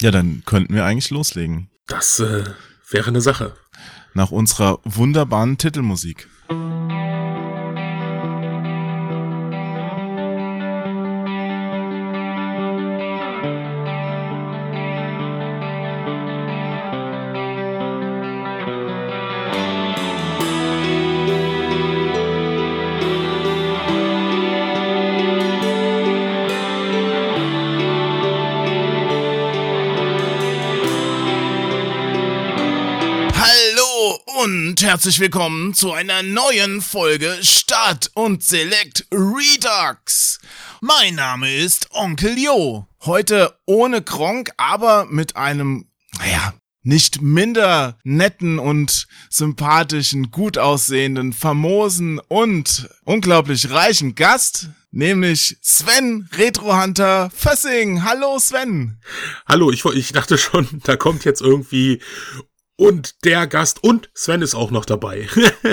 Ja, dann könnten wir eigentlich loslegen. Das äh, wäre eine Sache. Nach unserer wunderbaren Titelmusik. Herzlich willkommen zu einer neuen Folge Start und Select Redux. Mein Name ist Onkel Jo. Heute ohne Kronk, aber mit einem, naja, nicht minder netten und sympathischen, gut aussehenden, famosen und unglaublich reichen Gast, nämlich Sven Retrohunter Fössing. Hallo Sven. Hallo, ich, ich dachte schon, da kommt jetzt irgendwie und der Gast und Sven ist auch noch dabei.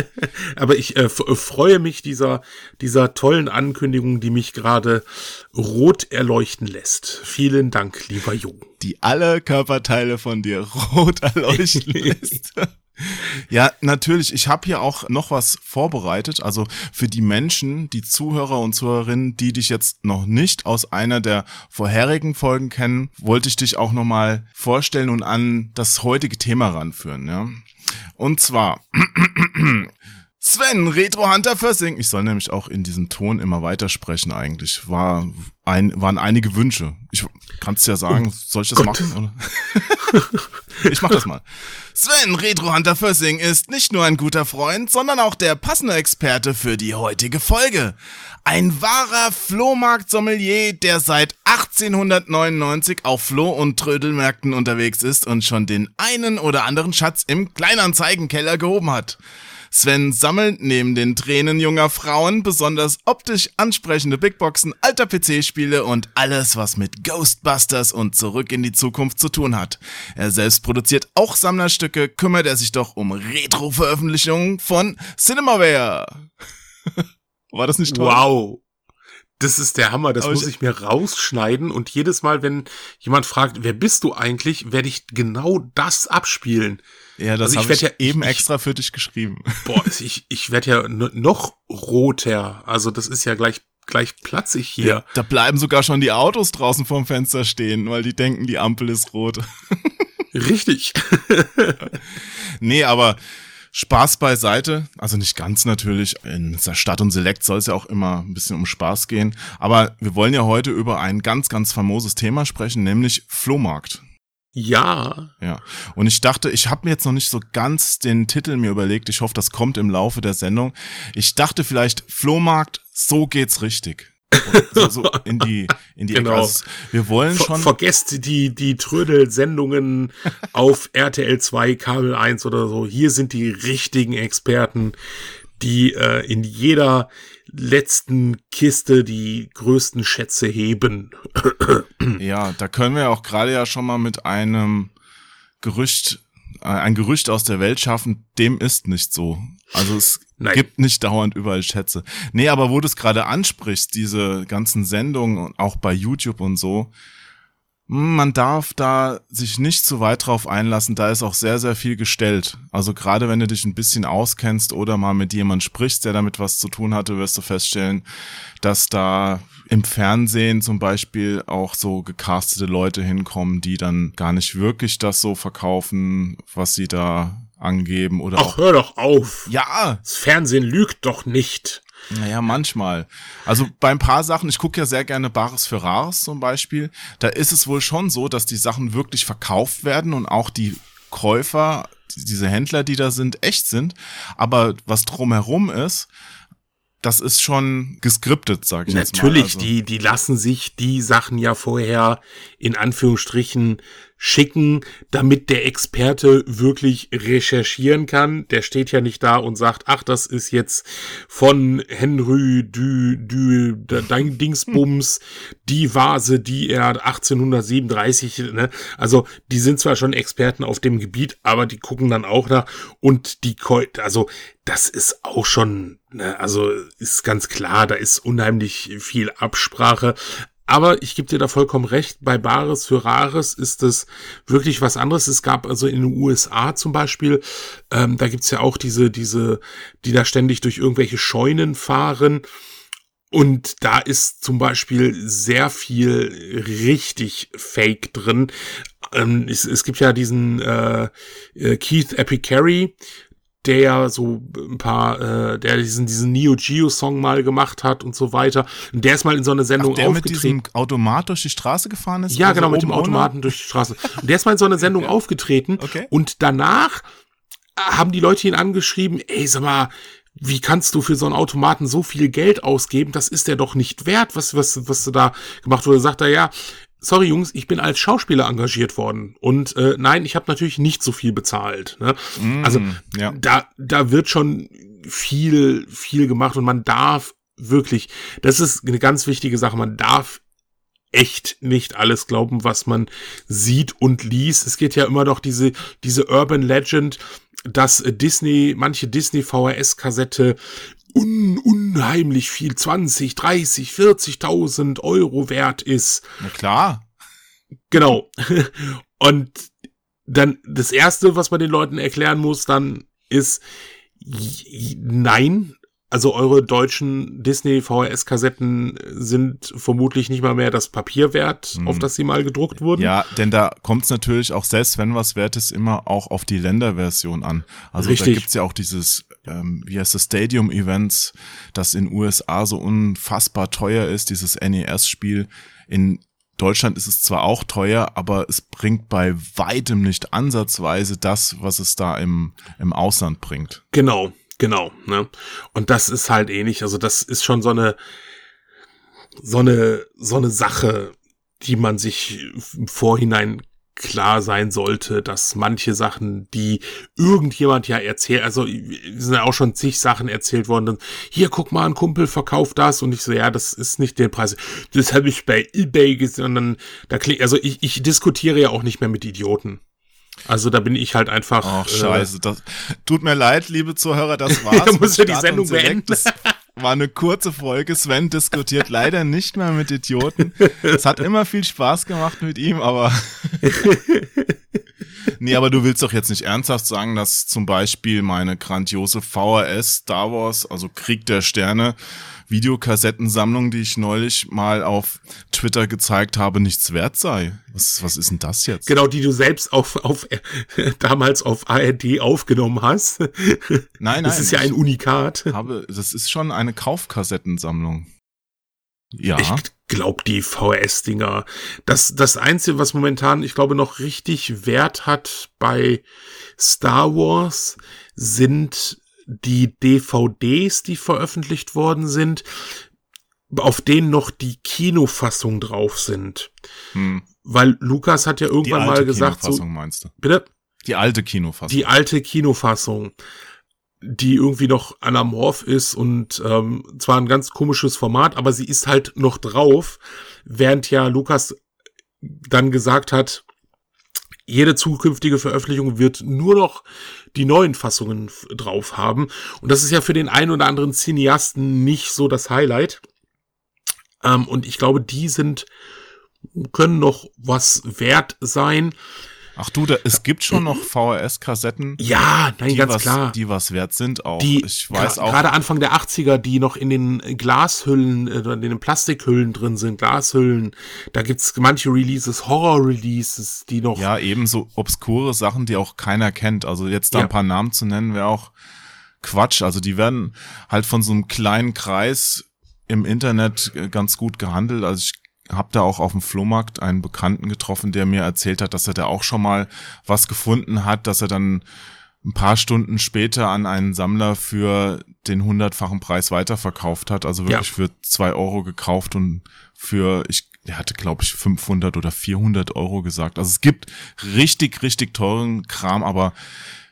Aber ich äh, freue mich dieser, dieser tollen Ankündigung, die mich gerade rot erleuchten lässt. Vielen Dank, lieber Jo. Die alle Körperteile von dir rot erleuchten lässt. Ja, natürlich. Ich habe hier auch noch was vorbereitet. Also für die Menschen, die Zuhörer und Zuhörerinnen, die dich jetzt noch nicht aus einer der vorherigen Folgen kennen, wollte ich dich auch nochmal vorstellen und an das heutige Thema ranführen. Ja? Und zwar Sven, Retro Hunter Fössing. Ich soll nämlich auch in diesem Ton immer weitersprechen eigentlich. War ein, waren einige Wünsche. Ich kannst ja sagen, oh, soll ich das Gott. machen? Oder? ich mach das mal. Sven, Retro Hunter Fössing ist nicht nur ein guter Freund, sondern auch der passende Experte für die heutige Folge. Ein wahrer Flohmarkt-Sommelier, der seit 1899 auf Floh- und Trödelmärkten unterwegs ist und schon den einen oder anderen Schatz im Kleinanzeigenkeller gehoben hat. Sven sammelt neben den Tränen junger Frauen besonders optisch ansprechende Bigboxen, alter PC-Spiele und alles, was mit Ghostbusters und Zurück in die Zukunft zu tun hat. Er selbst produziert auch Sammlerstücke, kümmert er sich doch um Retro-Veröffentlichungen von Cinemaware. War das nicht toll? Wow. Das ist der Hammer, das Aber muss ich mir rausschneiden und jedes Mal, wenn jemand fragt, wer bist du eigentlich, werde ich genau das abspielen. Ja, das also habe ich, ja eben ich, extra für dich geschrieben. Boah, ich, ich werde ja noch roter. Also das ist ja gleich gleich platzig hier. Ja, da bleiben sogar schon die Autos draußen vorm Fenster stehen, weil die denken, die Ampel ist rot. Richtig. nee, aber Spaß beiseite, also nicht ganz natürlich. In Stadt und Select soll es ja auch immer ein bisschen um Spaß gehen. Aber wir wollen ja heute über ein ganz, ganz famoses Thema sprechen, nämlich Flohmarkt. Ja. Ja. Und ich dachte, ich habe mir jetzt noch nicht so ganz den Titel mir überlegt. Ich hoffe, das kommt im Laufe der Sendung. Ich dachte vielleicht Flohmarkt, so geht's richtig. So, so in die in die genau. Also, wir wollen schon Ver vergesst die die Trödel-Sendungen auf RTL 2 Kabel 1 oder so. Hier sind die richtigen Experten, die äh, in jeder letzten Kiste die größten Schätze heben. ja, da können wir auch gerade ja schon mal mit einem Gerücht, äh, ein Gerücht aus der Welt schaffen, dem ist nicht so. Also es Nein. gibt nicht dauernd überall Schätze. Nee, aber wo du es gerade ansprichst, diese ganzen Sendungen, auch bei YouTube und so, man darf da sich nicht zu weit drauf einlassen, da ist auch sehr, sehr viel gestellt. Also gerade wenn du dich ein bisschen auskennst oder mal mit jemand sprichst, der damit was zu tun hatte, wirst du feststellen, dass da im Fernsehen zum Beispiel auch so gecastete Leute hinkommen, die dann gar nicht wirklich das so verkaufen, was sie da angeben oder. Ach, hör doch auf. Ja. Das Fernsehen lügt doch nicht. Naja, manchmal. Also bei ein paar Sachen, ich gucke ja sehr gerne Bares für Rares zum Beispiel, da ist es wohl schon so, dass die Sachen wirklich verkauft werden und auch die Käufer, diese Händler, die da sind, echt sind. Aber was drumherum ist, das ist schon geskriptet, sag ich Natürlich, jetzt mal. Natürlich, also. die, die lassen sich die Sachen ja vorher in Anführungsstrichen schicken, damit der Experte wirklich recherchieren kann. Der steht ja nicht da und sagt, ach, das ist jetzt von Henry du, du, dein Dingsbums, die Vase, die er 1837, ne? Also, die sind zwar schon Experten auf dem Gebiet, aber die gucken dann auch nach und die, also, das ist auch schon, ne? also, ist ganz klar, da ist unheimlich viel Absprache Aber ich gebe dir da vollkommen recht, bei Bares für Rares ist es wirklich was anderes. Es gab also in den USA zum Beispiel, ähm, da gibt's ja auch diese, diese, die da ständig durch irgendwelche Scheunen fahren. Und da ist zum Beispiel sehr viel richtig Fake drin. Ähm, es, es, gibt ja diesen äh, äh Keith Epicary, der ja so ein paar, äh, der diesen, diesen Neo Geo Song mal gemacht hat und so weiter. Und der ist mal in so eine Sendung Ach, der aufgetreten. mit diesem Automat durch die Straße gefahren ist? Ja, also genau, mit dem Automaten ohne? durch die Straße. Und der ist mal in so eine Sendung ja. aufgetreten. Okay. Und danach haben die Leute ihn angeschrieben, ey, sag mal, wie kannst du für so einen Automaten so viel Geld ausgeben? Das ist der doch nicht wert, was, was, was du da gemacht wurde. Sagt er, ja, sorry Jungs, ich bin als Schauspieler engagiert worden und äh, nein, ich habe natürlich nicht so viel bezahlt. Ne? Mm, also ja. da da wird schon viel viel gemacht und man darf wirklich, das ist eine ganz wichtige Sache, man darf echt nicht alles glauben, was man sieht und liest. Es geht ja immer noch diese diese Urban Legend, dass Disney manche Disney VHS Kassette un unheimlich viel 20, 30, 40.000 Euro wert ist. Na klar. Genau. Und dann das erste, was man den Leuten erklären muss, dann ist nein, also eure deutschen Disney VHS-Kassetten sind vermutlich nicht mal mehr das Papier wert, hm. auf das sie mal gedruckt wurden. Ja, denn da kommt es natürlich auch, selbst wenn was wert ist, immer auch auf die Länderversion an. Also Richtig. da gibt's ja auch dieses, ähm, wie heißt das, Stadium-Events, das in USA so unfassbar teuer ist, dieses NES-Spiel. In Deutschland ist es zwar auch teuer, aber es bringt bei weitem nicht ansatzweise das, was es da im, im Ausland bringt. Genau, Genau, ne? Und das ist halt ähnlich. Also das ist schon so eine, so eine, so eine Sache, die man sich im Vorhinein klar sein sollte, dass manche Sachen, die irgendjemand ja erzählt, also sind ja auch schon zig Sachen erzählt worden, dann, hier guck mal, ein Kumpel verkauft das und ich so, ja, das ist nicht der Preis. Das habe ich bei eBay gesehen und dann, da klingt, also ich, ich diskutiere ja auch nicht mehr mit Idioten. Also da bin ich halt einfach. Ach, scheiße. Äh, das, tut mir leid, liebe Zuhörer, das war's. da muss ja die Sendung beenden. Das war eine kurze Folge. Sven diskutiert leider nicht mehr mit Idioten. Es hat immer viel Spaß gemacht mit ihm, aber. nee, aber du willst doch jetzt nicht ernsthaft sagen, dass zum Beispiel meine grandiose VHS Star Wars, also Krieg der Sterne, Videokassettensammlung, die ich neulich mal auf Twitter gezeigt habe, nichts wert sei. Was, was ist denn das jetzt? Genau, die du selbst auf, auf damals auf ARD aufgenommen hast. Nein, nein. Das ist ja ein Unikat. Habe, das ist schon eine Kaufkassettensammlung. Ja. Ich glaube, die VHS-Dinger. Das, das Einzige, was momentan, ich glaube, noch richtig Wert hat bei Star Wars, sind die DVDs, die veröffentlicht worden sind, auf denen noch die Kinofassung drauf sind. Hm. Weil Lukas hat ja irgendwann mal gesagt, so, meinst du? Bitte? Die alte Kinofassung. Die alte Kinofassung, die irgendwie noch anamorph ist und ähm, zwar ein ganz komisches Format, aber sie ist halt noch drauf, während ja Lukas dann gesagt hat, jede zukünftige Veröffentlichung wird nur noch die neuen Fassungen drauf haben. Und das ist ja für den einen oder anderen Cineasten nicht so das Highlight. Ähm, und ich glaube, die sind, können noch was wert sein. Ach du, da, es gibt schon noch VHS-Kassetten. Ja, nein, ganz was, klar. Die was wert sind auch. Die, ich weiß auch. Gerade Anfang der 80er, die noch in den Glashüllen, äh, in den Plastikhüllen drin sind, Glashüllen. Da gibt's manche Releases, Horror-Releases, die noch. Ja, ebenso obskure Sachen, die auch keiner kennt. Also jetzt da ja. ein paar Namen zu nennen, wäre auch Quatsch. Also die werden halt von so einem kleinen Kreis im Internet äh, ganz gut gehandelt. Also ich habe da auch auf dem Flohmarkt einen Bekannten getroffen, der mir erzählt hat, dass er da auch schon mal was gefunden hat, dass er dann ein paar Stunden später an einen Sammler für den hundertfachen Preis weiterverkauft hat. Also wirklich ja. für zwei Euro gekauft und für, ich, er hatte glaube ich 500 oder 400 Euro gesagt. Also es gibt richtig, richtig teuren Kram, aber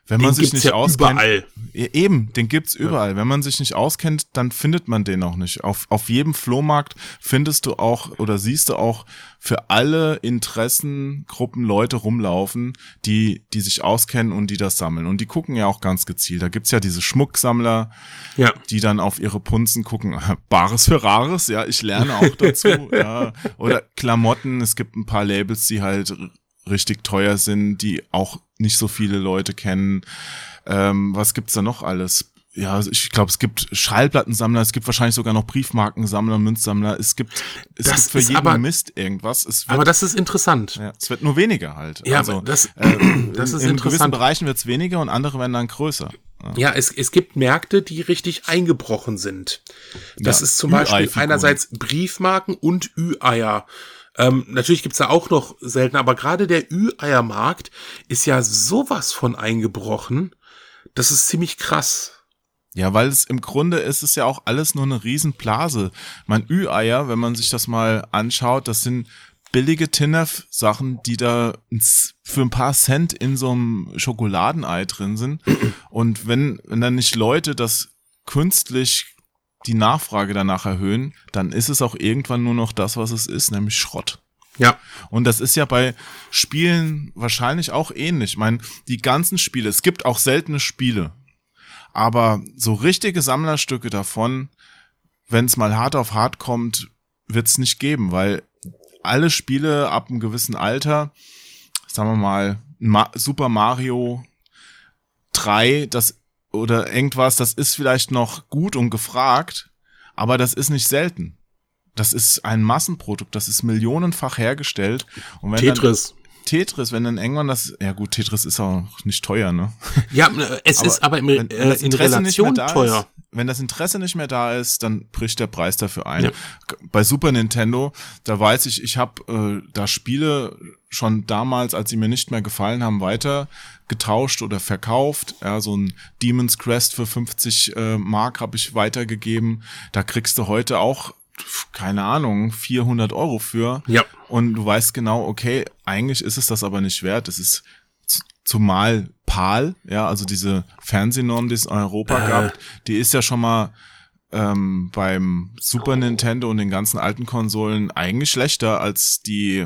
wenn man sich nicht ja auskennt, überall. eben, den gibt's überall. Ja. Wenn man sich nicht auskennt, dann findet man den auch nicht. Auf, auf jedem Flohmarkt findest du auch oder siehst du auch für alle Interessengruppen Leute rumlaufen, die, die sich auskennen und die das sammeln. Und die gucken ja auch ganz gezielt. Da gibt's ja diese Schmucksammler, ja. die dann auf ihre Punzen gucken. Bares für Rares, ja, ich lerne auch dazu. ja. Oder Klamotten, es gibt ein paar Labels, die halt richtig teuer sind, die auch nicht so viele Leute kennen. Ähm, was gibt's da noch alles? Ja, ich glaube, es gibt Schallplattensammler, es gibt wahrscheinlich sogar noch Briefmarkensammler, Münzsammler. Es gibt, es Das gibt für jeden aber- Mist irgendwas. Wird, Aber das ist interessant. ja, es wird nur weniger halt. Ja, also, das, äh, das ist in, in gewissen interessant. Bereichen wird's weniger und andere werden dann größer. Ja. Ja, es, es gibt Märkte, die richtig eingebrochen sind. Das Ja, ist zum Beispiel einerseits Briefmarken und Ü-Eier. Ähm, natürlich gibt's da auch noch selten, aber gerade der Ü-Eier-Markt ist ja sowas von eingebrochen. Das ist ziemlich krass. Ja, weil es im Grunde ist es ja auch alles nur eine Riesenblase. Mein Ü-Eier, wenn man sich das mal anschaut, das sind billige Tinnef-Sachen, die da für ein paar Cent in so einem Schokoladenei drin sind. Und wenn, wenn dann nicht Leute das künstlich die Nachfrage danach erhöhen, dann ist es auch irgendwann nur noch das, was es ist, nämlich Schrott. Ja, Und das ist ja bei Spielen wahrscheinlich auch ähnlich. Ich meine, die ganzen Spiele, es gibt auch seltene Spiele, aber so richtige Sammlerstücke davon, wenn es mal hart auf hart kommt, wird es nicht geben, weil alle Spiele ab einem gewissen Alter, sagen wir mal, Ma Super Mario 3, das oder irgendwas, das ist vielleicht noch gut und gefragt, aber das ist nicht selten. Das ist ein Massenprodukt, das ist millionenfach hergestellt. Und wenn Tetris. Tetris, wenn dann irgendwann das, ja gut, Tetris ist auch nicht teuer, ne? Ja, äh, es ist aber im, wenn, wenn äh, das in Interesse nicht mehr Relation da teuer. Ist, wenn das Interesse nicht mehr da ist, dann bricht der Preis dafür ein. Ja. Bei Super Nintendo, da weiß ich, ich habe äh, da Spiele schon damals, als sie mir nicht mehr gefallen haben, weiter getauscht oder verkauft. Ja, so ein Demon's Crest für 50 äh, Mark habe ich weitergegeben. Da kriegst du heute auch keine Ahnung, 400 Euro für. Ja. Und du weißt genau, okay, eigentlich ist es das aber nicht wert. Es ist zumal PAL, ja, also diese Fernsehnorm, die es in Europa Äh. gab, die ist ja schon mal ähm, beim Super Nintendo und den ganzen alten Konsolen eigentlich schlechter als die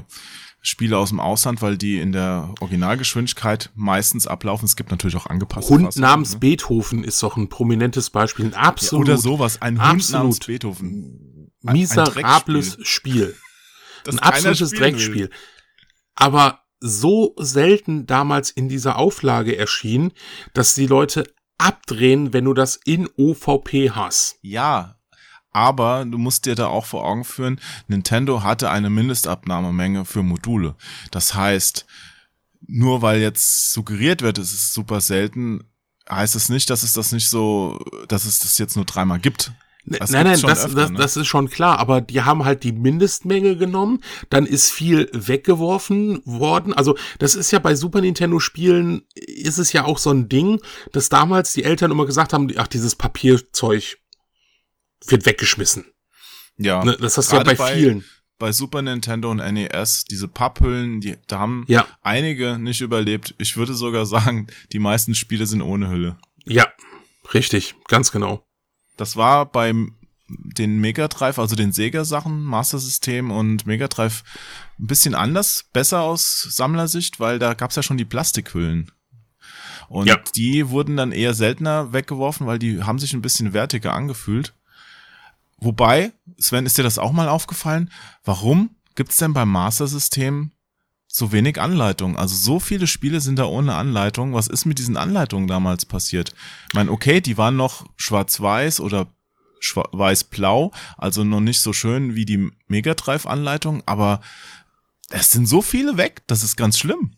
Spiele aus dem Ausland, weil die in der Originalgeschwindigkeit meistens ablaufen. Es gibt natürlich auch angepasste Hund Fassungen, namens ne? Beethoven ist doch ein prominentes Beispiel. Ein absolut Oder sowas, ein Hund namens Beethoven. Ein miserables Dreckspiel. Spiel. Das ein absolutes. Dreckspiel. Aber so selten damals in dieser Auflage erschien, dass die Leute abdrehen, wenn du das in OVP hast. Ja, aber du musst dir da auch vor Augen führen, Nintendo hatte eine Mindestabnahmemenge für Module. Das heißt, nur weil jetzt suggeriert wird, es ist super selten, heißt es nicht, dass es das nicht so, dass es das jetzt nur dreimal gibt. Das nein, nein, das, öfter, das, ne? das ist schon klar, aber die haben halt die Mindestmenge genommen, dann ist viel weggeworfen worden. Also das ist ja bei Super Nintendo Spielen, ist es ja auch so ein Ding, dass damals die Eltern immer gesagt haben, ach, dieses Papierzeug wird weggeschmissen. Ja, Ne, Das hast du ja gerade bei vielen. Bei Super Nintendo und NES, diese Papphüllen, die, da haben Ja, einige nicht überlebt. Ich würde sogar sagen, die meisten Spiele sind ohne Hülle. ja, richtig, ganz genau. Das war beim den Mega Drive, also den Sega-Sachen, Master System und Mega Drive ein bisschen anders, besser aus Sammlersicht, weil da gab's ja schon die Plastikhüllen. Und Ja. die wurden dann eher seltener weggeworfen, weil die haben sich ein bisschen wertiger angefühlt. Wobei, Sven, ist dir das auch mal aufgefallen? Warum gibt's denn beim Master System so wenig Anleitung? Also so viele Spiele sind da ohne Anleitung. Was ist mit diesen Anleitungen damals passiert? Ich meine, okay, die waren noch schwarz-weiß oder weiß-blau, also noch nicht so schön wie die Mega Drive-Anleitung, aber es sind so viele weg, das ist ganz schlimm.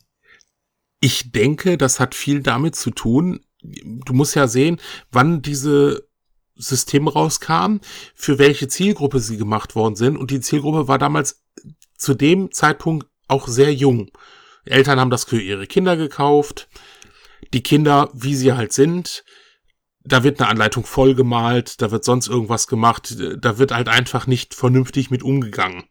Ich denke, das hat viel damit zu tun. Du musst ja sehen, wann diese Systeme rauskamen, für welche Zielgruppe sie gemacht worden sind. Und die Zielgruppe war damals zu dem Zeitpunkt auch sehr jung. Eltern haben das für ihre Kinder gekauft. Die Kinder, wie sie halt sind, da wird eine Anleitung vollgemalt, da wird sonst irgendwas gemacht, da wird halt einfach nicht vernünftig mit umgegangen.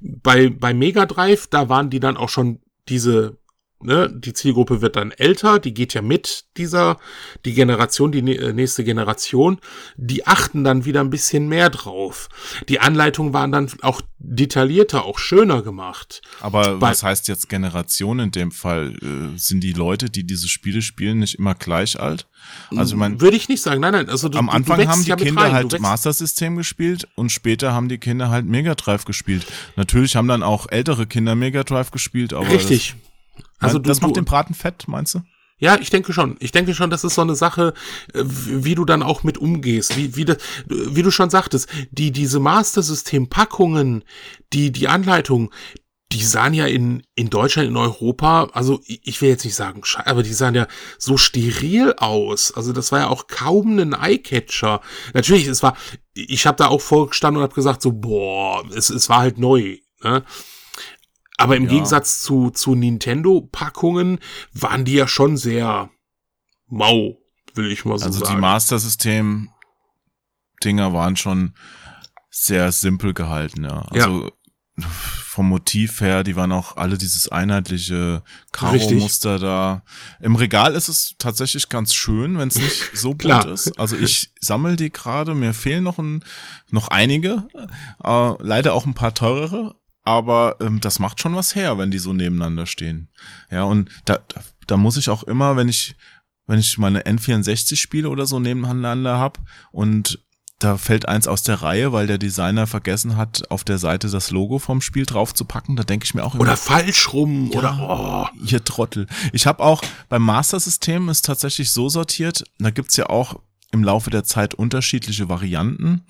Bei, bei Mega Drive, da waren die dann auch schon diese ne, die Zielgruppe wird dann älter, die geht ja mit dieser, die Generation, die äh, nächste Generation, die achten dann wieder ein bisschen mehr drauf. Die Anleitungen waren dann auch detaillierter, auch schöner gemacht. Aber Bei, was heißt jetzt Generation in dem Fall? Äh, sind die Leute, die diese Spiele spielen, nicht immer gleich alt? Also man würde ich nicht sagen. Nein, nein. Also du, am Anfang du haben die ja Kinder halt Master System gespielt und später haben die Kinder halt Mega Drive gespielt. Natürlich haben dann auch ältere Kinder Mega Drive gespielt, aber richtig. Also du, das macht den Braten fett, meinst du? Ja, ich denke schon. Ich denke schon, das ist so eine Sache, äh, wie du dann auch mit umgehst. Wie, wie, das, wie du schon sagtest, die, diese Master-System-Packungen, die, die Anleitung, die sahen ja in, in Deutschland, in Europa, also ich will jetzt nicht sagen, aber die sahen ja so steril aus. Also das war ja auch kaum ein Eyecatcher. Natürlich, es war, ich habe da auch vorgestanden und habe gesagt, so, boah, es, es war halt neu. Ne? Aber im ja. Gegensatz zu, zu Nintendo-Packungen waren die ja schon sehr mau, will ich mal so also sagen. Also die Master System-Dinger waren schon sehr simpel gehalten, ja. Also ja. vom Motiv her, die waren auch alle dieses einheitliche Karo-Muster da. Im Regal ist es tatsächlich ganz schön, wenn es nicht so bunt ist. Also ich sammle die gerade, mir fehlen noch ein, noch einige, äh, leider auch ein paar teurere, aber ähm, das macht schon was her, wenn die so nebeneinander stehen. Ja, und da, da, da muss ich auch immer, wenn ich, wenn ich meine N64 spiele oder so nebeneinander hab und da fällt eins aus der Reihe, weil der Designer vergessen hat, auf der Seite das Logo vom Spiel draufzupacken. Da denke ich mir auch immer. Oder falsch rum. Ja, oder oh. ihr Trottel. Ich habe auch beim Master System ist tatsächlich so sortiert. Da gibt's ja auch im Laufe der Zeit unterschiedliche Varianten,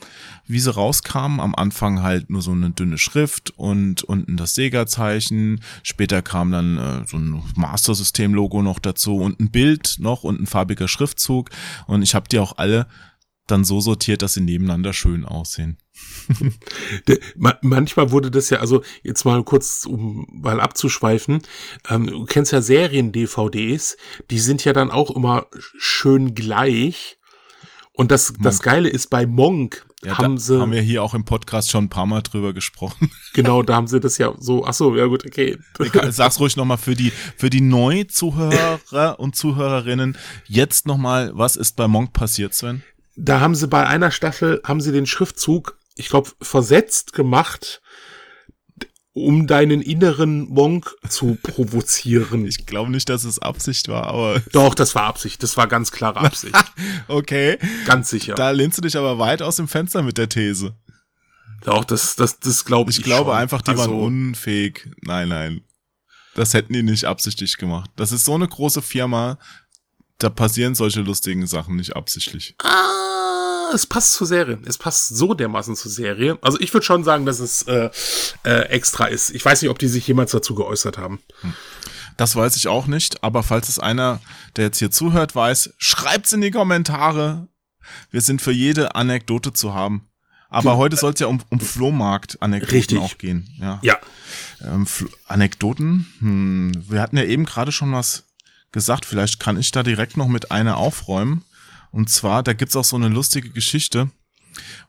wie sie rauskamen. Am Anfang halt nur so eine dünne Schrift und unten das Sega-Zeichen. Später kam dann äh, so ein Master-System-Logo noch dazu und ein Bild noch und ein farbiger Schriftzug. Und ich habe die auch alle dann so sortiert, dass sie nebeneinander schön aussehen. Manchmal wurde das ja, also jetzt mal kurz, um mal abzuschweifen, ähm, du kennst ja Serien-DVDs, die sind ja dann auch immer schön gleich und das, das Geile ist, bei Monk ja, haben sie. Haben wir hier auch im Podcast schon ein paar Mal drüber gesprochen. Genau, da haben sie das ja so, ach so, ja gut, okay. Sag's ruhig nochmal für die, für die Neuzuhörer und Zuhörerinnen. Jetzt nochmal, was ist bei Monk passiert, Sven? Da haben sie bei einer Staffel, haben sie den Schriftzug, ich glaube, versetzt gemacht um deinen inneren Monk zu provozieren. Ich glaube nicht, dass es Absicht war, aber. Doch, das war Absicht. Das war ganz klare Absicht. okay. Ganz sicher. Da lehnst du dich aber weit aus dem Fenster mit der These. Doch, das, das, das glaube ich. Ich glaube schon. einfach, die also, waren unfähig. Nein, nein. Das hätten die nicht absichtlich gemacht. Das ist so eine große Firma, da passieren solche lustigen Sachen nicht absichtlich. Ah es passt zur Serie. Es passt so dermaßen zur Serie. Also ich würde schon sagen, dass es äh, äh, extra ist. Ich weiß nicht, ob die sich jemals dazu geäußert haben. Hm. Das weiß ich auch nicht, aber falls es einer, der jetzt hier zuhört, weiß, schreibt's in die Kommentare. Wir sind für jede Anekdote zu haben. Aber heute soll es ja um, um Flohmarkt-Anekdoten auch gehen. Ja. ja. Ähm, Anekdoten? Hm, wir hatten ja eben gerade schon was gesagt. Vielleicht kann ich da direkt noch mit einer aufräumen. Und zwar, da gibt's auch so eine lustige Geschichte,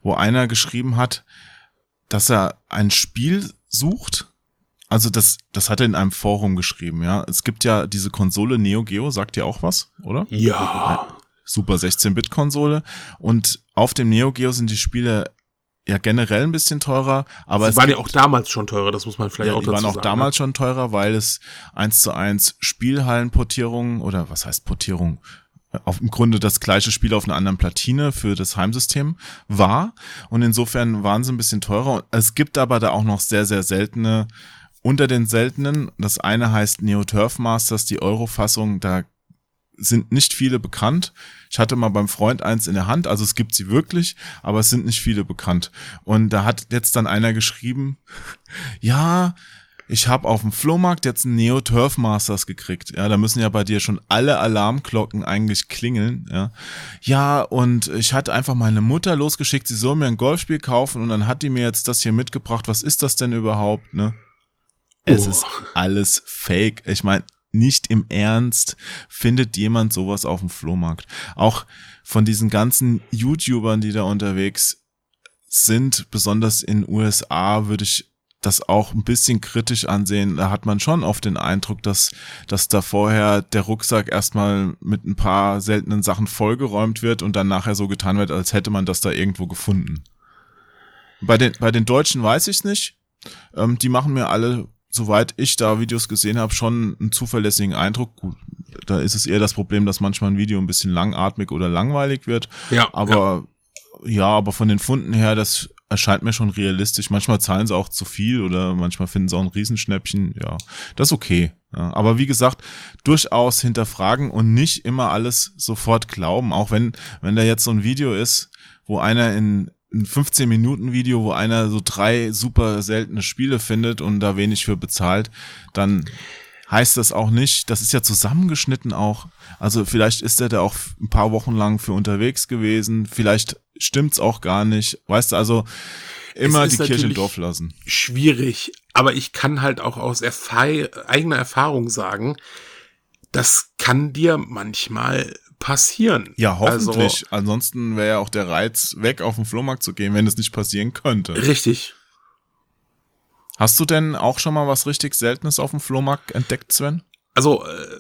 wo einer geschrieben hat, dass er ein Spiel sucht. Also das, das hat er in einem Forum geschrieben, ja. Es gibt ja diese Konsole Neo Geo, sagt ja auch was, oder? Ja. Super 16-Bit-Konsole. Und auf dem Neo Geo sind die Spiele ja generell ein bisschen teurer, aber Sie waren ja auch damals schon teurer, das muss man vielleicht ja, auch dazu sagen. Die waren auch damals ne? schon teurer, weil es eins zu eins Spielhallenportierungen oder was heißt Portierung? Auf im Grunde das gleiche Spiel auf einer anderen Platine für das Heimsystem war. Und insofern waren sie ein bisschen teurer. Es gibt aber da auch noch sehr, sehr seltene unter den seltenen. Das eine heißt Neo Turf Masters, die Euro-Fassung. Da sind nicht viele bekannt. Ich hatte mal beim Freund eins in der Hand, also es gibt sie wirklich, aber es sind nicht viele bekannt. Und da hat jetzt dann einer geschrieben, ja, ich habe auf dem Flohmarkt jetzt einen Neo Turf Masters gekriegt. Ja, da müssen ja bei dir schon alle Alarmglocken eigentlich klingeln. Ja, ja und ich hatte einfach meine Mutter losgeschickt, sie soll mir ein Golfspiel kaufen und dann hat die mir jetzt das hier mitgebracht. Was ist das denn überhaupt? Ne? Es oh. ist alles Fake. Ich meine, nicht im Ernst findet jemand sowas auf dem Flohmarkt. Auch von diesen ganzen YouTubern, die da unterwegs sind, besonders in USA, würde ich das auch ein bisschen kritisch ansehen. Da hat man schon oft den Eindruck, dass, dass da vorher der Rucksack erstmal mit ein paar seltenen Sachen vollgeräumt wird und dann nachher so getan wird, als hätte man das da irgendwo gefunden. Bei den, bei den Deutschen weiß ich nicht. Ähm, die machen mir alle, soweit ich da Videos gesehen habe, schon einen zuverlässigen Eindruck. Gut, da ist es eher das Problem, dass manchmal ein Video ein bisschen langatmig oder langweilig wird. Ja. Aber ja, ja aber von den Funden her, das erscheint mir schon realistisch. Manchmal zahlen sie auch zu viel oder manchmal finden sie auch ein Riesenschnäppchen. Ja, das ist okay. Ja, aber wie gesagt, durchaus hinterfragen und nicht immer alles sofort glauben. Auch wenn, wenn da jetzt so ein Video ist, wo einer in ein 15 Minuten Video, wo einer so drei super seltene Spiele findet und da wenig für bezahlt, dann heißt das auch nicht, das ist ja zusammengeschnitten auch. Also vielleicht ist er da auch ein paar Wochen lang für unterwegs gewesen, vielleicht stimmt's auch gar nicht. Weißt du, also immer die Kirche im Dorf lassen. Schwierig, aber ich kann halt auch aus Erfa eigener Erfahrung sagen, das kann dir manchmal passieren. Ja, hoffentlich. Also, Ansonsten wäre ja auch der Reiz weg, auf den Flohmarkt zu gehen, wenn es nicht passieren könnte. Richtig. Hast du denn auch schon mal was richtig Seltenes auf dem Flohmarkt entdeckt, Sven? Also äh,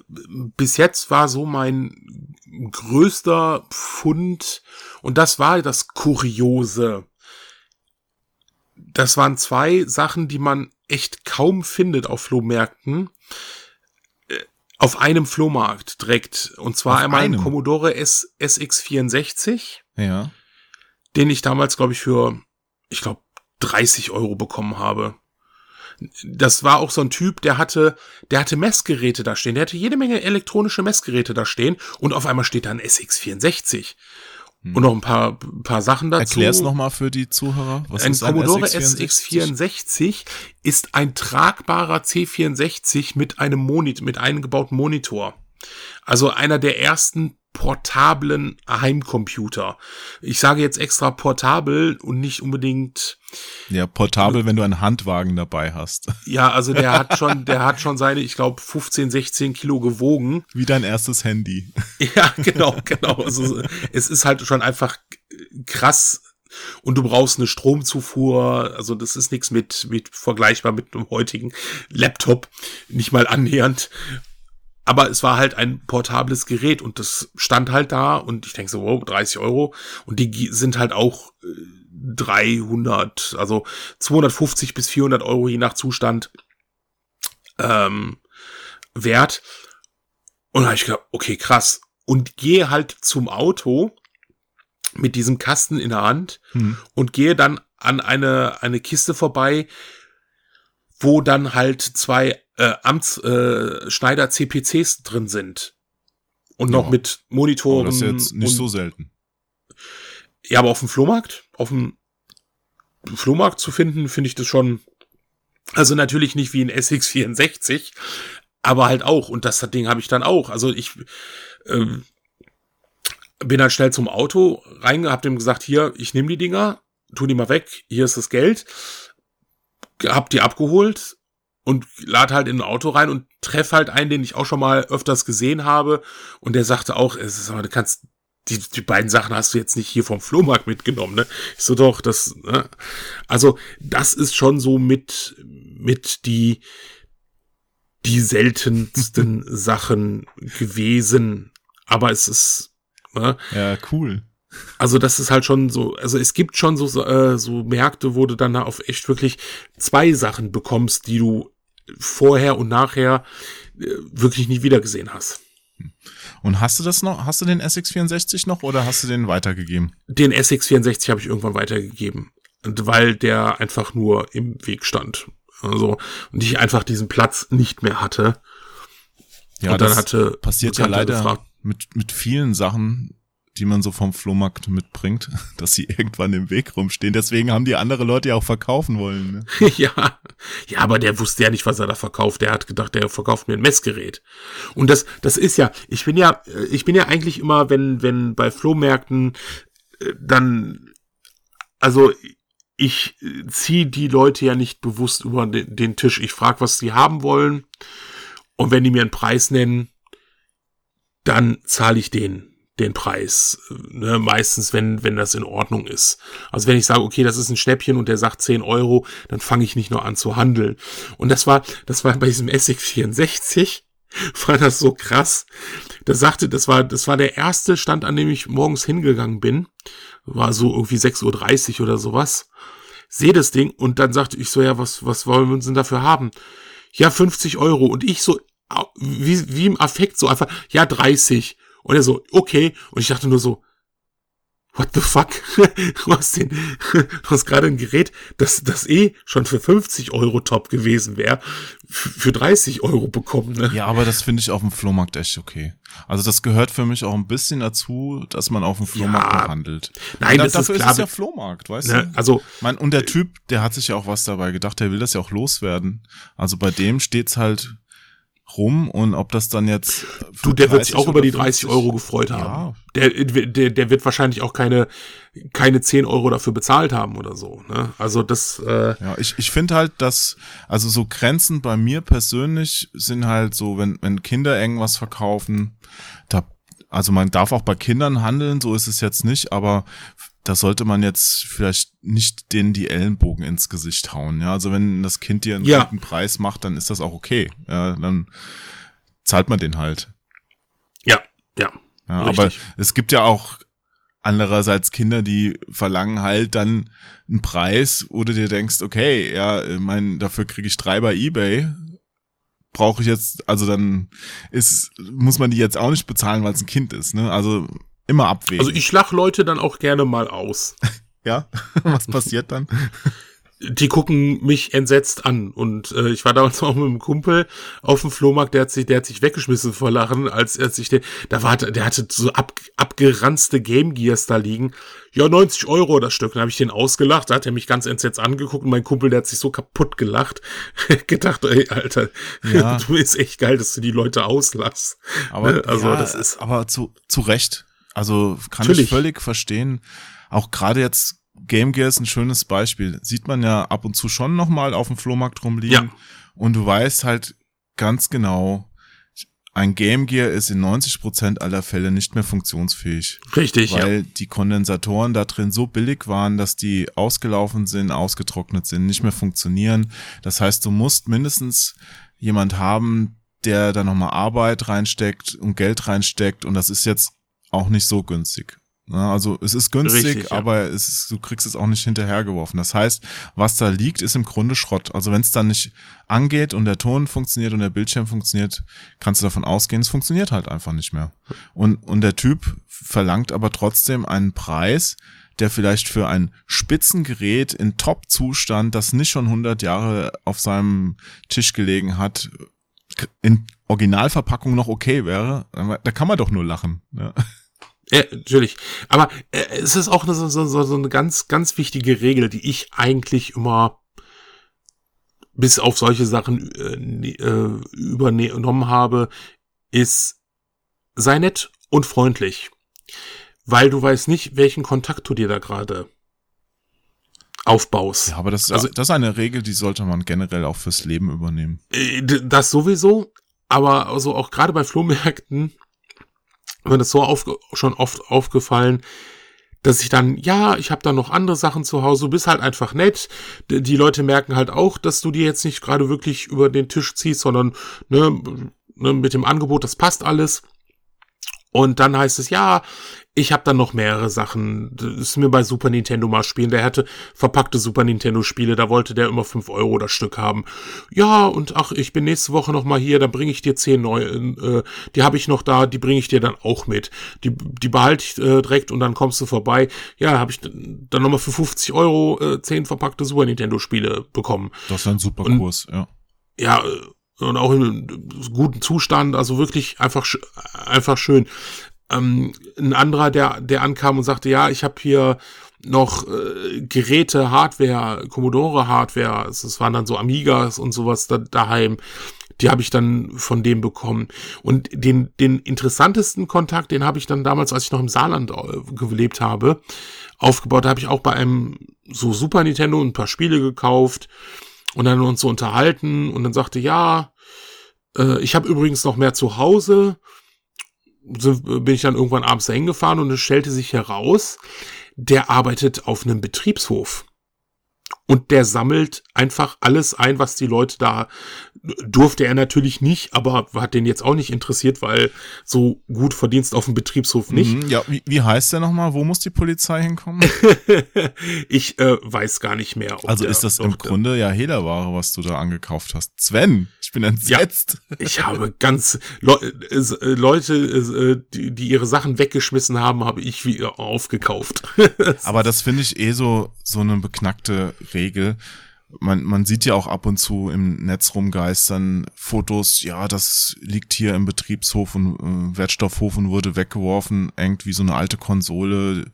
bis jetzt war so mein größter Fund und das war das Kuriose. Das waren zwei Sachen, die man echt kaum findet auf Flohmärkten auf einem Flohmarkt direkt. Und zwar auf einmal einem. ein Commodore S SX64. Ja. Den ich damals, glaube ich, für, ich glaube, 30 Euro bekommen habe. Das war auch so ein Typ, der hatte, der hatte Messgeräte da stehen. Der hatte jede Menge elektronische Messgeräte da stehen. Und auf einmal steht da ein SX64. Hm. Und noch ein paar, paar Sachen dazu. Erklär's nochmal für die Zuhörer. Was ein ist ein Commodore SX64? SX64 ist ein tragbarer C64 mit einem Monitor, mit eingebauten Monitor. Also einer der ersten portablen Heimcomputer. Ich sage jetzt extra portabel und nicht unbedingt. Ja, portabel, wenn du einen Handwagen dabei hast. Ja, also der hat schon, der hat schon seine, ich glaube, 15, 16 Kilo gewogen. Wie dein erstes Handy. Ja, genau, genau. Also es ist halt schon einfach krass und du brauchst eine Stromzufuhr, also das ist nichts mit, mit vergleichbar mit einem heutigen Laptop, nicht mal annähernd. Aber es war halt ein portables Gerät und das stand halt da und ich denke so, wow, 30 Euro. Und die sind halt auch 300, äh, also 250 bis 400 Euro je nach Zustand ähm, wert. Und da habe ich gedacht, okay, krass. Und gehe halt zum Auto mit diesem Kasten in der Hand hm. und gehe dann an eine, eine Kiste vorbei, wo dann halt zwei äh, Amtsschneider äh, Schneider CPCs drin sind. Und noch ja. mit Monitoren. Aber das ist jetzt nicht so selten. Ja, aber auf dem Flohmarkt, auf dem Flohmarkt zu finden, finde ich das schon. Also natürlich nicht wie ein SX64, aber halt auch. Und das Ding habe ich dann auch. Also ich ähm, bin halt schnell zum Auto rein, hab dem gesagt, hier, ich nehme die Dinger, tu die mal weg, hier ist das Geld. Hab die abgeholt, und lad halt in ein Auto rein und treff halt einen, den ich auch schon mal öfters gesehen habe. Und der sagte auch, es ist aber, du kannst, die, die beiden Sachen hast du jetzt nicht hier vom Flohmarkt mitgenommen, ne? Ich so doch, das, ne? Also, das ist schon so mit, mit die, die seltensten Sachen gewesen. Aber es ist, ne? Ja, cool. Also das ist halt schon so, also es gibt schon so, äh, so Märkte, wo du dann auf echt wirklich zwei Sachen bekommst, die du vorher und nachher äh, wirklich nie wieder gesehen hast. Und hast du das noch, hast du den SX64 noch oder hast du den weitergegeben? Den SX64 habe ich irgendwann weitergegeben, weil der einfach nur im Weg stand. Also, und ich einfach diesen Platz nicht mehr hatte. Ja, und dann hatte passiert ja leider gefragt, mit, mit vielen Sachen, die man so vom Flohmarkt mitbringt, dass sie irgendwann im Weg rumstehen. Deswegen haben die andere Leute ja auch verkaufen wollen. Ne? ja, ja, aber der wusste ja nicht, was er da verkauft. Der hat gedacht, der verkauft mir ein Messgerät. Und das, das ist ja, ich bin ja, ich bin ja eigentlich immer, wenn, wenn bei Flohmärkten äh, dann, also ich ziehe die Leute ja nicht bewusst über den, den Tisch. Ich frage, was sie haben wollen. Und wenn die mir einen Preis nennen, dann zahle ich den den Preis. Ne? Meistens, wenn, wenn das in Ordnung ist. Also wenn ich sage, okay, das ist ein Schnäppchen und der sagt 10 Euro, dann fange ich nicht nur an zu handeln. Und das war, das war bei diesem Essig 64 war das so krass. Da sagte, das war, das war der erste Stand, an dem ich morgens hingegangen bin. War so irgendwie 6.30 Uhr oder sowas. Sehe das Ding und dann sagte ich so, ja, was, was wollen wir denn dafür haben? Ja, 50 Euro. Und ich so, wie, wie im Affekt so einfach, ja, 30. Und er so, okay. Und ich dachte nur so, what the fuck? du hast, den, du hast gerade ein Gerät, das, das eh schon für 50 Euro top gewesen wäre, für 30 Euro bekommen. Ne? Ja, aber das finde ich auf dem Flohmarkt echt okay. Also das gehört für mich auch ein bisschen dazu, dass man auf dem Flohmarkt ja, handelt. Nein, da, das dafür ist, klar, ist es ja Flohmarkt, weißt ne, du? Also, mein, und der Typ, der hat sich ja auch was dabei gedacht, der will das ja auch loswerden. Also bei dem steht's halt rum und ob das dann jetzt. Du, der wird sich auch über die 30 Euro gefreut haben. Ja. Der, der, der wird wahrscheinlich auch keine, keine 10 Euro dafür bezahlt haben oder so. Ne? Also das. Äh ja, ich, ich finde halt, dass, also so Grenzen bei mir persönlich sind halt so, wenn, wenn Kinder irgendwas verkaufen, da, also man darf auch bei Kindern handeln, so ist es jetzt nicht, aber da sollte man jetzt vielleicht nicht denen die Ellenbogen ins Gesicht hauen. Ja, also wenn das Kind dir einen ja. guten Preis macht, dann ist das auch okay. Ja, dann zahlt man den halt. Ja, ja. ja aber es gibt ja auch andererseits Kinder, die verlangen halt dann einen Preis, wo du dir denkst, okay, ja, mein, dafür kriege ich drei bei eBay. Brauche ich jetzt, also dann ist, muss man die jetzt auch nicht bezahlen, weil es ein Kind ist, ne? Also Immer abwägen. Also ich lach Leute dann auch gerne mal aus. ja? Was passiert dann? die gucken mich entsetzt an. Und äh, ich war damals auch mit einem Kumpel auf dem Flohmarkt, der hat sich, der hat sich weggeschmissen vor Lachen, als er sich den, da war, der hatte so ab, abgeranzte Game Gears da liegen. Ja, 90 Euro das Stück. Dann habe ich den ausgelacht, da hat er mich ganz entsetzt angeguckt und mein Kumpel, der hat sich so kaputt gelacht. gedacht, ey, Alter, ja. du bist echt geil, dass du die Leute auslachst. Aber, also, ja, das ist. Aber zu, zu Recht. Also kann Natürlich. ich völlig verstehen. Auch gerade jetzt Game Gear ist ein schönes Beispiel. Sieht man ja ab und zu schon nochmal auf dem Flohmarkt rumliegen. Ja. Und du weißt halt ganz genau, ein Game Gear ist in 90 Prozent aller Fälle nicht mehr funktionsfähig. Richtig, Weil ja. die Kondensatoren da drin so billig waren, dass die ausgelaufen sind, ausgetrocknet sind, nicht mehr funktionieren. Das heißt, du musst mindestens jemand haben, der da nochmal Arbeit reinsteckt und Geld reinsteckt. Und das ist jetzt auch nicht so günstig. Also es ist günstig, Richtig, ja. aber es ist, du kriegst es auch nicht hinterhergeworfen. Das heißt, was da liegt, ist im Grunde Schrott. Also wenn es dann nicht angeht und der Ton funktioniert und der Bildschirm funktioniert, kannst du davon ausgehen, es funktioniert halt einfach nicht mehr. Und, und der Typ verlangt aber trotzdem einen Preis, der vielleicht für ein Spitzengerät in Top-Zustand, das nicht schon 100 Jahre auf seinem Tisch gelegen hat, in Originalverpackung noch okay wäre. Da kann man doch nur lachen. Ja. Ja, natürlich. Aber äh, es ist auch so, so, so eine ganz, ganz wichtige Regel, die ich eigentlich immer bis auf solche Sachen äh, äh, übernommen habe, ist sei nett und freundlich. Weil du weißt nicht, welchen Kontakt du dir da gerade aufbaust. Ja, aber das, also, das ist eine Regel, die sollte man generell auch fürs Leben übernehmen. Äh, das sowieso, aber also auch gerade bei Flohmärkten mir das so auf, schon oft aufgefallen, dass ich dann, ja, ich habe da noch andere Sachen zu Hause, du bist halt einfach nett. Die Leute merken halt auch, dass du die jetzt nicht gerade wirklich über den Tisch ziehst, sondern ne, ne, mit dem Angebot, das passt alles. Und dann heißt es, ja, ich habe dann noch mehrere Sachen. Das ist mir bei Super Nintendo mal spielen. Der hatte verpackte Super Nintendo Spiele, da wollte der immer fünf Euro das Stück haben. Ja, und ach, ich bin nächste Woche noch mal hier, dann bringe ich dir zehn neue. Äh, die habe ich noch da, die bringe ich dir dann auch mit. Die, die behalte ich äh, direkt und dann kommst du vorbei. Ja, habe ich dann noch mal für 50 Euro äh, zehn verpackte Super Nintendo Spiele bekommen. Das ist ein super Kurs, und, ja. Ja, und auch in guten Zustand, also wirklich einfach einfach schön. Ähm, ein anderer, der der ankam und sagte, ja, ich habe hier noch äh, Geräte, Hardware, Commodore Hardware, es waren dann so Amigas und sowas da, daheim. Die habe ich dann von dem bekommen. Und den, den interessantesten Kontakt, den habe ich dann damals, als ich noch im Saarland äh, gelebt habe, aufgebaut. Da habe ich auch bei einem so Super Nintendo ein paar Spiele gekauft und dann uns so unterhalten und dann sagte, ja, äh, ich habe übrigens noch mehr zu Hause bin ich dann irgendwann abends dahin gefahren und es stellte sich heraus, der arbeitet auf einem Betriebshof. Und der sammelt einfach alles ein, was die Leute da durfte er natürlich nicht, aber hat den jetzt auch nicht interessiert, weil so gut Verdienst auf dem Betriebshof nicht. Mhm, ja, wie, wie heißt der nochmal? Wo muss die Polizei hinkommen? ich äh, weiß gar nicht mehr. Also ist das im Grunde ja Hehlerware, was du da angekauft hast. Sven, ich bin entsetzt. Ja, ich habe ganz Le äh, äh, Leute, äh, die, die ihre Sachen weggeschmissen haben, habe ich wieder aufgekauft. aber das finde ich eh so, so eine beknackte Regel man, man sieht ja auch ab und zu im Netz rumgeistern Fotos, ja, das liegt hier im Betriebshof und äh, Wertstoffhof und wurde weggeworfen, irgendwie so eine alte Konsole,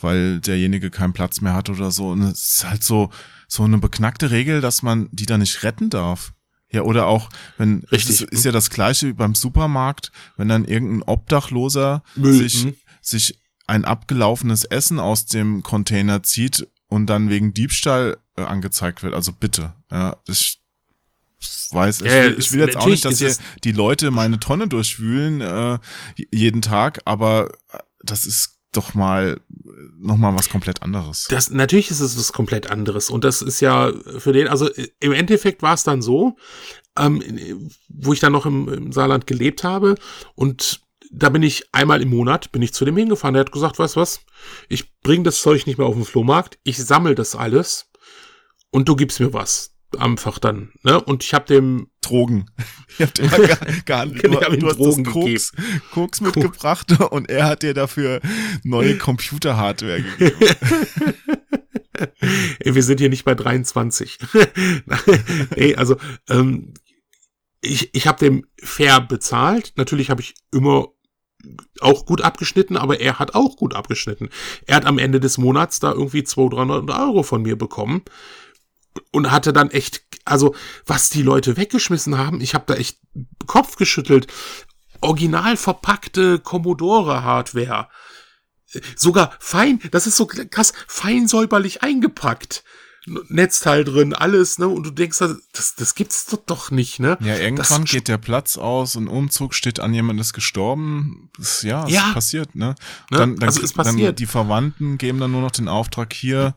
weil derjenige keinen Platz mehr hat oder so. Und es ist halt so, so eine beknackte Regel, dass man die da nicht retten darf. Ja, oder auch, wenn, Richtig. ist, ist ja das gleiche wie beim Supermarkt, wenn dann irgendein Obdachloser Müll, sich, hm. sich ein abgelaufenes Essen aus dem Container zieht und dann wegen Diebstahl äh, angezeigt wird. Also bitte. Ja, ich weiß, ich will, ich will jetzt auch nicht, dass hier die Leute meine Tonne durchwühlen äh, jeden Tag, aber das ist doch mal noch mal was komplett anderes. Das natürlich ist es was komplett anderes und das ist ja für den also im Endeffekt war es dann so, ähm, wo ich dann noch im, im Saarland gelebt habe und da bin ich einmal im Monat, bin ich zu dem hingefahren. Der hat gesagt, weißt du was, ich bring das Zeug nicht mehr auf den Flohmarkt, ich sammel das alles und du gibst mir was. Einfach dann, ne? Und ich habe dem Drogen. Ich hab dir gar, nicht. du, du hast Drogen Koks, Koks mitgebracht und er hat dir dafür neue Computer-Hardware gegeben. Wir sind hier nicht bei 23. Ey, also ähm, ich, ich habe dem fair bezahlt. Natürlich habe ich immer auch gut abgeschnitten, aber er hat auch gut abgeschnitten. Er hat am Ende des Monats da irgendwie 200, 300 Euro von mir bekommen und hatte dann echt, also was die Leute weggeschmissen haben, ich habe da echt Kopf geschüttelt. Original verpackte Commodore-Hardware. Sogar fein, das ist so krass, fein säuberlich eingepackt. Netzteil drin, alles, ne? Und du denkst, das, das gibt's doch, doch nicht, ne? Ja, irgendwann das geht der Platz aus, ein Umzug steht an, jemand ist gestorben. Das, ja, ja. passiert, ne? ne? Dann, dann, also ist passiert. Dann die Verwandten geben dann nur noch den Auftrag hier,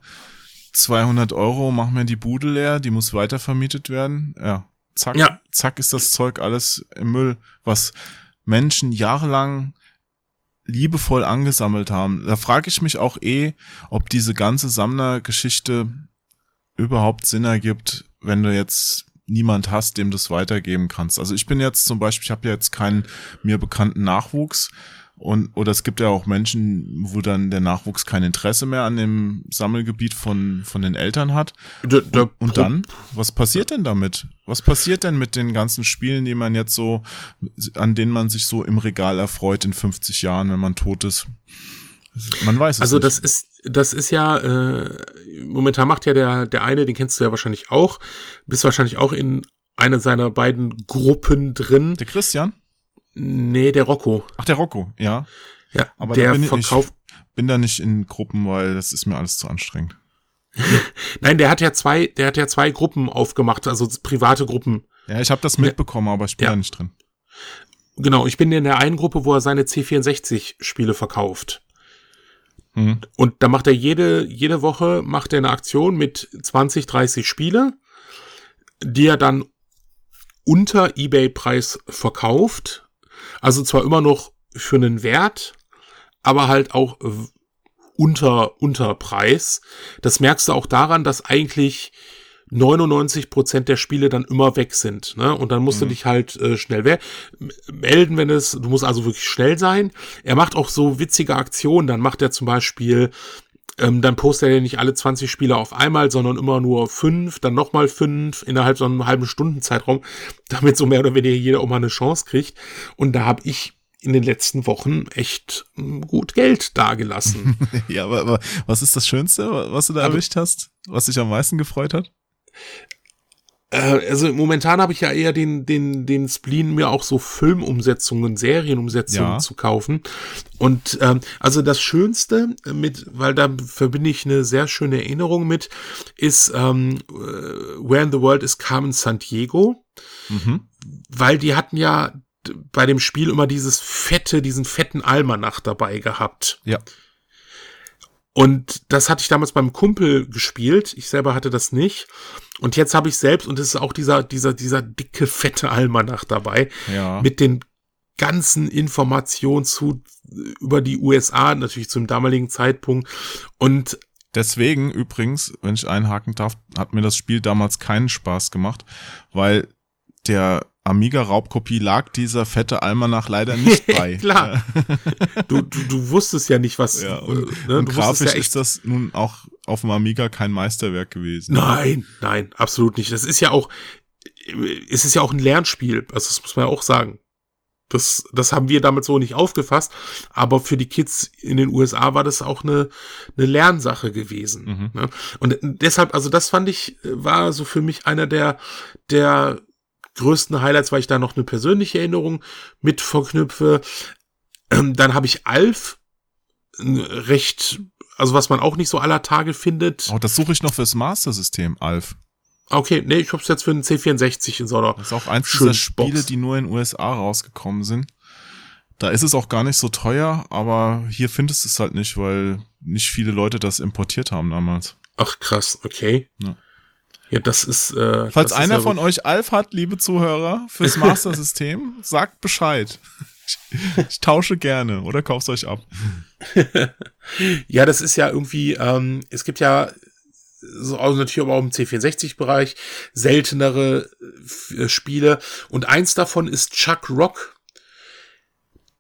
200 Euro, mach mir die Bude leer, die muss weitervermietet werden. Ja, zack, ja. zack ist das Zeug alles im Müll, was Menschen jahrelang liebevoll angesammelt haben. Da frage ich mich auch eh, ob diese ganze Sammlergeschichte überhaupt Sinn ergibt, wenn du jetzt niemand hast, dem du es weitergeben kannst. Also ich bin jetzt zum Beispiel, ich habe ja jetzt keinen mir bekannten Nachwuchs und oder es gibt ja auch Menschen, wo dann der Nachwuchs kein Interesse mehr an dem Sammelgebiet von von den Eltern hat. Da, da, und, und dann, was passiert denn damit? Was passiert denn mit den ganzen Spielen, die man jetzt so, an denen man sich so im Regal erfreut in 50 Jahren, wenn man tot ist? Man weiß es also nicht. das ist das ist ja, äh, momentan macht ja der, der eine, den kennst du ja wahrscheinlich auch, bist wahrscheinlich auch in einer seiner beiden Gruppen drin. Der Christian? Nee, der Rocco. Ach, der Rocco, ja. Ja, aber der bin verkauft. Ich bin da nicht in Gruppen, weil das ist mir alles zu anstrengend. Nein, der hat ja zwei, der hat ja zwei Gruppen aufgemacht, also private Gruppen. Ja, ich habe das mitbekommen, aber ich bin ja. da nicht drin. Genau, ich bin in der einen Gruppe, wo er seine C64-Spiele verkauft. Mhm. Und da macht er jede, jede Woche macht er eine Aktion mit 20, 30 Spiele, die er dann unter Ebay-Preis verkauft. Also zwar immer noch für einen Wert, aber halt auch unter, unter Preis. Das merkst du auch daran, dass eigentlich 99 Prozent der Spiele dann immer weg sind. Ne? Und dann musst mhm. du dich halt äh, schnell melden, wenn es, du musst also wirklich schnell sein. Er macht auch so witzige Aktionen. Dann macht er zum Beispiel, ähm, dann postet er nicht alle 20 Spiele auf einmal, sondern immer nur fünf, dann nochmal fünf innerhalb so einem halben Stundenzeitraum, damit so mehr oder weniger jeder auch mal eine Chance kriegt. Und da habe ich in den letzten Wochen echt hm, gut Geld dagelassen. ja, aber, aber was ist das Schönste, was du da aber, erwischt hast? Was dich am meisten gefreut hat? Äh, also momentan habe ich ja eher den, den, den Spleen, mir auch so Filmumsetzungen, Serienumsetzungen ja. zu kaufen. Und ähm, also das Schönste mit, weil da verbinde ich eine sehr schöne Erinnerung mit, ist ähm, Where in the World is Carmen San Diego. Mhm. Weil die hatten ja bei dem Spiel immer dieses fette, diesen fetten Almanach dabei gehabt. Ja. Und das hatte ich damals beim Kumpel gespielt. Ich selber hatte das nicht. Und jetzt habe ich selbst, und es ist auch dieser, dieser, dieser dicke, fette Almanach dabei. Ja. Mit den ganzen Informationen zu, über die USA, natürlich zum damaligen Zeitpunkt. Und Deswegen übrigens, wenn ich einhaken darf, hat mir das Spiel damals keinen Spaß gemacht, weil der Amiga-Raubkopie lag dieser fette Almanach leider nicht bei. Klar. du, du, du wusstest ja nicht, was. Ja, und, äh, ne, und du wusstest grafisch ja ist das nun auch auf dem Amiga kein Meisterwerk gewesen. Nein, nein, absolut nicht. Das ist ja auch, es ist ja auch ein Lernspiel. Also das muss man ja auch sagen. Das, das haben wir damit so nicht aufgefasst. Aber für die Kids in den USA war das auch eine, eine Lernsache gewesen. Mhm. Ne? Und deshalb, also das fand ich, war so für mich einer der, der größten Highlights, weil ich da noch eine persönliche Erinnerung mit verknüpfe. Ähm, Dann habe ich Alf, ein recht, also was man auch nicht so aller Tage findet. Oh, das suche ich noch fürs Master-System, Alf. Okay, nee, ich hab's jetzt für den C64 in so einer. Das ist auch eins dieser Spiele, Box. die nur in den USA rausgekommen sind. Da ist es auch gar nicht so teuer, aber hier findest du es halt nicht, weil nicht viele Leute das importiert haben damals. Ach krass, okay. Ja. Ja, das ist. Äh, Falls das einer ist ja von euch Alf hat, liebe Zuhörer, fürs Master-System, sagt Bescheid. Ich, ich tausche gerne oder kauf's euch ab. Ja, das ist ja irgendwie, ähm, es gibt ja so also natürlich aber auch im C64-Bereich seltenere äh, Spiele und eins davon ist Chuck Rock,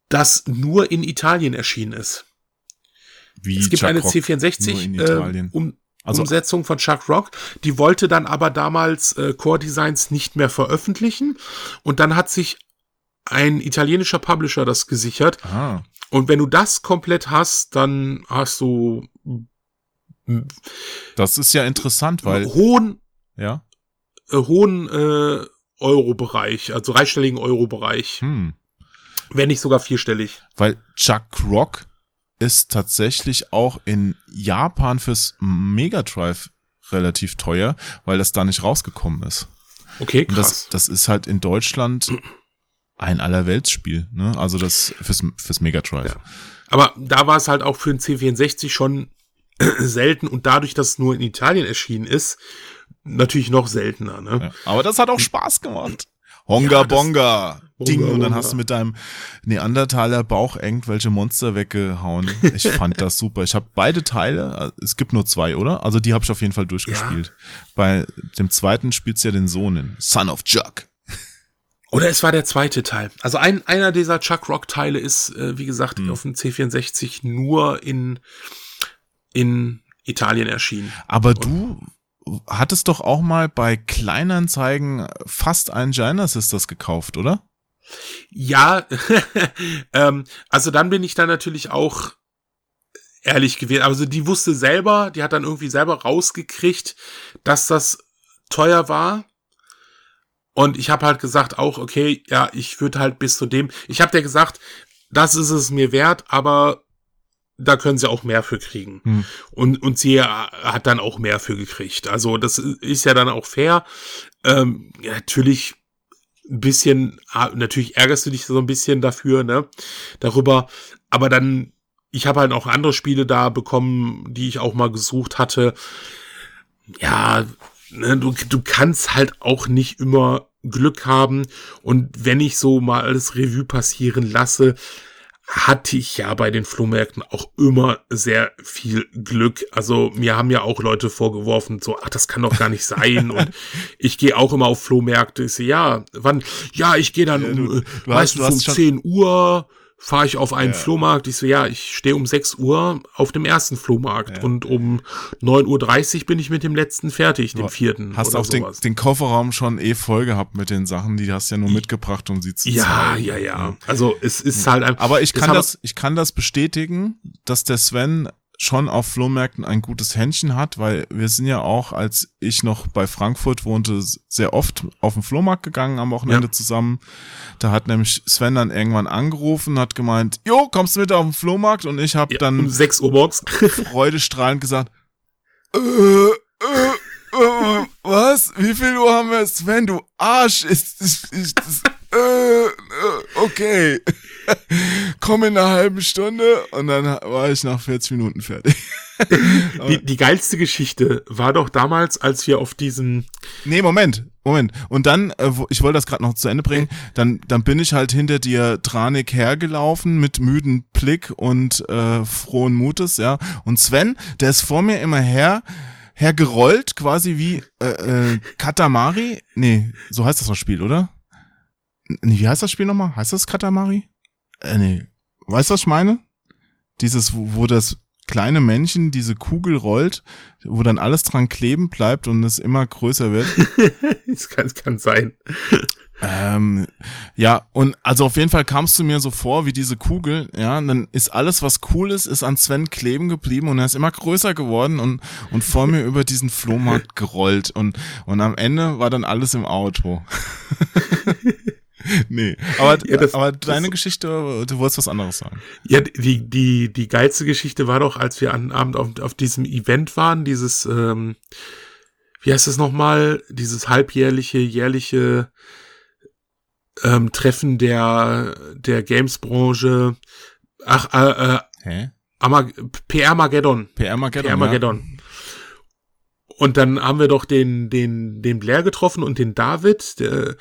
das nur in Italien erschienen ist. Wie es gibt Chuck eine Rock, C64 nur in äh, Italien. um, Also- Umsetzung von Chuck Rock. Die wollte dann aber damals äh, Core Designs nicht mehr veröffentlichen. Und dann hat sich ein italienischer Publisher das gesichert. Ah, und wenn du das komplett hast, dann hast du das ist ja interessant, weil, hohen, ja, äh, hohen äh, Euro-Bereich, also dreistelligen Euro-Bereich, hm, wenn nicht sogar vierstellig. weil Chuck Rock ist tatsächlich auch in Japan fürs Mega Drive relativ teuer, weil das da nicht rausgekommen ist. Okay, krass. das, das ist halt in Deutschland ein Allerweltsspiel, ne? Also das fürs, fürs Mega Drive. Ja. Aber da war es halt auch für den C64 schon selten und dadurch, dass es nur in Italien erschienen ist, natürlich noch seltener. Ne? Ja. Aber das hat auch Spaß gemacht. Honga Ja, Bonga. Ding. Und dann hast du mit deinem Neandertaler Bauch irgendwelche Monster weggehauen. Ich fand das super. Ich habe beide Teile, es gibt nur zwei, oder? Also die habe ich auf jeden Fall durchgespielt. Bei dem zweiten spielst du ja den Sohn in Son of Chuck. Oder es war der zweite Teil. Also ein, einer dieser Chuck Rock Teile ist, äh, wie gesagt, Hm. auf dem C64 nur in, in Italien erschienen. Aber du hattest doch auch mal bei Kleinanzeigen fast einen Giant Sisters gekauft, oder? Ja, ähm, also dann bin ich dann natürlich auch ehrlich gewesen. Also die wusste selber, die hat dann irgendwie selber rausgekriegt, dass das teuer war. Und ich habe halt gesagt auch, okay, ja, ich würde halt bis zu dem. Ich habe dir gesagt, das ist es mir wert, aber da können sie auch mehr für kriegen. Hm. Und, und sie hat dann auch mehr für gekriegt. Also das ist ja dann auch fair. Ähm, ja, natürlich ein bisschen, ah, natürlich ärgerst du dich so ein bisschen dafür, ne? Darüber. Aber dann, ich habe halt auch andere Spiele da bekommen, die ich auch mal gesucht hatte. Ja, ne, du, du kannst halt auch nicht immer Glück haben. Und wenn ich so mal alles Revue passieren lasse, hatte ich ja bei den Flohmärkten auch immer sehr viel Glück. Also mir haben ja auch Leute vorgeworfen, so, ach, das kann doch gar nicht sein. Und ich gehe auch immer auf Flohmärkte. Ich so, ja, wann? Ja, ich gehe dann um, du- äh, du hast- meistens du um schon- 10 Uhr fahre ich auf einen Ja. Flohmarkt. Ich so, ja, ich stehe um 6 Uhr auf dem ersten Flohmarkt Ja. und um 9.30 Uhr bin ich mit dem letzten fertig, dem vierten. Hast auch den, den Kofferraum schon eh voll gehabt mit den Sachen, die hast du ja nur mitgebracht, um sie zu ja, zeigen. ja, ja. Also es ist halt ein. Aber ich kann das, ich kann das bestätigen, dass der Sven schon auf Flohmärkten ein gutes Händchen hat, weil wir sind ja auch, als ich noch bei Frankfurt wohnte, sehr oft auf den Flohmarkt gegangen am Wochenende Ja. zusammen. Da hat nämlich Sven dann irgendwann angerufen, hat gemeint, jo, kommst du mit auf den Flohmarkt? Und ich habe Ja, dann um 6 Uhr morgens. freudestrahlend gesagt, äh, äh, äh, was? Wie viel Uhr haben wir? Sven, du Arsch! Ist, ist, ist, äh, äh, okay, komm in einer halben Stunde und dann war ich nach 40 Minuten fertig. die, die geilste Geschichte war doch damals, als wir auf diesem. Nee, Moment, Moment. Und dann, äh, ich wollte das gerade noch zu Ende bringen, dann, dann bin ich halt hinter dir tranig hergelaufen mit müden Blick und äh, frohen Mutes, ja. Und Sven, der ist vor mir immer her, hergerollt, quasi wie äh, äh, Katamari. Nee, so heißt das das Spiel, oder? Nee, wie heißt das Spiel nochmal? Heißt das Katamari? Äh, nee. Weißt du, was ich meine? Dieses, wo, wo das kleine Männchen diese Kugel rollt, wo dann alles dran kleben bleibt und es immer größer wird. das kann, das kann sein. Ähm, ja, und also auf jeden Fall kamst du mir so vor wie diese Kugel, ja, und dann ist alles, was cool ist, ist an Sven kleben geblieben und er ist immer größer geworden und, und vor mir über diesen Flohmarkt gerollt und, und am Ende war dann alles im Auto. nee, aber, ja, das, aber deine das, Geschichte, du wolltest was anderes sagen. Ja, die, die, die geilste Geschichte war doch, als wir an Abend auf, auf diesem Event waren, dieses, ähm, wie heißt es nochmal, dieses halbjährliche, jährliche ähm, Treffen der, der Games-Branche. Ach, äh, äh, Hä? PR-Mageddon. PR-Mageddon. PR-Mageddon. Ja. Und dann haben wir doch den, den, den Blair getroffen und den David, der,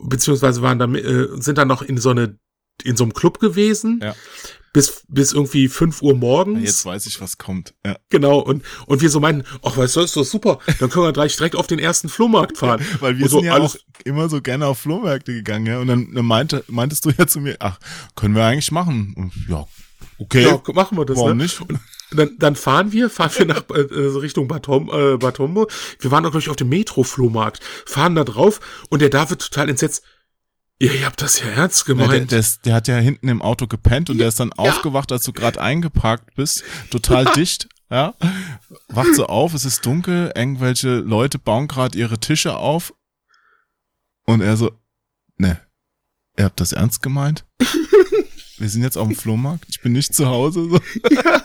beziehungsweise waren dann, äh, sind dann noch in so eine, in so einem Club gewesen. Ja. Bis, bis irgendwie fünf Uhr morgens. Ja, jetzt weiß ich, was kommt. Ja. Genau. Und, und wir so meinten, ach, weißt du, ist doch super. Dann können wir gleich direkt auf den ersten Flohmarkt fahren. Weil wir und sind so ja auch immer so gerne auf Flohmärkte gegangen, ja. Und dann, dann meinte, meintest du ja zu mir, ach, können wir eigentlich machen. Und ja, okay. Ja, machen wir das. Warum ne? nicht? Und dann, dann fahren wir, fahren wir nach äh, Richtung Batom, äh, Batombo. Wir waren doch, glaube ich, auf dem Metro-Flohmarkt, fahren da drauf und der David total entsetzt. Ja, ihr habt das ja ernst gemeint. Ja, der, der, der, hat ja hinten im Auto gepennt und der ist dann ja. aufgewacht, als du gerade eingeparkt bist, total dicht. Ja, wacht so auf, es ist dunkel, irgendwelche Leute bauen gerade ihre Tische auf und er so, ne, ihr habt das ernst gemeint? Wir sind jetzt auf dem Flohmarkt, ich bin nicht zu Hause. So. Ja.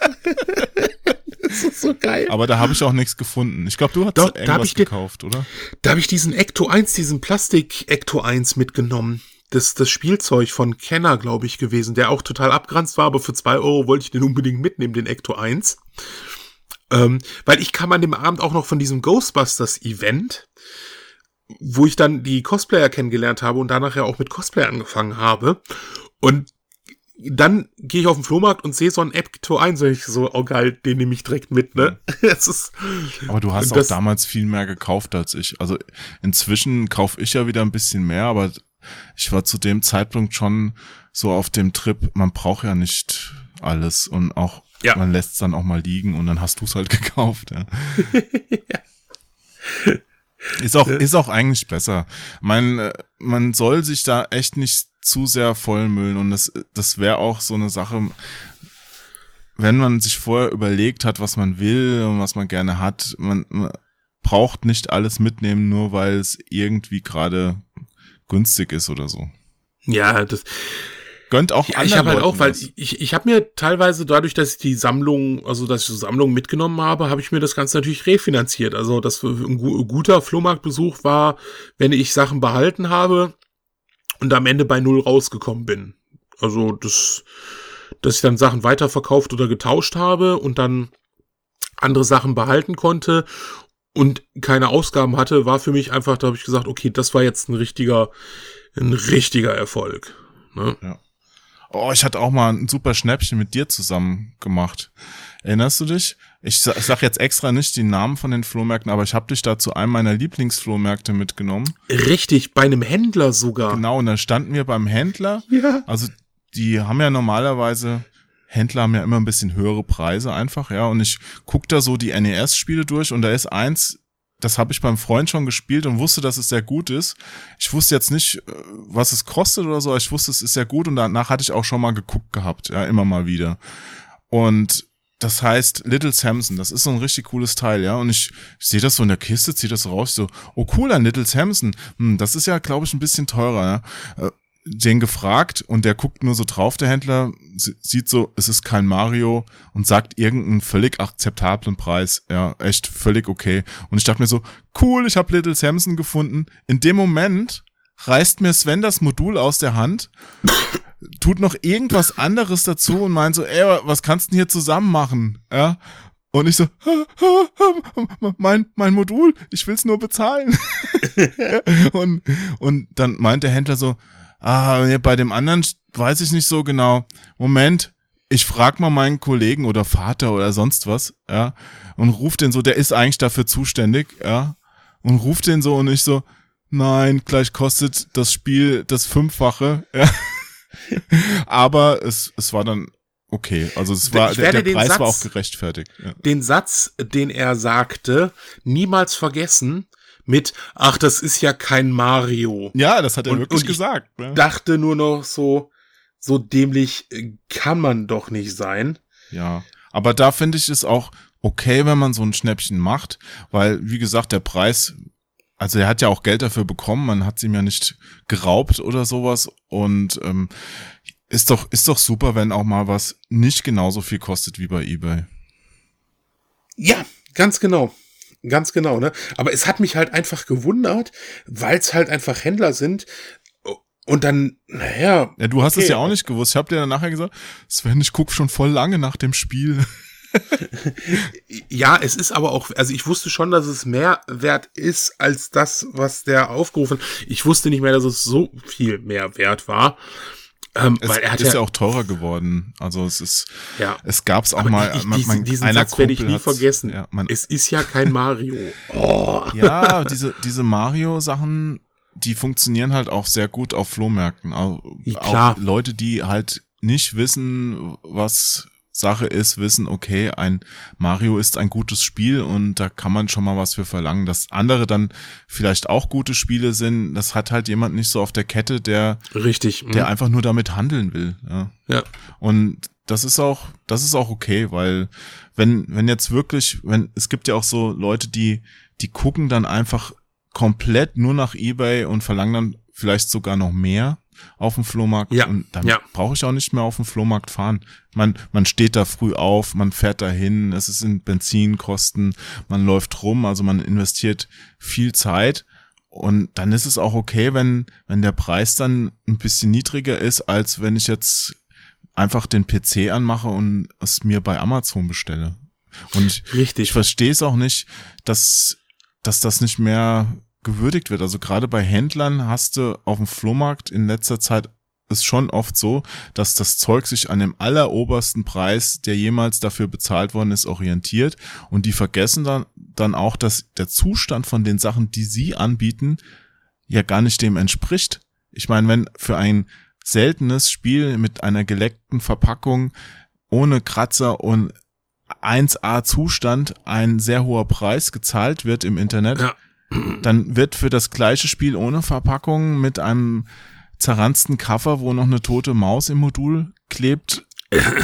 Das ist so geil. Aber da habe ich auch nichts gefunden. Ich glaube, du hast Doch, irgendwas gekauft, oder? Da habe ich diesen Ecto 1, diesen Plastik Ecto 1 mitgenommen. Das, das Spielzeug von Kenner, glaube ich, gewesen, der auch total abgranzt war, aber für zwei Euro wollte ich den unbedingt mitnehmen, den Ecto 1. Ähm, weil ich kam an dem Abend auch noch von diesem Ghostbusters Event, wo ich dann die Cosplayer kennengelernt habe und danach ja auch mit Cosplay angefangen habe. Und dann gehe ich auf den Flohmarkt und sehe so ein Epto 1 und ich so, oh geil, den nehme ich direkt mit, ne? es ist, aber du hast auch damals viel mehr gekauft als ich. Also inzwischen kaufe ich ja wieder ein bisschen mehr, aber ich war zu dem Zeitpunkt schon so auf dem Trip, man braucht ja nicht alles und auch ja. man lässt es dann auch mal liegen und dann hast du es halt gekauft, ja. Ist auch, ist auch eigentlich besser. Man, äh, man soll sich da echt nicht zu sehr vollmüllen und das, das wäre auch so eine Sache, wenn man sich vorher überlegt hat, was man will und was man gerne hat, man, man braucht nicht alles mitnehmen, nur weil es irgendwie gerade günstig ist oder so. Ja, das gönnt auch ja, Ich habe halt auch, weil ich, ich habe mir teilweise dadurch, dass ich die Sammlung, also dass ich die Sammlung mitgenommen habe, habe ich mir das Ganze natürlich refinanziert. Also das ein guter Flohmarktbesuch war, wenn ich Sachen behalten habe, und am Ende bei null rausgekommen bin. Also das, dass ich dann Sachen weiterverkauft oder getauscht habe und dann andere Sachen behalten konnte und keine Ausgaben hatte, war für mich einfach, da habe ich gesagt, okay, das war jetzt ein richtiger, ein richtiger Erfolg. Ne? Ja. Oh, ich hatte auch mal ein super Schnäppchen mit dir zusammen gemacht. Erinnerst du dich? Ich sag, ich sag jetzt extra nicht die Namen von den Flohmärkten, aber ich habe dich da zu einem meiner Lieblingsflohmärkte mitgenommen. Richtig, bei einem Händler sogar. Genau, und dann standen wir beim Händler. Ja. Also die haben ja normalerweise Händler haben ja immer ein bisschen höhere Preise einfach, ja. Und ich guck da so die NES-Spiele durch und da ist eins, das habe ich beim Freund schon gespielt und wusste, dass es sehr gut ist. Ich wusste jetzt nicht, äh, was es kostet oder so, ich wusste, es ist sehr gut und danach hatte ich auch schon mal geguckt gehabt, ja, immer mal wieder. Und das heißt Little Samson, das ist so ein richtig cooles Teil, ja. Und ich, ich sehe das so in der Kiste, ziehe das raus, so, oh cool, ein Little Samson. Hm, das ist ja, glaube ich, ein bisschen teurer, ja. Äh, den gefragt und der guckt nur so drauf, der Händler, sieht so, es ist kein Mario und sagt irgendeinen völlig akzeptablen Preis. Ja, echt völlig okay. Und ich dachte mir so, cool, ich habe Little Samson gefunden. In dem Moment reißt mir Sven das Modul aus der Hand, tut noch irgendwas anderes dazu und meint so, ey, was kannst du denn hier zusammen machen? Ja. Und ich so, mein, mein Modul, ich will's nur bezahlen. und, und dann meint der Händler so, ah, bei dem anderen weiß ich nicht so genau. Moment, ich frag mal meinen Kollegen oder Vater oder sonst was, ja, und ruft den so, der ist eigentlich dafür zuständig, ja, und ruft den so und ich so, nein, gleich kostet das Spiel das Fünffache, ja. Aber es, es war dann okay. Also es war, der, der Preis Satz, war auch gerechtfertigt. Ja. Den Satz, den er sagte, niemals vergessen mit, ach, das ist ja kein Mario. Ja, das hat er und, wirklich und gesagt. Ja. Dachte nur noch so, so dämlich kann man doch nicht sein. Ja, aber da finde ich es auch okay, wenn man so ein Schnäppchen macht, weil, wie gesagt, der Preis also er hat ja auch Geld dafür bekommen, man hat ihm ja nicht geraubt oder sowas und ähm, ist doch ist doch super, wenn auch mal was nicht genauso viel kostet wie bei eBay. Ja, ganz genau. Ganz genau, ne? Aber es hat mich halt einfach gewundert, weil es halt einfach Händler sind, und dann, naja. Ja, du hast okay. es ja auch nicht gewusst. Ich habe dir dann nachher gesagt, Sven, ich guck schon voll lange nach dem Spiel. Ja, es ist aber auch, also ich wusste schon, dass es mehr wert ist als das, was der aufgerufen. Ich wusste nicht mehr, dass es so viel mehr wert war. Ähm, es weil er hat ist ja, ja, auch teurer geworden. Also es ist, ja. es gab's auch mal. Ich, diesen, mein, diesen Satz werde ich nie vergessen. Ja, man, es ist ja kein Mario. Oh. Ja, diese diese Mario Sachen, die funktionieren halt auch sehr gut auf Flohmärkten. Auch, auch Leute, die halt nicht wissen, was Sache ist, wissen, okay, ein Mario ist ein gutes Spiel und da kann man schon mal was für verlangen. Dass andere dann vielleicht auch gute Spiele sind, das hat halt jemand nicht so auf der Kette, der richtig, der mhm. einfach nur damit handeln will. Ja. ja. Und das ist auch, das ist auch okay, weil wenn, wenn jetzt wirklich, wenn, es gibt ja auch so Leute, die, die gucken dann einfach komplett nur nach eBay und verlangen dann vielleicht sogar noch mehr auf dem Flohmarkt. Ja. Und dann ja. brauche ich auch nicht mehr auf dem Flohmarkt fahren. Man, man steht da früh auf, man fährt dahin, es sind Benzinkosten, man läuft rum, also man investiert viel Zeit. Und dann ist es auch okay, wenn, wenn der Preis dann ein bisschen niedriger ist, als wenn ich jetzt einfach den PC anmache und es mir bei Amazon bestelle. Und ich, Richtig. ich verstehe es auch nicht, dass, dass das nicht mehr gewürdigt wird. Also gerade bei Händlern hast du auf dem Flohmarkt in letzter Zeit ist schon oft so, dass das Zeug sich an dem allerobersten Preis, der jemals dafür bezahlt worden ist, orientiert und die vergessen dann, dann auch, dass der Zustand von den Sachen, die sie anbieten, ja gar nicht dem entspricht. Ich meine, wenn für ein seltenes Spiel mit einer geleckten Verpackung ohne Kratzer und 1A Zustand ein sehr hoher Preis gezahlt wird im Internet, ja dann wird für das gleiche Spiel ohne Verpackung mit einem zerranzten Cover, wo noch eine tote Maus im Modul klebt,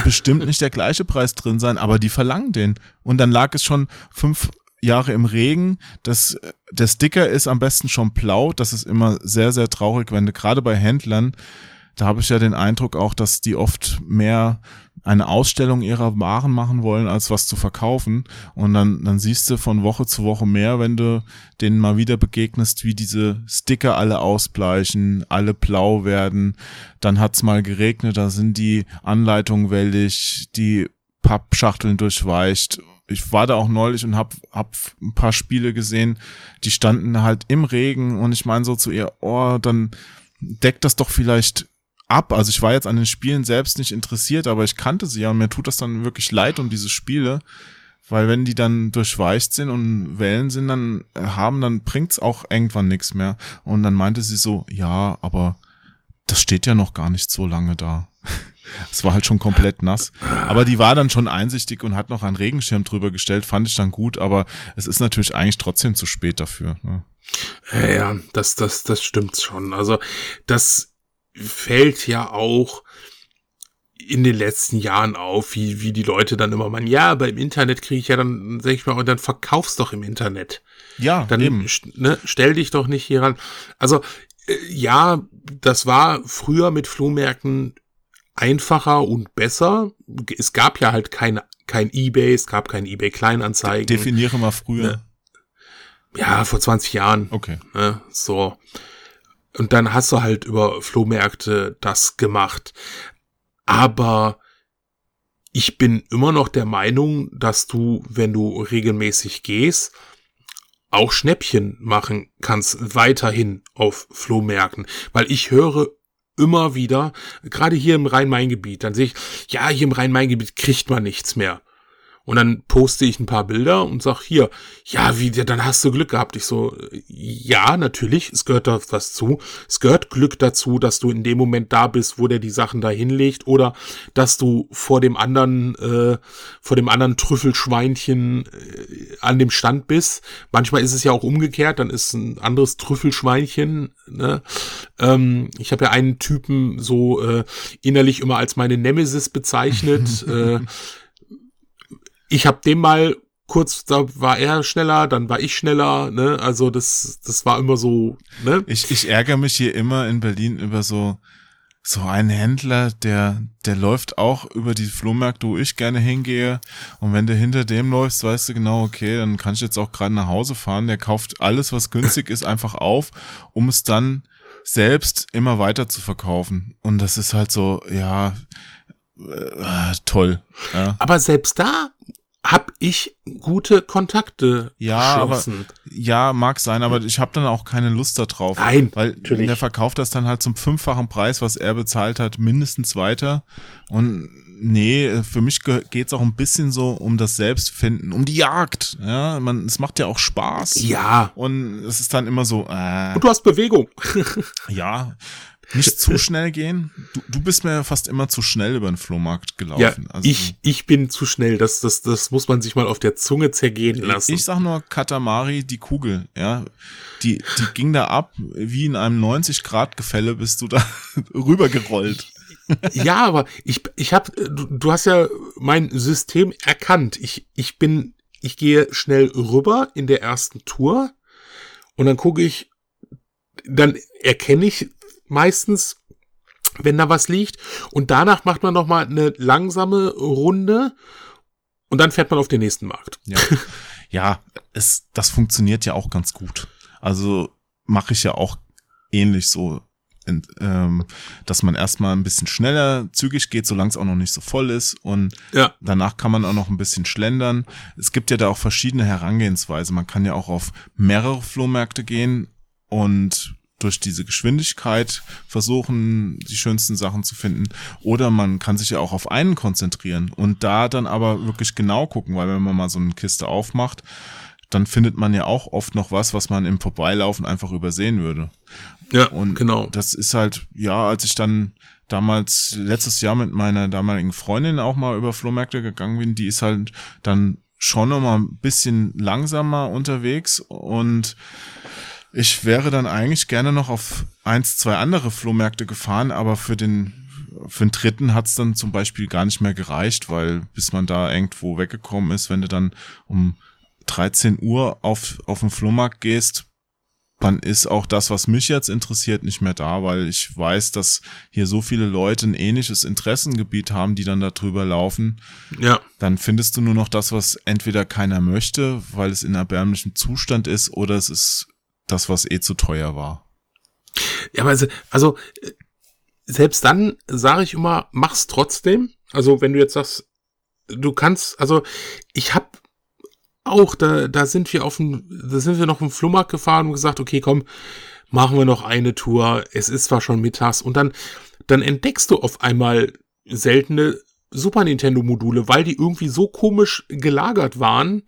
bestimmt nicht der gleiche Preis drin sein, aber die verlangen den. Und dann lag es schon fünf Jahre im Regen. Das, der Sticker ist am besten schon blau. Das ist immer sehr, sehr traurig, wenn gerade bei Händlern, da habe ich ja den Eindruck auch, dass die oft mehr eine Ausstellung ihrer Waren machen wollen, als was zu verkaufen. Und dann, dann siehst du von Woche zu Woche mehr, wenn du denen mal wieder begegnest, wie diese Sticker alle ausbleichen, alle blau werden. Dann hat's mal geregnet, da sind die Anleitungen wellig, die Pappschachteln durchweicht. Ich war da auch neulich und hab, hab ein paar Spiele gesehen, die standen halt im Regen und ich meine so zu ihr, oh, dann deckt das doch vielleicht ab. Also ich war jetzt an den Spielen selbst nicht interessiert, aber ich kannte sie ja und mir tut das dann wirklich leid um diese Spiele. Weil wenn die dann durchweicht sind und Wellen sind, dann äh, haben, dann bringt's auch irgendwann nichts mehr. Und dann meinte sie so, ja, aber das steht ja noch gar nicht so lange da. Es war halt schon komplett nass. Aber die war dann schon einsichtig und hat noch einen Regenschirm drüber gestellt, fand ich dann gut, aber es ist natürlich eigentlich trotzdem zu spät dafür. Ne? Ja, ja, das, das, das stimmt schon. Also, das fällt ja auch in den letzten Jahren auf, wie, wie die Leute dann immer meinen, ja, aber im Internet kriege ich ja dann, sag ich mal, und dann verkaufst doch im Internet. Ja, dann eben. Ne, stell dich doch nicht hier ran. Also, äh, ja, das war früher mit Flohmärkten einfacher und besser. Es gab ja halt kein, kein Ebay, es gab kein Ebay Kleinanzeigen. Definiere mal früher. Ne? Ja, vor 20 Jahren. Okay. Ne, so. Und dann hast du halt über Flohmärkte das gemacht. Aber ich bin immer noch der Meinung, dass du, wenn du regelmäßig gehst, auch Schnäppchen machen kannst weiterhin auf Flohmärkten. Weil ich höre immer wieder, gerade hier im Rhein-Main-Gebiet, dann sehe ich, ja, hier im Rhein-Main-Gebiet kriegt man nichts mehr. Und dann poste ich ein paar Bilder und sag hier, ja, wie, dann hast du Glück gehabt. Ich so, ja, natürlich, es gehört da was zu. Es gehört Glück dazu, dass du in dem Moment da bist, wo der die Sachen da hinlegt oder dass du vor dem anderen, äh, vor dem anderen Trüffelschweinchen äh, an dem Stand bist. Manchmal ist es ja auch umgekehrt, dann ist ein anderes Trüffelschweinchen. Ne? Ähm, ich habe ja einen Typen so äh, innerlich immer als meine Nemesis bezeichnet. äh, ich habe dem mal kurz, da war er schneller, dann war ich schneller, ne? Also das, das war immer so, ne? Ich, ich ärgere mich hier immer in Berlin über so, so einen Händler, der, der läuft auch über die Flohmärkte, wo ich gerne hingehe. Und wenn du hinter dem läufst, weißt du genau, okay, dann kann ich jetzt auch gerade nach Hause fahren. Der kauft alles, was günstig ist, einfach auf, um es dann selbst immer weiter zu verkaufen. Und das ist halt so, ja, äh, toll. Ja. Aber selbst da hab ich gute Kontakte. Ja, aber ja, mag sein, aber ich habe dann auch keine Lust darauf. Nein, weil natürlich. der verkauft das dann halt zum fünffachen Preis, was er bezahlt hat, mindestens weiter. Und nee, für mich geht's auch ein bisschen so um das Selbstfinden, um die Jagd. Ja, man, es macht ja auch Spaß. Ja. Und es ist dann immer so. Äh, Und du hast Bewegung. ja. Nicht zu schnell gehen. Du, du bist mir ja fast immer zu schnell über den Flohmarkt gelaufen. Ja, also, ich, ich bin zu schnell. Das, das, das muss man sich mal auf der Zunge zergehen lassen. Ich sag nur Katamari, die Kugel, ja. Die, die ging da ab, wie in einem 90-Grad-Gefälle bist du da rübergerollt. ja, aber ich, ich hab, du, du hast ja mein System erkannt. Ich, ich bin, ich gehe schnell rüber in der ersten Tour und dann gucke ich, dann erkenne ich meistens, wenn da was liegt. Und danach macht man noch mal eine langsame Runde und dann fährt man auf den nächsten Markt. Ja, ja es, das funktioniert ja auch ganz gut. Also mache ich ja auch ähnlich so, ähm, dass man erstmal ein bisschen schneller zügig geht, solange es auch noch nicht so voll ist und ja. danach kann man auch noch ein bisschen schlendern. Es gibt ja da auch verschiedene Herangehensweise. Man kann ja auch auf mehrere Flohmärkte gehen und durch diese Geschwindigkeit versuchen, die schönsten Sachen zu finden. Oder man kann sich ja auch auf einen konzentrieren und da dann aber wirklich genau gucken, weil wenn man mal so eine Kiste aufmacht, dann findet man ja auch oft noch was, was man im Vorbeilaufen einfach übersehen würde. Ja, und genau. Das ist halt, ja, als ich dann damals letztes Jahr mit meiner damaligen Freundin auch mal über Flohmärkte gegangen bin, die ist halt dann schon noch mal ein bisschen langsamer unterwegs und ich wäre dann eigentlich gerne noch auf eins, zwei andere Flohmärkte gefahren, aber für den für den dritten hat's dann zum Beispiel gar nicht mehr gereicht, weil bis man da irgendwo weggekommen ist, wenn du dann um 13 Uhr auf, auf den Flohmarkt gehst, dann ist auch das, was mich jetzt interessiert, nicht mehr da, weil ich weiß, dass hier so viele Leute ein ähnliches Interessengebiet haben, die dann da drüber laufen. Ja. Dann findest du nur noch das, was entweder keiner möchte, weil es in erbärmlichem Zustand ist, oder es ist das, was eh zu teuer war. Ja, aber also, also selbst dann sage ich immer, mach's trotzdem. Also wenn du jetzt sagst, du kannst, also ich hab auch, da, da sind wir auf dem, da sind wir noch im Flohmarkt gefahren und gesagt, okay, komm, machen wir noch eine Tour. Es ist zwar schon mittags und dann, dann entdeckst du auf einmal seltene Super Nintendo Module, weil die irgendwie so komisch gelagert waren,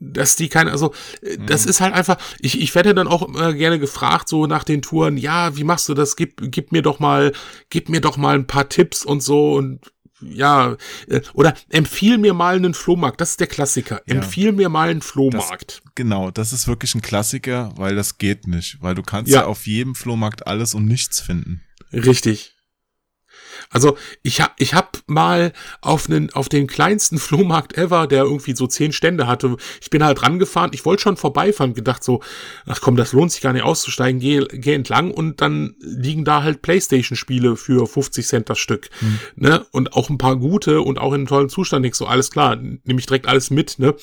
dass die keine, also äh, das mhm. ist halt einfach, ich, ich werde dann auch immer gerne gefragt, so nach den Touren, ja, wie machst du das? Gib, gib mir doch mal, gib mir doch mal ein paar Tipps und so und ja, äh, oder empfiehl mir mal einen Flohmarkt, das ist der Klassiker. Ja. Empfiehl mir mal einen Flohmarkt. Das, genau, das ist wirklich ein Klassiker, weil das geht nicht, weil du kannst ja, ja auf jedem Flohmarkt alles und nichts finden. Richtig. Also ich hab, ich hab mal auf, einen, auf den kleinsten Flohmarkt ever, der irgendwie so zehn Stände hatte, ich bin halt rangefahren, ich wollte schon vorbeifahren, gedacht so, ach komm, das lohnt sich gar nicht auszusteigen, geh, geh entlang und dann liegen da halt Playstation-Spiele für 50 Cent das Stück. Hm. Ne? Und auch ein paar gute und auch in einem tollen Zustand. Ich so, alles klar, nehme ich direkt alles mit. Ne?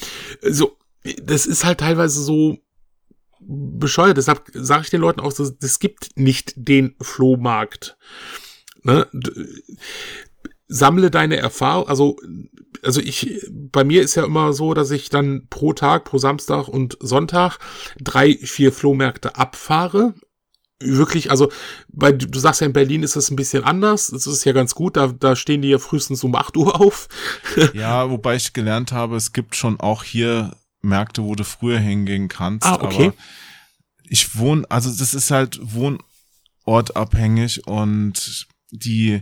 So, das ist halt teilweise so, bescheuert. Deshalb sage ich den Leuten auch, es gibt nicht den Flohmarkt. Ne? Sammle deine Erfahrung, also also ich, bei mir ist ja immer so, dass ich dann pro Tag, pro Samstag und Sonntag drei, vier Flohmärkte abfahre wirklich, also bei, du sagst ja in Berlin ist das ein bisschen anders. Das ist ja ganz gut. Da, da stehen die ja frühestens um 8 Uhr auf. ja, wobei ich gelernt habe, es gibt schon auch hier Märkte, wo du früher hingehen kannst. Ah, okay. Aber ich wohne, also das ist halt wohnortabhängig und die,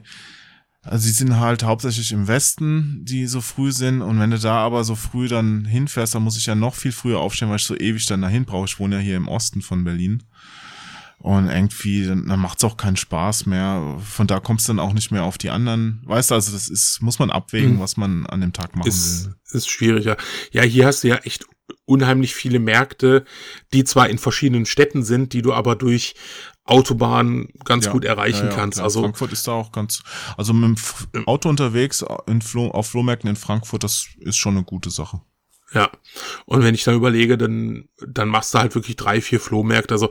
also sie sind halt hauptsächlich im Westen, die so früh sind. Und wenn du da aber so früh dann hinfährst, dann muss ich ja noch viel früher aufstehen, weil ich so ewig dann dahin brauche. Ich wohne ja hier im Osten von Berlin. Und irgendwie, dann, dann macht's auch keinen Spaß mehr. Von da kommst du dann auch nicht mehr auf die anderen. Weißt du, also das ist, muss man abwägen, mhm. was man an dem Tag machen ist, will. Ist schwieriger. Ja, hier hast du ja echt unheimlich viele Märkte, die zwar in verschiedenen Städten sind, die du aber durch Autobahn ganz ja, gut erreichen ja, ja, kannst. Klar. Also Frankfurt ist da auch ganz, also mit dem Auto unterwegs in Flo, auf Flohmärkten in Frankfurt, das ist schon eine gute Sache. Ja. Und wenn ich dann überlege, dann, dann machst du halt wirklich drei, vier Flohmärkte. Also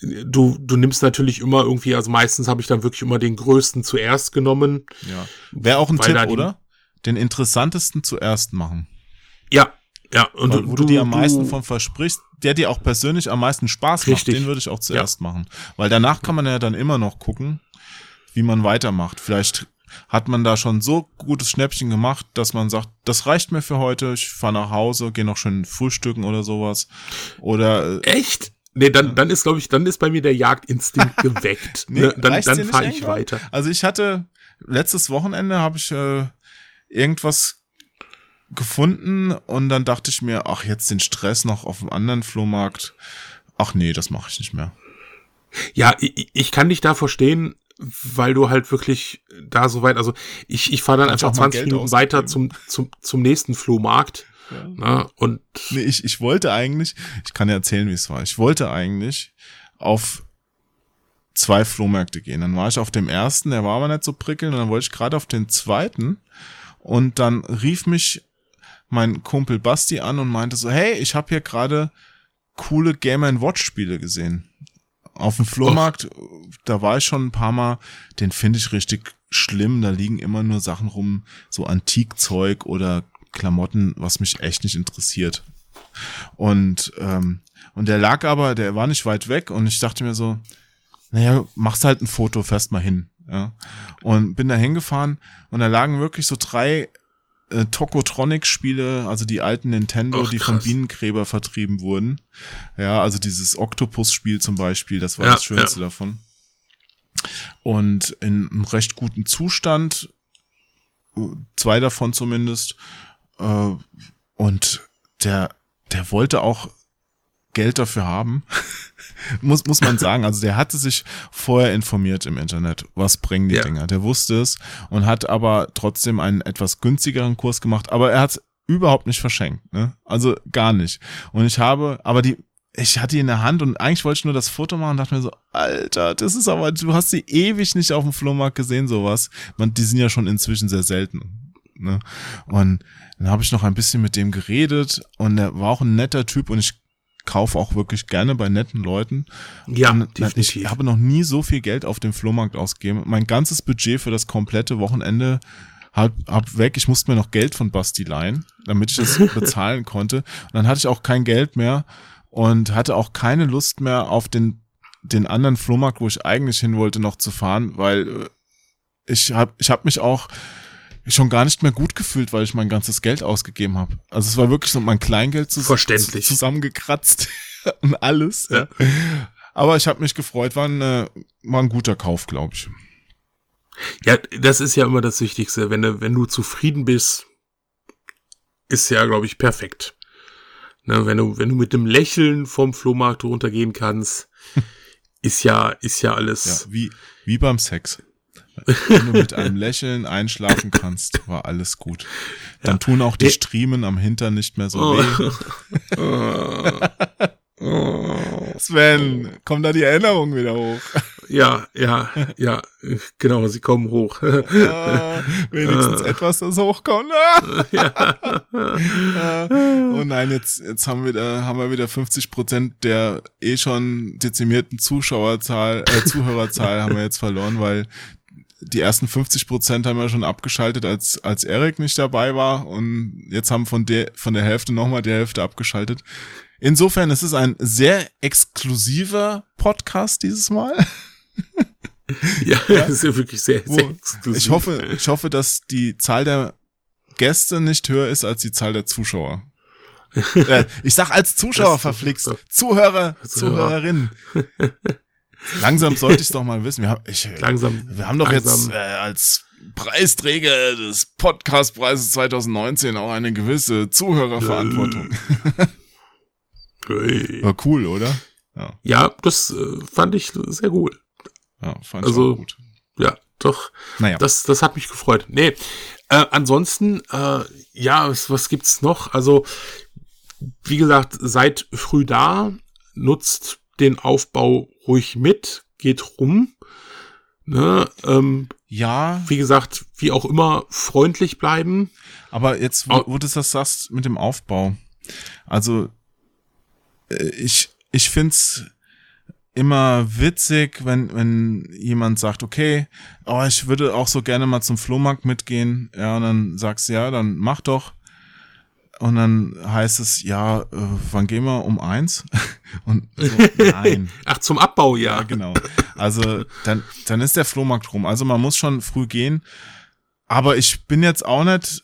du, du nimmst natürlich immer irgendwie, also meistens habe ich dann wirklich immer den größten zuerst genommen. Ja. Wäre auch ein Tipp, oder? Den interessantesten zuerst machen. Ja, ja. Und Weil, wo du, du dir am meisten von versprichst, der dir auch persönlich am meisten Spaß richtig. macht, den würde ich auch zuerst ja. machen. Weil danach kann man ja dann immer noch gucken, wie man weitermacht. Vielleicht hat man da schon so gutes Schnäppchen gemacht, dass man sagt, das reicht mir für heute, ich fahre nach Hause, gehe noch schön frühstücken oder sowas. Oder äh, Echt? Nee, dann, dann ist, glaube ich, dann ist bei mir der Jagdinstinkt geweckt. nee, ne? Dann, dann fahre ich weiter. Also ich hatte letztes Wochenende habe ich äh, irgendwas gefunden und dann dachte ich mir, ach, jetzt den Stress noch auf dem anderen Flohmarkt. Ach nee, das mache ich nicht mehr. Ja, ich, ich kann dich da verstehen, weil du halt wirklich da so weit, also ich, ich fahre dann einfach 20 Minuten ausgeben. weiter zum, zum, zum nächsten Flohmarkt ja. Na, und nee, ich, ich wollte eigentlich, ich kann ja erzählen, wie es war. Ich wollte eigentlich auf zwei Flohmärkte gehen. Dann war ich auf dem ersten, der war aber nicht so prickelnd, und dann wollte ich gerade auf den zweiten. Und dann rief mich mein Kumpel Basti an und meinte so, hey, ich habe hier gerade coole Game Watch Spiele gesehen. Auf dem Flohmarkt, oh. da war ich schon ein paar Mal, den finde ich richtig schlimm. Da liegen immer nur Sachen rum, so Antikzeug oder Klamotten, was mich echt nicht interessiert. Und, ähm, und der lag aber, der war nicht weit weg und ich dachte mir so, naja, machst halt ein Foto, fährst mal hin. Ja. Und bin da hingefahren und da lagen wirklich so drei äh, Tokotronic-Spiele, also die alten Nintendo, Ach, die von Bienenkräber vertrieben wurden. Ja, also dieses Octopus-Spiel zum Beispiel, das war ja, das Schönste ja. davon. Und in einem recht guten Zustand, zwei davon zumindest. Äh, und der, der wollte auch Geld dafür haben. muss, muss man sagen. Also der hatte sich vorher informiert im Internet, was bringen die ja. Dinger. Der wusste es und hat aber trotzdem einen etwas günstigeren Kurs gemacht. Aber er hat überhaupt nicht verschenkt. Ne? Also gar nicht. Und ich habe, aber die, ich hatte die in der Hand und eigentlich wollte ich nur das Foto machen und dachte mir so, Alter, das ist aber, du hast sie ewig nicht auf dem Flohmarkt gesehen, sowas. Man, die sind ja schon inzwischen sehr selten. Ne? Und dann habe ich noch ein bisschen mit dem geredet und er war auch ein netter Typ und ich kaufe auch wirklich gerne bei netten Leuten. Ja, und definitiv. Ich habe noch nie so viel Geld auf dem Flohmarkt ausgegeben. Mein ganzes Budget für das komplette Wochenende hab, hab weg. Ich musste mir noch Geld von Basti leihen, damit ich das bezahlen konnte. Und dann hatte ich auch kein Geld mehr und hatte auch keine Lust mehr auf den, den anderen Flohmarkt, wo ich eigentlich hin wollte, noch zu fahren, weil äh, ich habe ich hab mich auch schon gar nicht mehr gut gefühlt, weil ich mein ganzes Geld ausgegeben habe. Also es war wirklich so mein Kleingeld zus Verständlich. zusammengekratzt und alles. Ja. Aber ich habe mich gefreut, war ein, äh, war ein guter Kauf, glaube ich. Ja, das ist ja immer das Wichtigste. Wenn du, wenn du zufrieden bist, ist ja, glaube ich, perfekt. Ne, wenn du, wenn du mit dem Lächeln vom Flohmarkt runtergehen kannst, ist ja, ist ja alles. Ja, wie, wie beim Sex. Wenn du mit einem Lächeln einschlafen kannst, war alles gut. Dann ja. tun auch die Striemen am Hintern nicht mehr so oh. weh. Sven, kommt da die Erinnerung wieder hoch? Ja, ja, ja, genau, sie kommen hoch. Ah, wenigstens etwas, das hochkommt. ja. oh nein, jetzt, jetzt haben wir, da, haben wir wieder 50 Prozent der eh schon dezimierten Zuschauerzahl, äh, Zuhörerzahl haben wir jetzt verloren, weil die ersten 50 Prozent haben wir schon abgeschaltet, als, als Erik nicht dabei war. Und jetzt haben von der, von der Hälfte nochmal die Hälfte abgeschaltet. Insofern es ist ein sehr exklusiver Podcast dieses Mal. ja, ja, das ist ja wirklich sehr, sehr exklusiv. Ich hoffe, ich hoffe, dass die Zahl der Gäste nicht höher ist als die Zahl der Zuschauer. äh, ich sag als Zuschauer verflixt. Zuhörer, Zuhörerinnen. Langsam sollte ich es doch mal wissen. Wir haben, ich, langsam, wir haben doch langsam. jetzt äh, als Preisträger des Podcastpreises 2019 auch eine gewisse Zuhörerverantwortung. War cool, oder? Ja, ja das äh, fand ich sehr gut. Ja, fand also, ich gut. Ja, doch. Naja. Das, das hat mich gefreut. Nee, äh, ansonsten, äh, ja, was, was gibt's noch? Also, wie gesagt, seid früh da, nutzt den Aufbau ruhig mit, geht rum. Ne, ähm, ja. Wie gesagt, wie auch immer, freundlich bleiben. Aber jetzt, wo, wo du das sagst mit dem Aufbau. Also, äh, ich, ich find's immer witzig, wenn, wenn jemand sagt, okay, oh, ich würde auch so gerne mal zum Flohmarkt mitgehen. Ja, und dann sagst du, ja, dann mach doch. Und dann heißt es, ja, äh, wann gehen wir? Um eins? Und so, nein. Ach, zum Abbau, ja. Ja, genau. Also dann, dann ist der Flohmarkt rum. Also man muss schon früh gehen. Aber ich bin jetzt auch nicht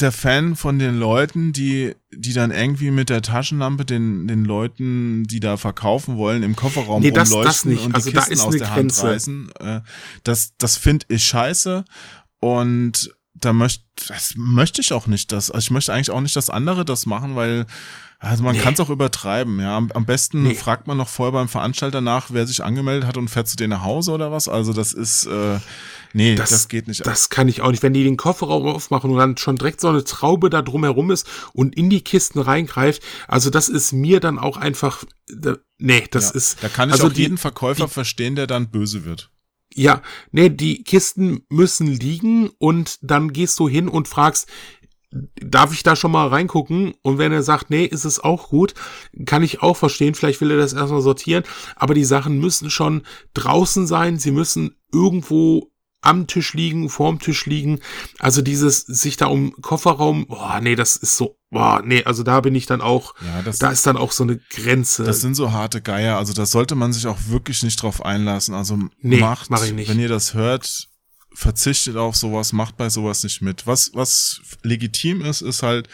der Fan von den Leuten, die, die dann irgendwie mit der Taschenlampe den, den Leuten, die da verkaufen wollen, im Kofferraum nee, das, das nicht. und also die Kisten aus der Grenze. Hand reißen. Äh, das, das finde ich scheiße. Und da möchte, das möchte ich auch nicht, dass, also ich möchte eigentlich auch nicht, dass andere das machen, weil, also man nee. kann es auch übertreiben, ja. Am, am besten nee. fragt man noch vorher beim Veranstalter nach, wer sich angemeldet hat und fährt zu denen nach Hause oder was. Also das ist, äh, nee, das, das geht nicht. Das kann ich auch nicht. Wenn die den Kofferraum aufmachen und dann schon direkt so eine Traube da drumherum ist und in die Kisten reingreift, also das ist mir dann auch einfach, nee, das ja, ist. Da kann ich also auch die, jeden Verkäufer die, verstehen, der dann böse wird. Ja, nee, die Kisten müssen liegen und dann gehst du hin und fragst, darf ich da schon mal reingucken? Und wenn er sagt, nee, ist es auch gut, kann ich auch verstehen. Vielleicht will er das erstmal sortieren. Aber die Sachen müssen schon draußen sein. Sie müssen irgendwo am Tisch liegen, vorm Tisch liegen. Also dieses sich da um Kofferraum, boah, nee, das ist so, boah, nee, also da bin ich dann auch, ja, das, da ist dann auch so eine Grenze. Das sind so harte Geier, also da sollte man sich auch wirklich nicht drauf einlassen. Also nee, macht, mach ich nicht. wenn ihr das hört, verzichtet auf sowas, macht bei sowas nicht mit. Was, was legitim ist, ist halt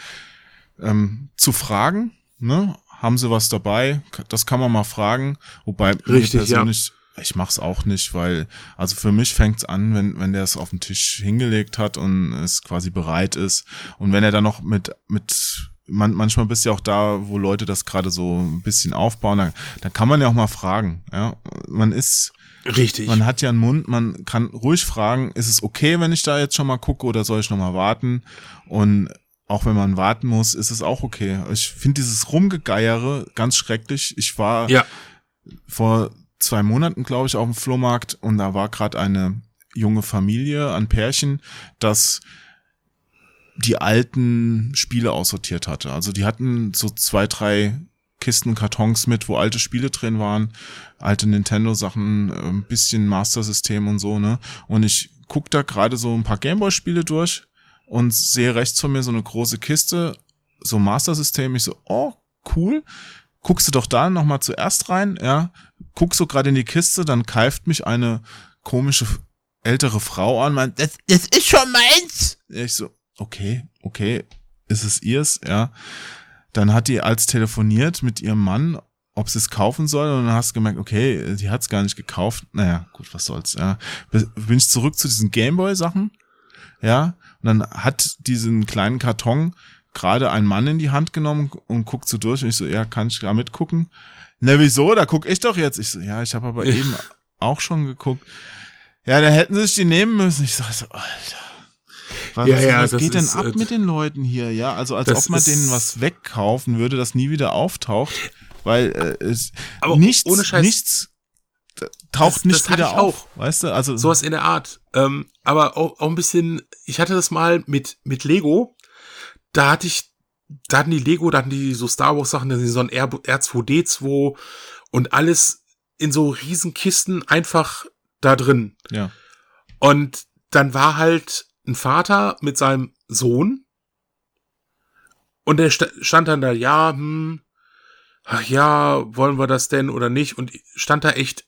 ähm, zu fragen, ne? Haben sie was dabei? Das kann man mal fragen. Wobei Richtig, persönlich ja ich mach's auch nicht, weil, also für mich fängt's an, wenn, wenn der es auf den Tisch hingelegt hat und es quasi bereit ist. Und wenn er dann noch mit, mit, man, manchmal bist du ja auch da, wo Leute das gerade so ein bisschen aufbauen, dann, dann kann man ja auch mal fragen, ja. Man ist, Richtig. Man hat ja einen Mund, man kann ruhig fragen, ist es okay, wenn ich da jetzt schon mal gucke oder soll ich noch mal warten? Und auch wenn man warten muss, ist es auch okay. Ich finde dieses Rumgegeiere ganz schrecklich. Ich war ja. vor zwei Monaten, glaube ich, auf dem Flohmarkt und da war gerade eine junge Familie, ein Pärchen, das die alten Spiele aussortiert hatte. Also die hatten so zwei, drei Kisten Kartons mit, wo alte Spiele drin waren, alte Nintendo-Sachen, ein bisschen Master-System und so, ne? Und ich guck da gerade so ein paar Gameboy-Spiele durch und sehe rechts von mir so eine große Kiste, so Master-System. Ich so, oh, cool. Guckst du doch da nochmal zuerst rein, ja? guck so gerade in die Kiste, dann keift mich eine komische ältere Frau an, meint, das, das ist schon meins. Ich so, okay, okay, ist es ihrs, ja. Dann hat die als telefoniert mit ihrem Mann, ob sie es kaufen soll, und dann hast du gemerkt, okay, sie hat es gar nicht gekauft. Naja, gut, was soll's, ja. Bin ich zurück zu diesen Gameboy-Sachen, ja, und dann hat diesen kleinen Karton gerade ein Mann in die Hand genommen und guckt so durch und ich so, ja, kann ich da mitgucken? Na wieso? Da guck ich doch jetzt. Ich so, ja, ich habe aber eben auch schon geguckt. Ja, da hätten sie sich die nehmen müssen. Ich so, so Alter. Was, ja, ja, was geht denn ab äh, mit den Leuten hier? Ja, also als ob man denen was wegkaufen würde, das nie wieder auftaucht, weil äh, es aber nichts, ohne Scheiß. nichts taucht das, nicht das wieder auf. auch. Weißt du, also. Sowas in der Art. Ähm, aber auch, auch ein bisschen, ich hatte das mal mit, mit Lego. Da hatte ich, da hatten die Lego, da hatten die so Star Wars Sachen, da sind so ein R, R2D2 und alles in so riesen Kisten einfach da drin. ja. Und dann war halt ein Vater mit seinem Sohn. Und der sta- stand dann da, ja, hm, ach ja, wollen wir das denn oder nicht? Und stand da echt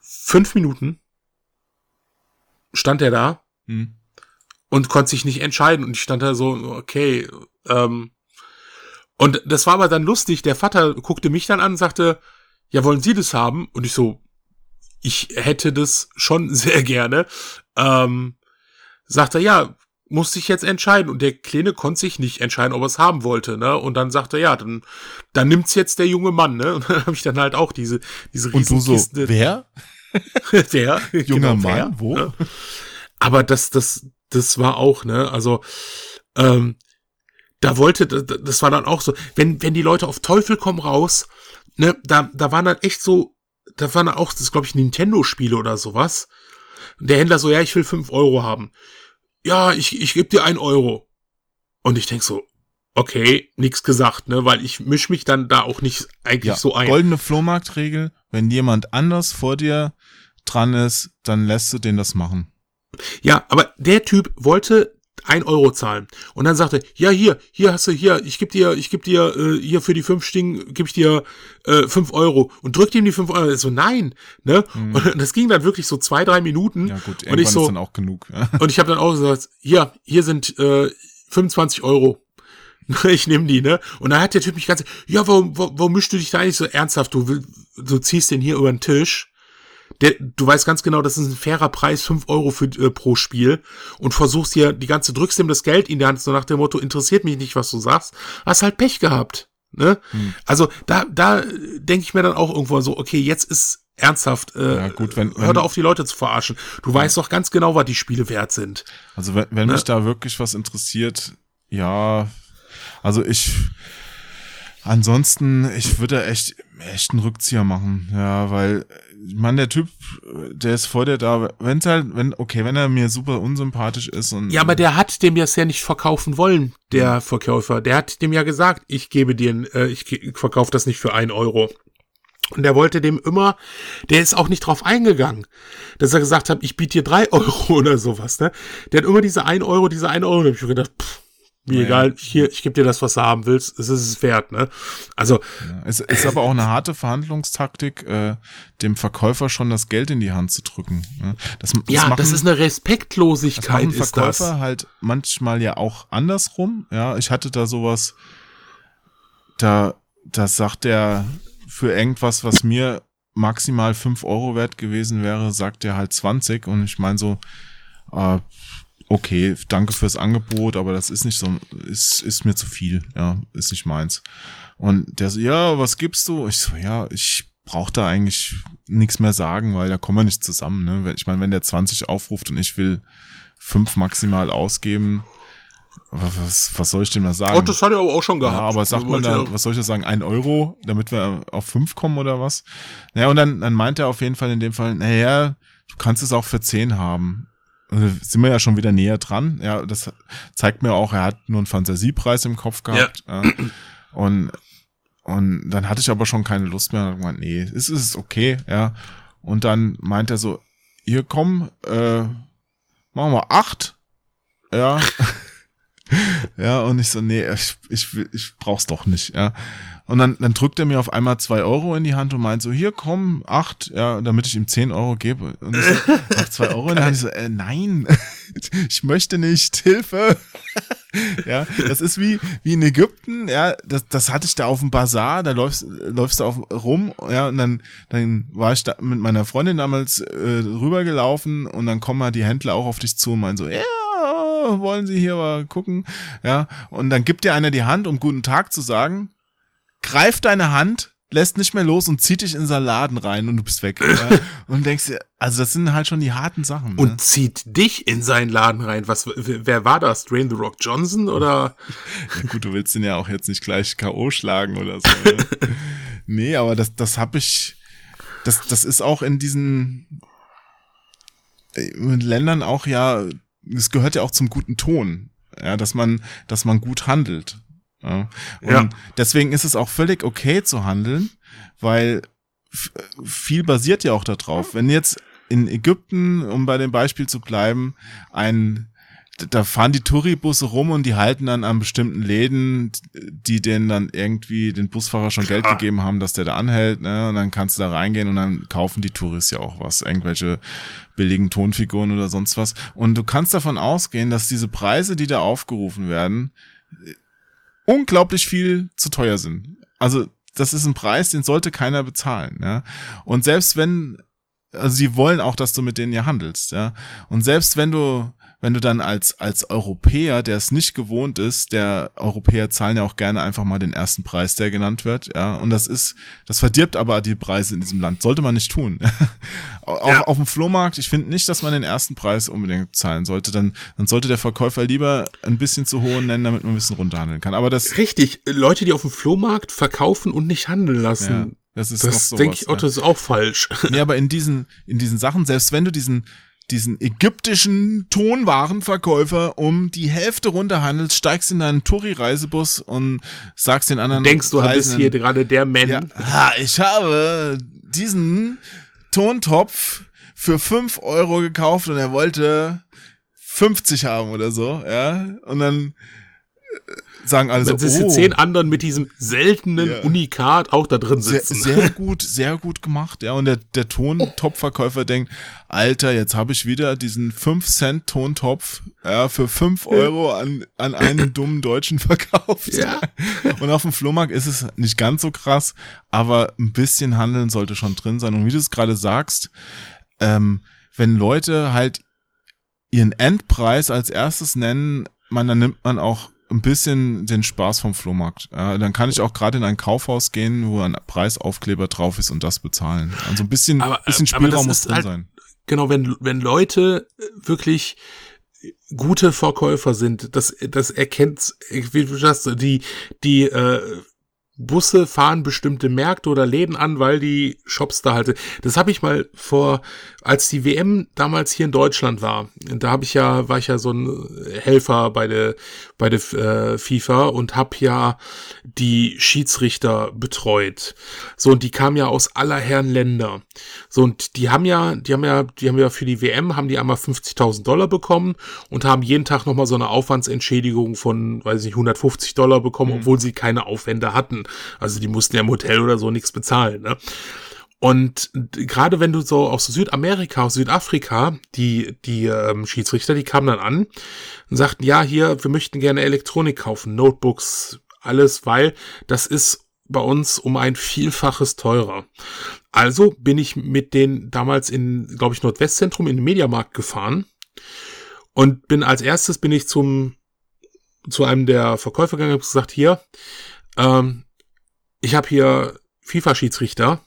fünf Minuten. Stand er da Hm. Und konnte sich nicht entscheiden. Und ich stand da so, okay, ähm, und das war aber dann lustig. Der Vater guckte mich dann an und sagte, ja, wollen Sie das haben? Und ich so, ich hätte das schon sehr gerne. Ähm, sagt er, ja, muss sich jetzt entscheiden. Und der Kleine konnte sich nicht entscheiden, ob er es haben wollte, ne? Und dann sagt er, ja, dann, dann nimmt's jetzt der junge Mann, ne? Und dann habe ich dann halt auch diese, diese Und du so, wer? wer? Junger Genau, wer, Mann, wo? ne? Aber das, das, das war auch, ne? Also, ähm, da wollte, da- da- das war dann auch so, wenn, wenn die Leute auf Teufel komm raus, ne, da, da waren dann echt so, da waren dann auch, das glaube ich, Nintendo-Spiele oder sowas. Und der Händler so, ja, ich will fünf Euro haben. Ja, ich, ich gebe dir ein Euro. Und ich denk so, okay, nix gesagt, ne, weil ich misch mich dann da auch nicht eigentlich Ja, so ein. goldene Flohmarktregel. Wenn jemand anders vor dir dran ist, dann lässt du den das machen. Ja, aber der Typ wollte ein Euro zahlen. Und dann sagte, ja, hier, hier hast du, hier, ich geb dir, ich geb dir, äh, hier für die fünf Sting, geb ich dir äh, fünf Euro. Und drückt ihm die fünf Euro. So, nein, ne? Und das ging dann wirklich so zwei, drei Minuten. Mhm. Ja gut, und irgendwann ich so, ist dann auch genug. Ja. und ich habe dann auch gesagt, hier, hier sind äh, 25 Euro. Ich nehme die, ne? Und dann hat der Typ mich ganz, ja, warum, warum, warum mischst du dich da eigentlich so ernsthaft? Du, will, du ziehst den hier über den Tisch. Der, du weißt ganz genau, das ist ein fairer Preis, 5 Euro für, äh, pro Spiel. Und versuchst hier die ganze, drückst ihm das Geld in die Hand, so nach dem Motto, interessiert mich nicht, was du sagst. Hast halt Pech gehabt. Ne? Hm. Also da, da denke ich mir dann auch irgendwo so, okay, jetzt ist ernsthaft, äh, Ja, gut, wenn- hör doch auf, die Leute zu verarschen. Du weißt doch ganz genau, was die Spiele wert sind. Also wenn, wenn Ne? mich da wirklich was interessiert, ja, also ich ansonsten, ich würde echt echt einen Rückzieher machen, ja, weil ich meine, der Typ, der ist vor dir da, wenn's halt, wenn, okay, wenn er mir super unsympathisch ist und Ja, aber der hat dem das ja nicht verkaufen wollen, der Verkäufer. Der hat dem ja gesagt, ich gebe dir, äh, ich, verkaufe das nicht für ein Euro. Und der wollte dem immer, der ist auch nicht drauf eingegangen, dass er gesagt hat, ich biete dir drei Euro oder sowas, ne? Der hat immer diese ein Euro, diese ein Euro, da hab ich mir gedacht, pff, mir Naja. egal, hier, ich gebe dir das, was du haben willst, es ist es wert, ne? Also, Ja, es ist aber auch eine harte Verhandlungstaktik, äh, dem Verkäufer schon das Geld in die Hand zu drücken. ne? Das, das ja, machen, das ist eine das Respektlosigkeit, machen ist das. Verkäufer halt manchmal ja auch andersrum. Ja, ich hatte da sowas, da, da sagt er für irgendwas, was mir maximal fünf Euro wert gewesen wäre, sagt er halt 20 und ich meine so, äh, okay, danke fürs Angebot, aber das ist nicht so, ist, ist mir zu viel, ja, ist nicht meins. Und der so, ja, was gibst du? Ich so, ja, ich brauche da eigentlich nichts mehr sagen, weil da kommen wir nicht zusammen. Ne? Ich meine, wenn der 20 aufruft und ich will fünf maximal ausgeben, was, was soll ich denn da sagen? Oh, das hat er aber auch schon Ja, gehabt. aber sagt man Wollte da, was soll ich da sagen, ein Euro, damit wir auf fünf kommen oder was? Naja, und dann, dann meint er auf jeden Fall in dem Fall, naja, du kannst es auch für zehn haben. Und da sind wir ja schon wieder näher dran. Ja, das zeigt mir auch, er hat nur einen Fantasiepreis im Kopf gehabt. Ja. Und, und dann hatte ich aber schon keine Lust mehr. Und gemeint, nee, es ist okay, ja. Und dann meint er so, hier komm, äh, machen wir acht. Ja. Ja, und ich so, nee, ich, ich, ich brauch's doch nicht, ja. Und dann, dann drückt er mir auf einmal zwei Euro in die Hand und meint so, hier, komm, acht, ja, damit ich ihm zehn Euro gebe. Und ich so, ach, zwei Euro in der Hand. Ich so, äh, nein, ich möchte nicht, Hilfe. ja, das ist wie, wie in Ägypten, ja, das, das hatte ich da auf dem Bazar, da läufst, läufst du auf, rum, ja, und dann, dann war ich da mit meiner Freundin damals äh, rübergelaufen und dann kommen halt die Händler auch auf dich zu und meinen so, ja, wollen Sie hier mal gucken? Ja, und dann gibt dir einer die Hand, um guten Tag zu sagen, greift deine Hand, lässt nicht mehr los und zieht dich in seinen Laden rein und du bist weg. Ja? Und denkst dir, also das sind halt schon die harten Sachen. Und ne? zieht dich in seinen Laden rein. Was, wer wer war das? Dwayne The Rock Johnson oder? Ja, gut, du willst den ja auch jetzt nicht gleich K.O. schlagen oder so. Ne? nee, aber das, das hab ich, das, das ist auch in diesen äh, Ländern auch ja, es gehört ja auch zum guten Ton, ja, dass man, dass man gut handelt. Ja. Und ja. deswegen ist es auch völlig okay zu handeln, weil viel basiert ja auch darauf. Wenn jetzt in Ägypten, um bei dem Beispiel zu bleiben, ein da fahren die Touribusse rum und die halten dann an bestimmten Läden, die denen dann irgendwie den Busfahrer schon Klar. Geld gegeben haben, dass der da anhält, ne? Und dann kannst du da reingehen und dann kaufen die Touris ja auch was, irgendwelche billigen Tonfiguren oder sonst was. Und du kannst davon ausgehen, dass diese Preise, die da aufgerufen werden, unglaublich viel zu teuer sind. Also das ist ein Preis, den sollte keiner bezahlen. Ja? Und selbst wenn, also sie wollen auch, dass du mit denen ja handelst. Ja? Und selbst wenn du wenn du dann als, als Europäer, der es nicht gewohnt ist, der Europäer zahlen ja auch gerne einfach mal den ersten Preis, der genannt wird, ja, und das ist, das verdirbt aber die Preise in diesem Land, sollte man nicht tun. auch ja. auf dem Flohmarkt, ich finde nicht, dass man den ersten Preis unbedingt zahlen sollte, dann, dann sollte der Verkäufer lieber ein bisschen zu hohen nennen, damit man ein bisschen runterhandeln kann, aber das. Richtig, Leute, die auf dem Flohmarkt verkaufen und nicht handeln lassen. Ja. Das ist das denke ich, Otto, ja. ist auch falsch. Nee, aber in diesen, in diesen Sachen, selbst wenn du diesen, diesen ägyptischen Tonwarenverkäufer um die Hälfte runterhandelst, steigst in deinen Touri-Reisebus und sagst den anderen. Denkst du, Reisenden, bist hier gerade der Man? Ja, ha, ich habe diesen Tontopf für fünf Euro gekauft und er wollte 50 haben oder so, ja. Und dann sagen alle so, oh. zehn anderen mit diesem seltenen yeah. Unikat auch da drin sitzen. Sehr, sehr gut, sehr gut gemacht, ja. Und der, der Tontopfverkäufer denkt, Alter, jetzt habe ich wieder diesen 5 Cent Tontopf ja, für 5 Euro an, an einen dummen Deutschen verkauft. Ja. Und auf dem Flohmarkt ist es nicht ganz so krass, aber ein bisschen Handeln sollte schon drin sein. Und wie du es gerade sagst, ähm, wenn Leute halt ihren Endpreis als erstes nennen, man, dann nimmt man auch ein bisschen den Spaß vom Flohmarkt. Ja, dann kann ich auch gerade in ein Kaufhaus gehen, wo ein Preisaufkleber drauf ist und das bezahlen. Also ein bisschen, aber, bisschen Spielraum muss drin halt, sein. Genau, wenn, wenn Leute wirklich gute Verkäufer sind, das, das erkennt, wie du sagst, die, die, äh, Busse fahren bestimmte Märkte oder Läden an, weil die Shops da halt. Das habe ich mal vor, als die WM damals hier in Deutschland war. Da habe ich ja, war ich ja so ein Helfer bei der bei der äh, FIFA und habe ja die Schiedsrichter betreut. So und die kamen ja aus aller Herren Länder. So und die haben ja, die haben ja, die haben ja für die WM haben die einmal 50.000 Dollar bekommen und haben jeden Tag noch mal so eine Aufwandsentschädigung von, weiß ich nicht, 150 Dollar bekommen, mhm. obwohl sie keine Aufwände hatten. Also die mussten ja im Hotel oder so nichts bezahlen. Ne? Und gerade wenn du so aus Südamerika, aus Südafrika, die, die ähm, Schiedsrichter, die kamen dann an und sagten, ja, hier, wir möchten gerne Elektronik kaufen, Notebooks, alles, weil das ist bei uns um ein Vielfaches teurer. Also bin ich mit denen damals in, glaube ich, Nordwestzentrum in den Mediamarkt gefahren und bin als erstes bin ich zum zu einem der Verkäufer gegangen und gesagt, hier, ähm, ich habe hier FIFA-Schiedsrichter,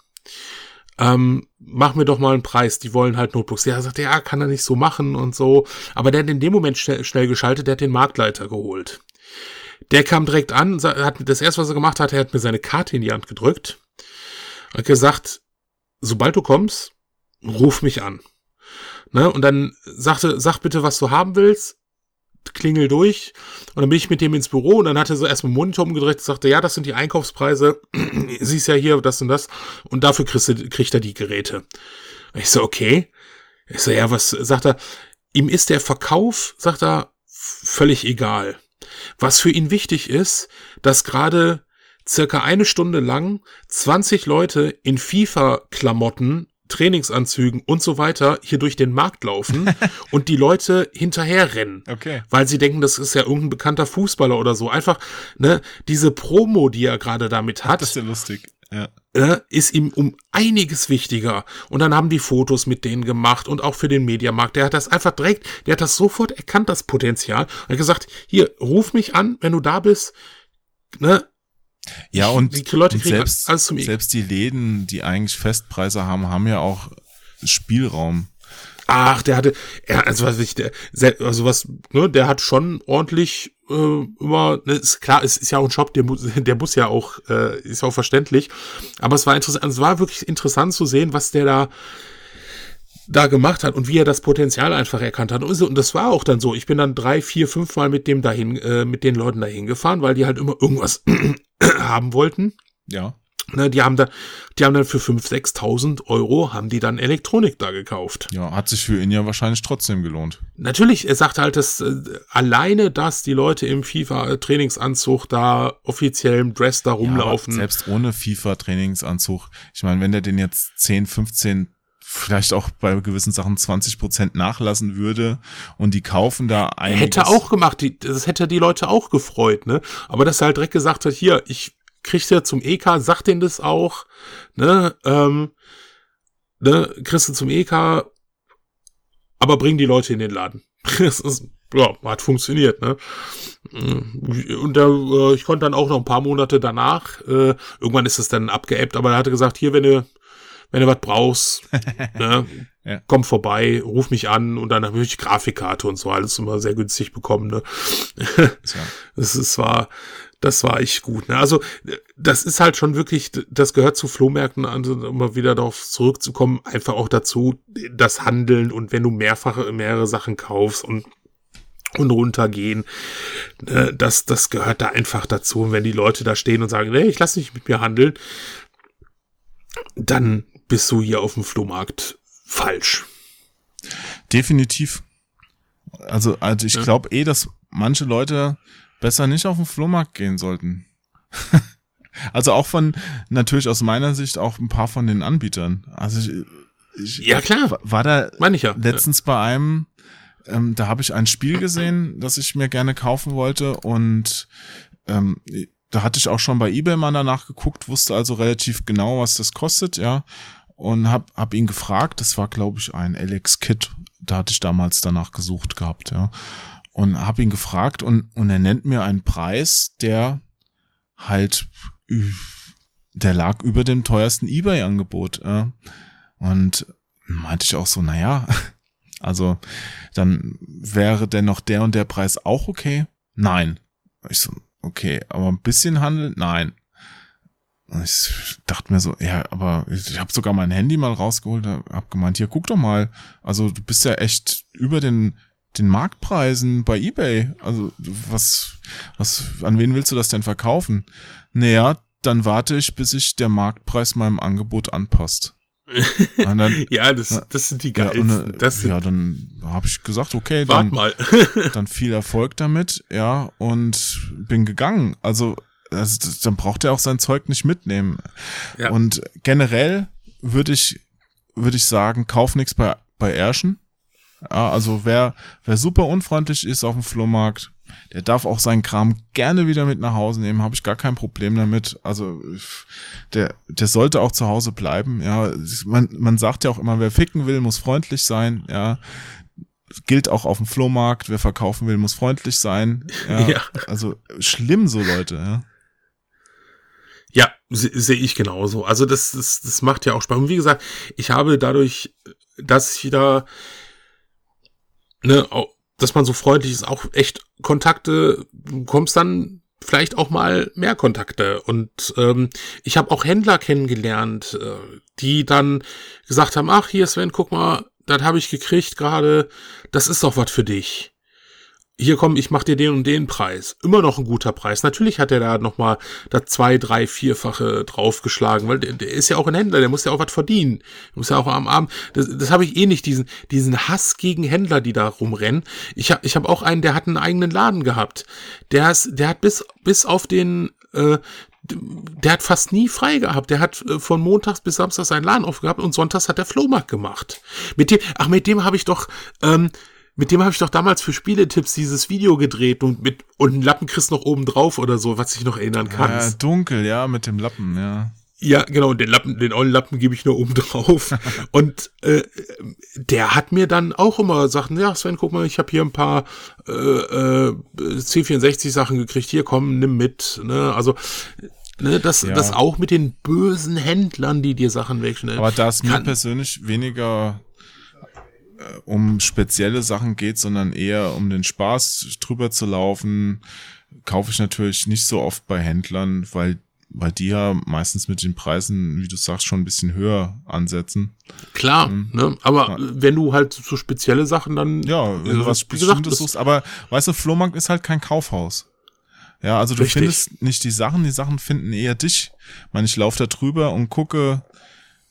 ähm, mach mir doch mal einen Preis, die wollen halt Notebooks. Ja, sagt ja, kann er nicht so machen und so. Aber der hat in dem Moment schnell, schnell geschaltet, der hat den Marktleiter geholt. Der kam direkt an, hat das erste, was er gemacht hat, er hat mir seine Karte in die Hand gedrückt, hat gesagt, sobald du kommst, ruf mich an. Ne? Und dann sagte, sag bitte, was du haben willst klingel durch und dann bin ich mit dem ins Büro und dann hat er so erstmal Monitor umgedreht und sagte, ja, das sind die Einkaufspreise, siehst ja hier das und das und dafür kriegst du, kriegt er die Geräte. Und ich so, okay. Ich so, ja, was sagt er? Ihm ist der Verkauf, sagt er, völlig egal. Was für ihn wichtig ist, dass gerade circa eine Stunde lang 20 Leute in FIFA-Klamotten Trainingsanzügen und so weiter hier durch den Markt laufen und die Leute hinterherrennen. Okay. Weil sie denken, das ist ja irgendein bekannter Fußballer oder so. Einfach, ne, diese Promo, die er gerade damit hat. Das ist ja lustig. Ja. Äh, ist ihm um einiges wichtiger. Und dann haben die Fotos mit denen gemacht und auch für den Mediamarkt. Der hat das einfach direkt, der hat das sofort erkannt, das Potenzial. Und hat gesagt, hier, ruf mich an, wenn du da bist. Ne, ja, und, die Leute und selbst, selbst die Läden, die eigentlich Festpreise haben, haben ja auch Spielraum. Ach, der hatte, er, also was ich, der, also was, ne, der hat schon ordentlich äh, immer, ne, ist klar, es ist ja auch ein Shop, der muss, der muss ja auch, äh, ist auch verständlich. Aber es war interessant, es war wirklich interessant zu sehen, was der da da gemacht hat und wie er das Potenzial einfach erkannt hat. Und das war auch dann so. Ich bin dann drei, vier, fünf Mal mit dem dahin, äh, mit den Leuten dahin gefahren, weil die halt immer irgendwas haben wollten. Ja. Ne, die haben da, die haben dann für 5.000, 6.000 Euro haben die dann Elektronik da gekauft. Ja, hat sich für ihn ja wahrscheinlich trotzdem gelohnt. Natürlich, er sagt halt, dass äh, alleine, dass die Leute im FIFA-Trainingsanzug da offiziell im Dress da rumlaufen. Ja, selbst ohne FIFA-Trainingsanzug. Ich meine, wenn der den jetzt 10, 15 vielleicht auch bei gewissen Sachen 20 Prozent nachlassen würde und die kaufen da einiges. Hätte auch gemacht, die, das hätte die Leute auch gefreut, ne? Aber dass er halt direkt gesagt hat, hier, ich kriegst ja zum EK, sagt denen das auch, ne, ähm, ne, kriegst du zum EK, aber bring die Leute in den Laden. das ist, ja, hat funktioniert, ne? Und da, äh, ich konnte dann auch noch ein paar Monate danach, äh, irgendwann ist es dann abgeebbt, aber er hatte gesagt, hier, wenn du wenn du was brauchst, ne, ja. komm vorbei, ruf mich an und dann habe ich Grafikkarte und so alles immer sehr günstig bekommen. Ne? Das ist, war, das war echt gut. Ne? Also das ist halt schon wirklich, das gehört zu Flohmärkten, also, um mal wieder darauf zurückzukommen, einfach auch dazu, das Handeln und wenn du mehrfache, mehrere Sachen kaufst und und runtergehen. Ne, das, das gehört da einfach dazu. Und wenn die Leute da stehen und sagen, nee, ich lasse nicht mit mir handeln, dann bist du hier auf dem Flohmarkt falsch. Definitiv. Also, also ich ja. glaube eh, dass manche Leute besser nicht auf den Flohmarkt gehen sollten. also auch von, natürlich aus meiner Sicht auch ein paar von den Anbietern. Also ich, ich ja klar, war da Meine ich ja. letztens ja. bei einem, ähm, da habe ich ein Spiel gesehen, das ich mir gerne kaufen wollte und ähm, da hatte ich auch schon bei eBay mal danach geguckt, wusste also relativ genau, was das kostet, ja und hab, hab ihn gefragt, das war glaube ich ein Alex Kit, da hatte ich damals danach gesucht gehabt, ja. Und hab ihn gefragt und, und er nennt mir einen Preis, der halt, der lag über dem teuersten Ebay-Angebot, ja. Und meinte ich auch so, naja, also dann wäre denn noch der und der Preis auch okay? Nein. Ich so, okay, aber ein bisschen handeln? Nein. Und ich dachte mir so, ja, aber ich habe sogar mein Handy mal rausgeholt, hab gemeint, hier guck doch mal, also du bist ja echt über den den Marktpreisen bei eBay. Also was was an wen willst du das denn verkaufen? Naja, dann warte ich, bis sich der Marktpreis meinem Angebot anpasst. Dann, ja, das, das sind die geilsten. Ja, und, das ja dann habe ich gesagt, okay, dann, mal. dann viel Erfolg damit, ja, und bin gegangen. Also also, dann braucht er auch sein Zeug nicht mitnehmen. Ja. Und generell würde ich, würde ich sagen, kauf nichts bei, bei Ärschen. Ja, also wer, wer super unfreundlich ist auf dem Flohmarkt, der darf auch seinen Kram gerne wieder mit nach Hause nehmen, habe ich gar kein Problem damit. Also der, der sollte auch zu Hause bleiben. Ja, man, man sagt ja auch immer, wer ficken will, muss freundlich sein. Ja, gilt auch auf dem Flohmarkt. Wer verkaufen will, muss freundlich sein. Ja, ja. Also schlimm so Leute. Ja. Ja, sehe ich genauso. Also das, das, das macht ja auch Spaß. Und wie gesagt, ich habe dadurch, dass ich wieder, ne, dass man so freundlich ist, auch echt Kontakte, du kommst dann vielleicht auch mal mehr Kontakte. Und ähm, ich habe auch Händler kennengelernt, äh, die dann gesagt haben, ach hier Sven, guck mal, das habe ich gekriegt gerade, das ist doch was für dich hier komm, ich mach dir den und den Preis. Immer noch ein guter Preis. Natürlich hat er da nochmal da zwei, drei, vierfache draufgeschlagen, weil der, der ist ja auch ein Händler, der muss ja auch was verdienen. Der muss ja auch am Abend, das, das habe ich eh nicht, diesen, diesen Hass gegen Händler, die da rumrennen. Ich habe ich hab auch einen, der hat einen eigenen Laden gehabt. Der, ist, der hat bis, bis auf den, äh, der hat fast nie frei gehabt. Der hat äh, von montags bis samstags seinen Laden aufgehabt und sonntags hat er Flohmarkt gemacht. Mit dem, ach, mit dem habe ich doch, ähm, mit dem habe ich doch damals für Spieletipps dieses Video gedreht und mit und einen Lappen kriegst noch oben drauf oder so, was ich noch erinnern kann. Ja, dunkel, ja, mit dem Lappen, ja. Ja, genau, den Lappen, den ollen Lappen gebe ich nur oben drauf. und äh, der hat mir dann auch immer Sachen, ja, Sven, guck mal, ich habe hier ein paar äh, äh, C64-Sachen gekriegt, hier komm, nimm mit. Ne? Also ne, das, ja. das auch mit den bösen Händlern, die dir Sachen wegschneiden. Aber da ist mir persönlich weniger um spezielle Sachen geht, sondern eher um den Spaß drüber zu laufen, kaufe ich natürlich nicht so oft bei Händlern, weil weil die ja meistens mit den Preisen, wie du sagst, schon ein bisschen höher ansetzen. Klar, mhm. ne? aber ja. wenn du halt so spezielle Sachen dann. Ja, wenn du was Bestimmtes suchst, aber weißt du, Flohmarkt ist halt kein Kaufhaus. Ja, also du Richtig. findest nicht die Sachen, die Sachen finden eher dich. Ich meine, ich laufe da drüber und gucke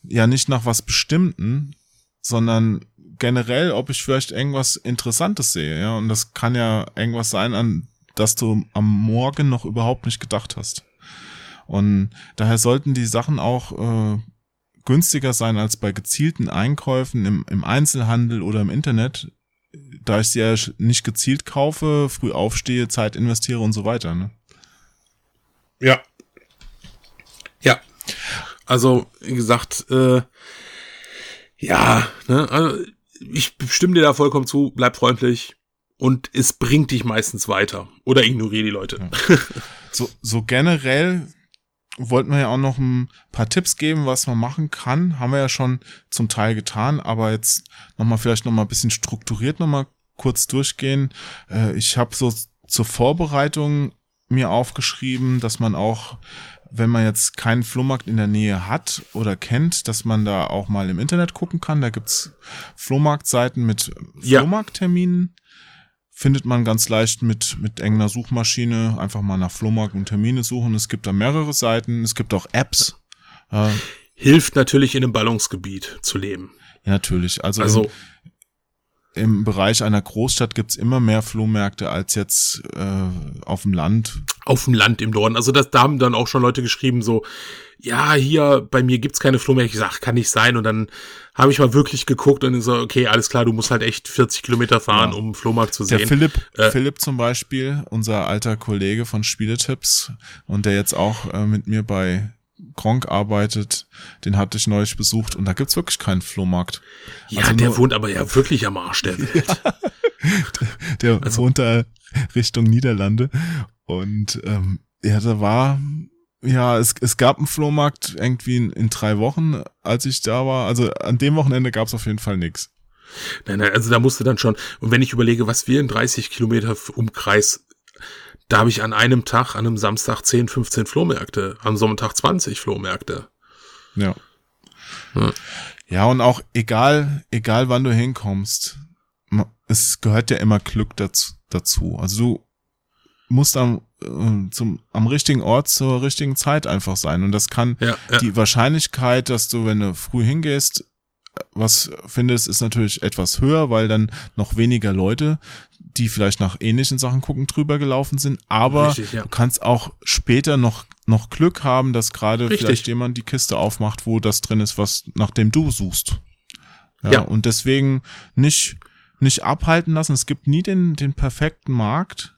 ja nicht nach was Bestimmten, sondern generell, ob ich vielleicht irgendwas Interessantes sehe, ja. Und das kann ja irgendwas sein, an das du am Morgen noch überhaupt nicht gedacht hast. Und daher sollten die Sachen auch äh, günstiger sein als bei gezielten Einkäufen im, im Einzelhandel oder im Internet, da ich sie ja nicht gezielt kaufe, früh aufstehe, Zeit investiere und so weiter. Ne? Ja. Ja. Also, wie gesagt, äh, ja, ne, also ich stimme dir da vollkommen zu, bleib freundlich und es bringt dich meistens weiter. Oder ignoriere die Leute. Ja. So, so generell wollten wir ja auch noch ein paar Tipps geben, was man machen kann. Haben wir ja schon zum Teil getan, aber jetzt nochmal vielleicht nochmal ein bisschen strukturiert nochmal kurz durchgehen. Äh, ich habe so zur Vorbereitung mir aufgeschrieben, dass man auch, wenn man jetzt keinen Flohmarkt in der Nähe hat oder kennt, dass man da auch mal im Internet gucken kann. Da gibt's Flohmarktseiten mit Flohmarktterminen. Findet man ganz leicht mit, mit irgendeiner Suchmaschine. Einfach mal nach Flohmarkt und Termine suchen. Es gibt da mehrere Seiten. Es gibt auch Apps. Äh, Hilft natürlich in einem Ballungsgebiet zu leben. Ja, natürlich. Also, also im Bereich einer Großstadt gibt's immer mehr Flohmärkte als jetzt äh, auf dem Land. Auf dem Land im Norden. Also das, da haben dann auch schon Leute geschrieben, so, ja, hier bei mir gibt's keine Flohmärkte. Ich sag, kann nicht sein. Und dann habe ich mal wirklich geguckt und so, okay, alles klar, du musst halt echt 40 Kilometer fahren, ja. um Flohmarkt zu sehen. Der Philipp, äh, Philipp zum Beispiel, unser alter Kollege von Spieletipps und der jetzt auch äh, mit mir bei Gronk arbeitet, den hatte ich neulich besucht und da gibt's wirklich keinen Flohmarkt. Ja, also der wohnt aber ja wirklich am Arsch der Welt. Ja. der also, wohnt da Richtung Niederlande und ähm, ja, da war ja, es, es gab einen Flohmarkt irgendwie in, in drei Wochen, als ich da war. Also an dem Wochenende gab es auf jeden Fall nichts. Nein, nein, also da musste dann schon, und wenn ich überlege, was wir in 30 Kilometer Umkreis, da habe ich an einem Tag, an einem Samstag 10, 15 Flohmärkte, am Sonntag 20 Flohmärkte. Ja. ja. Ja, und auch egal, egal wann du hinkommst, es gehört ja immer Glück dazu. dazu. Also du musst am äh, zum, am richtigen Ort zur richtigen Zeit einfach sein. Und das kann ja, ja. die Wahrscheinlichkeit, dass du, wenn du früh hingehst, was findest, ist natürlich etwas höher, weil dann noch weniger Leute, die vielleicht nach ähnlichen Sachen gucken, drüber gelaufen sind. Aber Richtig, ja. du kannst auch später noch, noch Glück haben, dass gerade vielleicht jemand die Kiste aufmacht, wo das drin ist, was nach dem du suchst. Ja, ja. Und deswegen nicht, nicht abhalten lassen. Es gibt nie den, den perfekten Markt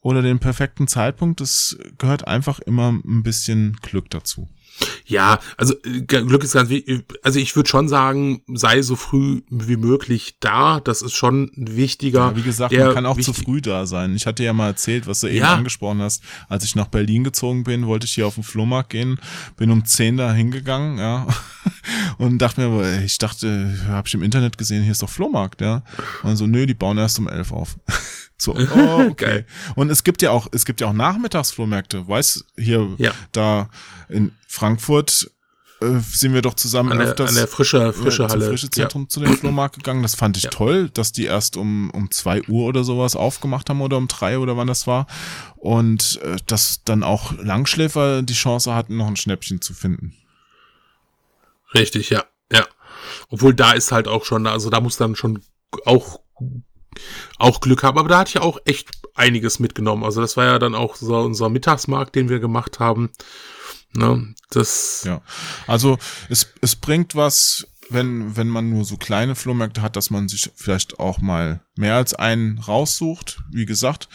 oder den perfekten Zeitpunkt. Das gehört einfach immer ein bisschen Glück dazu. Ja, also äh, Glück ist ganz wichtig. Also ich würde schon sagen, sei so früh wie möglich da. Das ist schon wichtiger. Ja, wie gesagt, man kann auch zu früh da sein. Ich hatte ja mal erzählt, was du eben ja. angesprochen hast. Als ich nach Berlin gezogen bin, wollte ich hier auf den Flohmarkt gehen, bin um 10 da hingegangen, ja. Und dachte mir, ich dachte, habe ich im Internet gesehen, hier ist doch Flohmarkt, ja. Und so, nö, die bauen erst um 11 auf. So, oh, okay. Und es gibt ja auch, es gibt ja auch Nachmittagsflohmärkte. Weiß hier, ja. da in Frankfurt äh, sind wir doch zusammen an der, öfters an der frische, frische Halle. Frische Zentrum ja. zu dem Flohmarkt gegangen. Das fand ich ja. toll, dass die erst um, um zwei Uhr oder sowas aufgemacht haben oder um drei oder wann das war. Und äh, dass dann auch Langschläfer die Chance hatten, noch ein Schnäppchen zu finden. Richtig, ja. Ja. Obwohl da ist halt auch schon, also da muss dann schon auch auch Glück haben. Aber da hatte ich auch echt einiges mitgenommen. Also das war ja dann auch so unser Mittagsmarkt, den wir gemacht haben. Ne, das. Ja. Also es, es bringt was, wenn, wenn man nur so kleine Flohmärkte hat, dass man sich vielleicht auch mal mehr als einen raussucht. Wie gesagt,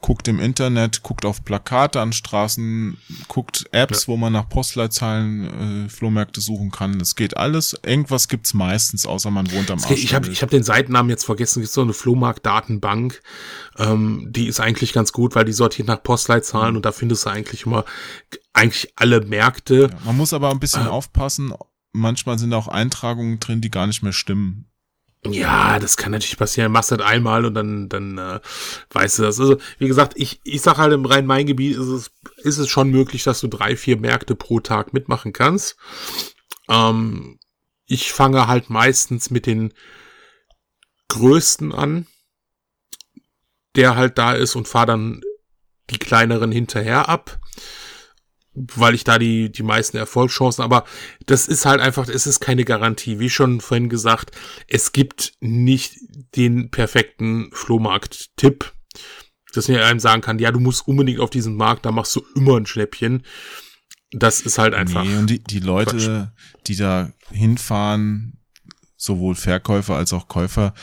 guckt im Internet, guckt auf Plakate an Straßen, guckt Apps, ja. wo man nach Postleitzahlen äh, Flohmärkte suchen kann. Es geht alles. Irgendwas gibt's meistens, außer man wohnt am Arsch. Ich habe ich hab den Seitennamen jetzt vergessen. Es gibt so eine Flohmarkt-Datenbank. Ähm, die ist eigentlich ganz gut, weil die sortiert nach Postleitzahlen mhm. und da findest du eigentlich immer eigentlich alle Märkte. Ja, man muss aber ein bisschen äh, aufpassen. Manchmal sind auch Eintragungen drin, die gar nicht mehr stimmen. Ja, das kann natürlich passieren. Machst halt einmal und dann, dann äh, weißt du das. Also, wie gesagt, ich, ich sag halt im Rhein-Main-Gebiet ist es, ist es schon möglich, dass du drei, vier Märkte pro Tag mitmachen kannst. Ähm, ich fange halt meistens mit den größten an, der halt da ist und fahre dann die kleineren hinterher ab weil ich da die, die meisten Erfolgschancen, aber das ist halt einfach, es ist keine Garantie. Wie schon vorhin gesagt, es gibt nicht den perfekten Flohmarkt-Tipp, dass mir einem sagen kann, ja, du musst unbedingt auf diesen Markt, da machst du immer ein Schnäppchen. Das ist halt einfach. Nee, und die, die Leute, Quatsch. die da hinfahren, sowohl Verkäufer als auch Käufer,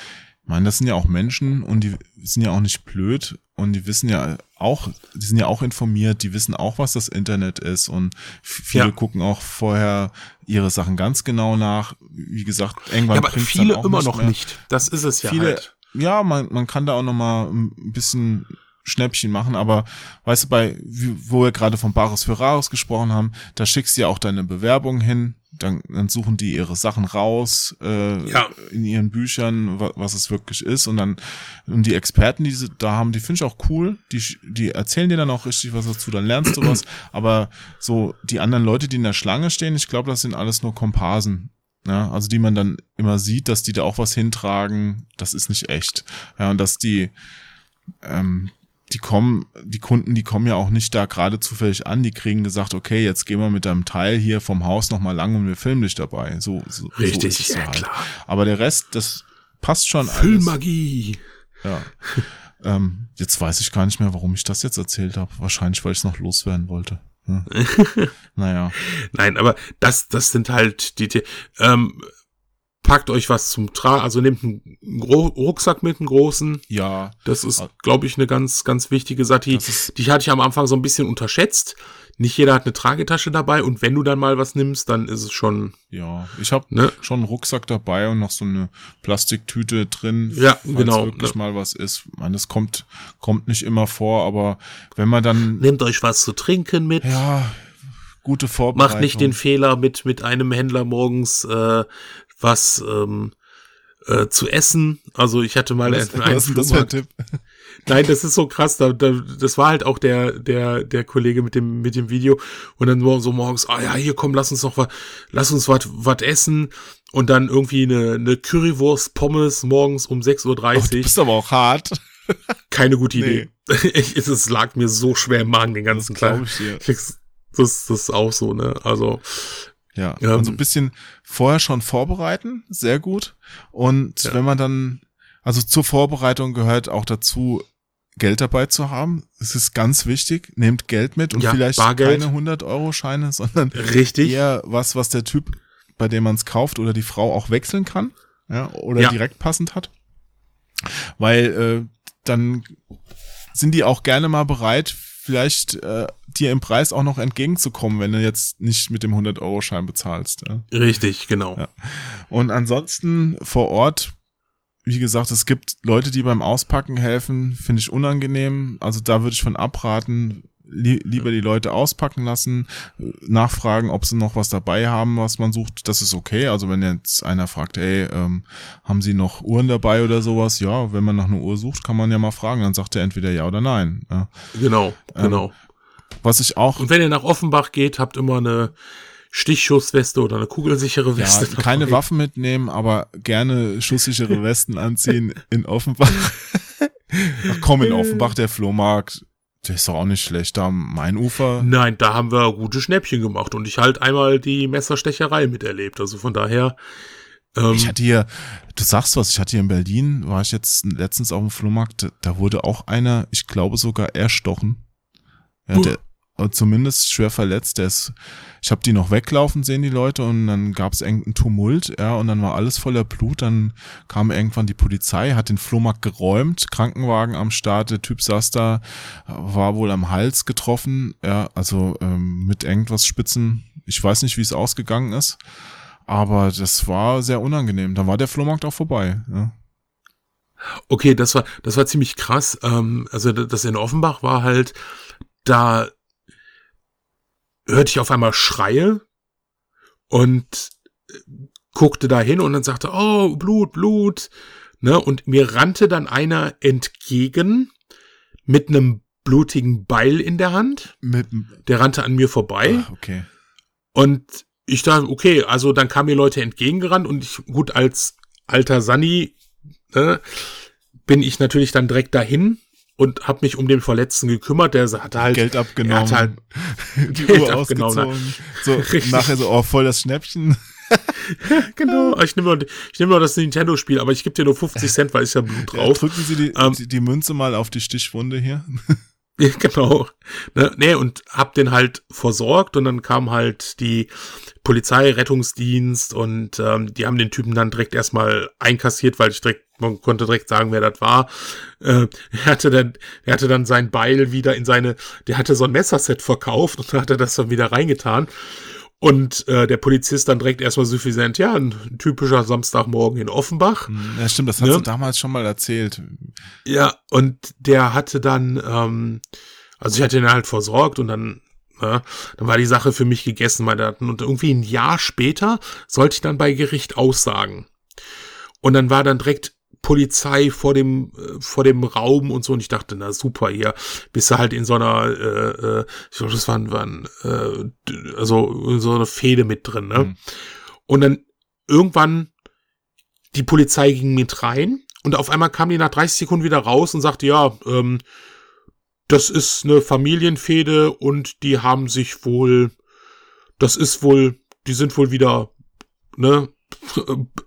ich meine, das sind ja auch Menschen und die sind ja auch nicht blöd und die wissen ja auch, die sind ja auch informiert, die wissen auch, was das Internet ist und viele ja. gucken auch vorher ihre Sachen ganz genau nach. Wie gesagt, irgendwann ja, aber viele immer nicht noch mehr. nicht. Das ist es ja viele, halt. Ja, man, man kann da auch noch mal ein bisschen Schnäppchen machen, aber weißt du, bei, wo wir gerade von Bares für Rares gesprochen haben, da schickst du ja auch deine Bewerbung hin, dann, dann suchen die ihre Sachen raus äh, ja. in ihren Büchern, was, was es wirklich ist und dann und die Experten, die sie da haben, die finde ich auch cool, die die erzählen dir dann auch richtig was dazu, dann lernst du was, aber so die anderen Leute, die in der Schlange stehen, ich glaube, das sind alles nur Komparsen. Ja, also die man dann immer sieht, dass die da auch was hintragen, das ist nicht echt. Ja, und dass die ähm, die kommen, die Kunden, die kommen ja auch nicht da gerade zufällig an, die kriegen gesagt, okay, jetzt gehen wir mit deinem Teil hier vom Haus nochmal lang und wir filmen dich dabei. So, so Richtig, so ja halt. klar. Aber der Rest, das passt schon Filmmagie. Ja. ähm, jetzt weiß ich gar nicht mehr, warum ich das jetzt erzählt habe. Wahrscheinlich, weil ich es noch loswerden wollte. Ja. naja. Nein, aber das, das sind halt die, ähm, packt euch was zum Tragen, also nehmt einen Gro Rucksack mit, einen großen. Ja. Das ist, glaube ich, eine ganz, ganz wichtige Sache. Die, die hatte ich am Anfang so ein bisschen unterschätzt. Nicht jeder hat eine Tragetasche dabei und wenn du dann mal was nimmst, dann ist es schon. Ja, ich habe ne? schon einen Rucksack dabei und noch so eine Plastiktüte drin. Ja, genau. wirklich ne? mal was ist. Man, das kommt, kommt nicht immer vor, aber wenn man dann. Nehmt euch was zu trinken mit. Ja, gute Vorbereitung. Macht nicht den Fehler mit, mit einem Händler morgens äh, was ähm, äh, zu essen. Also ich hatte mal was, einen was das für ein Tipp? Nein, das ist so krass. Da, da, das war halt auch der, der, der Kollege mit dem, mit dem Video. Und dann so morgens, ah ja, hier komm, lass uns noch was, lass uns was, was essen. Und dann irgendwie eine, eine Currywurst Pommes morgens um 6.30 Uhr. Oh, du bist aber auch hart. Keine gute Idee. Nee. es lag mir so schwer im Magen den ganzen Tag. Das, das ist auch so, ne? Also, ja, ähm, also ein bisschen vorher schon vorbereiten, sehr gut. Und ja. wenn man dann, also zur Vorbereitung gehört auch dazu, Geld dabei zu haben. Es ist ganz wichtig. Nehmt Geld mit und ja, vielleicht Bargeld. keine 100-Euro-Scheine, sondern Richtig. eher was, was der Typ, bei dem man es kauft oder die Frau auch wechseln kann. Ja, oder ja. direkt passend hat. Weil äh, dann sind die auch gerne mal bereit, vielleicht äh, dir im Preis auch noch entgegenzukommen, wenn du jetzt nicht mit dem 100-Euro-Schein bezahlst. Ja. Richtig, genau. Ja. Und ansonsten vor Ort, wie gesagt, es gibt Leute, die beim Auspacken helfen, finde ich unangenehm. Also da würde ich von abraten, li lieber die Leute auspacken lassen, nachfragen, ob sie noch was dabei haben, was man sucht. Das ist okay. Also wenn jetzt einer fragt, hey, ähm, haben Sie noch Uhren dabei oder sowas? Ja, wenn man nach einer Uhr sucht, kann man ja mal fragen. Dann sagt er entweder ja oder nein. Ja. Genau, ähm, genau. Was ich auch. Und wenn ihr nach Offenbach geht, habt immer eine Stichschussweste oder eine kugelsichere Weste. Ja, keine Waffen mitnehmen, aber gerne schusssichere Westen anziehen in Offenbach. Ach komm, in Offenbach, der Flohmarkt. Der ist doch auch nicht schlecht. Da mein Ufer. Nein, da haben wir gute Schnäppchen gemacht und ich halt einmal die Messerstecherei miterlebt. Also von daher. Ähm, ich hatte hier, du sagst was, ich hatte hier in Berlin, war ich jetzt letztens auf dem Flohmarkt, da wurde auch einer, ich glaube sogar erstochen. Ja, der, zumindest schwer verletzt. Der ist, ich habe die noch weglaufen sehen, die Leute, und dann gab es irgendeinen Tumult, ja, und dann war alles voller Blut. Dann kam irgendwann die Polizei, hat den Flohmarkt geräumt, Krankenwagen am Start, der Typ saß da, war wohl am Hals getroffen, ja, also ähm, mit irgendwas Spitzen. Ich weiß nicht, wie es ausgegangen ist, aber das war sehr unangenehm. Dann war der Flohmarkt auch vorbei. Ja. Okay, das war das war ziemlich krass. Ähm, also das in Offenbach war halt da hörte ich auf einmal Schreie und guckte da hin und dann sagte, oh, Blut, Blut. Ne? Und mir rannte dann einer entgegen mit einem blutigen Beil in der Hand. Mit, Der rannte an mir vorbei. ah, okay. Und ich dachte, okay, also dann kamen mir Leute entgegengerannt und ich, gut, als alter Sani ne, bin ich natürlich dann direkt dahin und habe mich um den Verletzten gekümmert. Der hatte halt Geld abgenommen. Hat halt die Geld Uhr abgenommen, ausgezogen. So, Richtig. nachher so, oh, voll das Schnäppchen. genau. Ich nehme mal, ich nehme mal das Nintendo-Spiel, aber ich gebe dir nur 50 Cent, weil ist ja Blut drauf. Drücken Sie die, Ähm, die, die Münze mal auf die Stichwunde hier. Genau. Ne, nee, und hab den halt versorgt und dann kam halt die Polizei, Rettungsdienst und ähm, die haben den Typen dann direkt erstmal einkassiert, weil ich direkt, man konnte direkt sagen, wer das war. Äh, er hatte dann, er hatte dann sein Beil wieder in seine, der hatte so ein Messerset verkauft und dann hat er das dann wieder reingetan. Und äh, der Polizist dann direkt erstmal suffisant, ja, ein typischer Samstagmorgen in Offenbach. Ja, stimmt, das hast Ne? du damals schon mal erzählt. Ja, und der hatte dann, ähm, also ich hatte ihn halt versorgt und dann, ne, dann war die Sache für mich gegessen, meine Daten. Und irgendwie ein Jahr später sollte ich dann bei Gericht aussagen. Und dann war dann direkt Polizei vor dem äh, vor dem Raum und so und ich dachte na super hier bist du halt in so einer äh, äh, ich glaube das waren waren äh, also in so eine Fehde mit drin ne Mhm. und dann irgendwann die Polizei ging mit rein und auf einmal kam die nach 30 Sekunden wieder raus und sagte, ja, ähm, das ist eine Familienfehde und die haben sich wohl, das ist wohl, die sind wohl wieder, ne,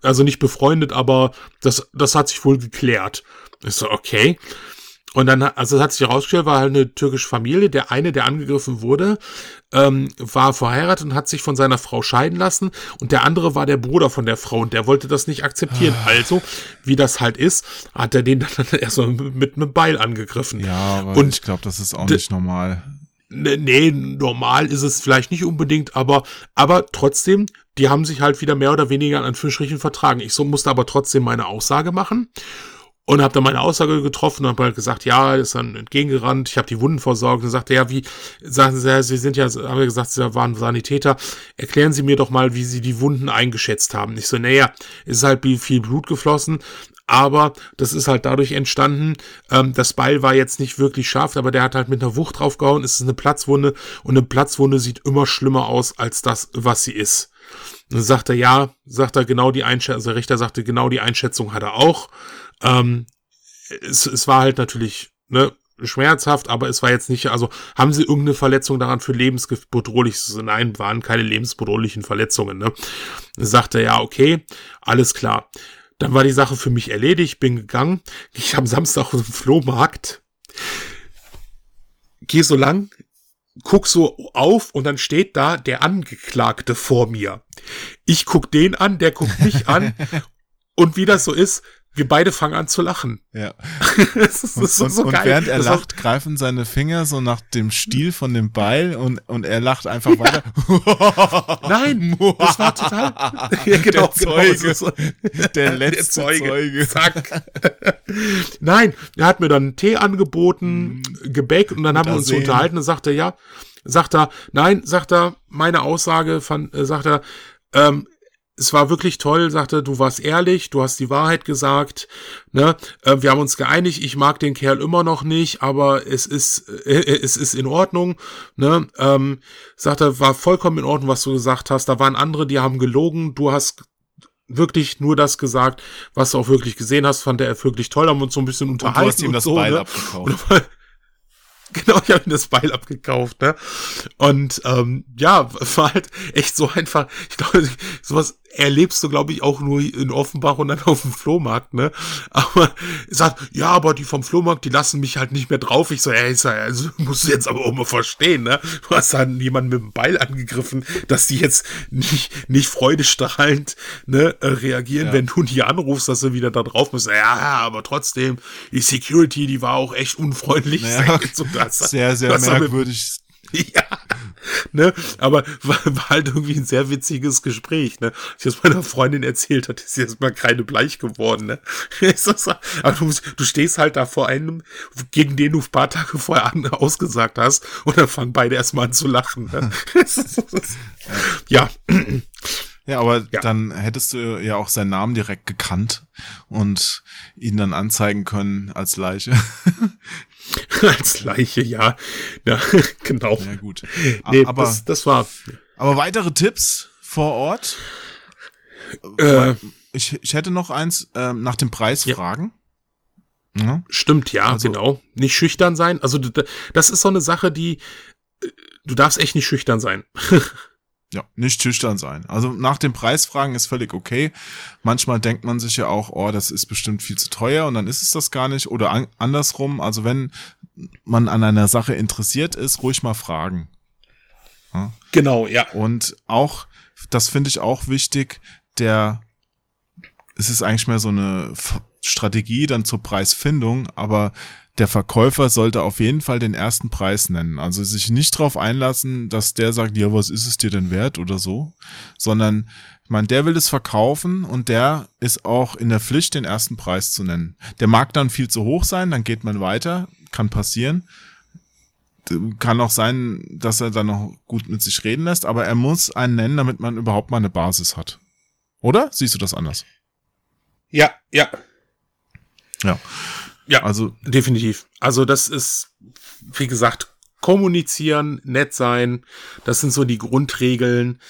also nicht befreundet, aber das, das hat sich wohl geklärt. Ich so, okay. Und dann, also es hat sich herausgestellt, war halt eine türkische Familie. Der eine, der angegriffen wurde, ähm, war verheiratet und hat sich von seiner Frau scheiden lassen. Und der andere war der Bruder von der Frau und der wollte das nicht akzeptieren. Also, wie das halt ist, hat er den dann erstmal mit einem Beil angegriffen. Ja, aber Und ich glaube, das ist auch nicht normal. Nee, nee, normal ist es vielleicht nicht unbedingt, aber, aber trotzdem, die haben sich halt wieder mehr oder weniger in Anführungsstrichen vertragen. Ich so musste aber trotzdem meine Aussage machen und habe dann meine Aussage getroffen und habe halt gesagt, ja, ist dann entgegengerannt, ich habe die Wunden versorgt und sagte, ja, wie, sagen Sie, Sie sind ja, haben ja gesagt, Sie waren Sanitäter, erklären Sie mir doch mal, wie Sie die Wunden eingeschätzt haben. Ich so, naja, ist halt viel Blut geflossen, aber das ist halt dadurch entstanden, ähm, das Beil war jetzt nicht wirklich scharf, aber der hat halt mit einer Wucht draufgehauen, es ist eine Platzwunde und eine Platzwunde sieht immer schlimmer aus als das, was sie ist. Dann sagt er, ja, sagt er genau die Einschätzung, also der Richter sagte, genau die Einschätzung hat er auch. Ähm, es, es war halt natürlich, ne, schmerzhaft, aber es war jetzt nicht, also haben sie irgendeine Verletzung daran für lebensbedrohlich? Nein, waren keine lebensbedrohlichen Verletzungen, ne. Dann sagt er, ja, okay, alles klar. Dann war die Sache für mich erledigt, bin gegangen. Ich am Samstag auf dem Flohmarkt. Geh so lang, guck so auf und dann steht da der Angeklagte vor mir. Ich guck den an, der guckt mich an. und wie das so ist, wir beide fangen an zu lachen. Ja. das ist, das ist und, so und geil. während er Das lacht, greifen seine Finger so nach dem Stiel von dem Beil und, und er lacht einfach weiter. Nein, das war total. ja, genau, Der Zeuge. So, Der letzte Zeuge. Zack. Nein, er hat mir dann einen Tee angeboten, Gebäck und dann haben wir uns Arsen. unterhalten und sagte, ja, sagt er, nein, sagt er, meine Aussage fand, äh, sagt er, ähm, es war wirklich toll, sagte, du warst ehrlich, du hast die Wahrheit gesagt, ne, äh, wir haben uns geeinigt, ich mag den Kerl immer noch nicht, aber es ist, äh, es ist in Ordnung, ne, ähm, sagt er, war vollkommen in Ordnung, was du gesagt hast, da waren andere, die haben gelogen, du hast wirklich nur das gesagt, was du auch wirklich gesehen hast, fand er wirklich toll, haben uns so ein bisschen Und unterhalten du hast ihm das so, Beil ne? abgekauft. Und Genau, ich habe ihm das Beil abgekauft, ne? Und ähm, ja, war halt echt so einfach. Ich glaube, sowas erlebst du, glaube ich, auch nur in Offenbach und dann auf dem Flohmarkt, ne? Aber er sagt, ja, aber die vom Flohmarkt, die lassen mich halt nicht mehr drauf. Ich so, ey, ist ja- also musst du jetzt aber auch mal verstehen, ne? Du hast dann jemanden mit dem Beil angegriffen, dass die jetzt nicht, nicht freudestrahlend ne, äh, reagieren, Ja. wenn du die anrufst, dass sie wieder da drauf müssen. Ja, aber trotzdem, die Security, die war auch echt unfreundlich. Naja, so, das, Sehr, sehr merkwürdig. ja, ne, aber war, war halt irgendwie ein sehr witziges Gespräch, ne. Ich das meiner Freundin erzählt hat, ist sie erstmal kreide bleich geworden, ne. Ist das so- aber du, musst- du stehst halt da vor einem, gegen den du ein paar Tage vorher an, ausgesagt hast, und dann fangen beide erstmal an zu lachen, ne. Ja, Ja, aber ja. dann hättest du ja auch seinen Namen direkt gekannt und ihn dann anzeigen können als Leiche. als Leiche, ja. Ja, genau. Ja, gut. Nee, aber das, das war. Aber weitere Tipps vor Ort? Äh, ich, ich hätte noch eins äh, nach dem Preis ja. fragen. Ja. Stimmt, ja, also, genau. Nicht schüchtern sein. Also das ist so eine Sache, die äh, du darfst echt nicht schüchtern sein. ja, nicht schüchtern sein. Also nach dem Preis fragen ist völlig okay. Manchmal denkt man sich ja auch, oh, das ist bestimmt viel zu teuer und dann ist es das gar nicht. Oder an, andersrum, also wenn man an einer Sache interessiert ist, ruhig mal fragen. Ja? Genau, ja. Und auch, das finde ich auch wichtig, der, es ist eigentlich mehr so eine Strategie dann zur Preisfindung, aber der Verkäufer sollte auf jeden Fall den ersten Preis nennen. Also sich nicht darauf einlassen, dass der sagt, ja, was ist es dir denn wert oder so, sondern ich meine, der will es verkaufen und der ist auch in der Pflicht, den ersten Preis zu nennen. Der mag dann viel zu hoch sein, dann geht man weiter, kann passieren. Kann auch sein, dass er dann noch gut mit sich reden lässt, aber er muss einen nennen, damit man überhaupt mal eine Basis hat. Oder? Siehst du das anders? Ja, ja. Ja. Ja, also definitiv. Also das ist, wie gesagt, kommunizieren, nett sein, das sind so die Grundregeln.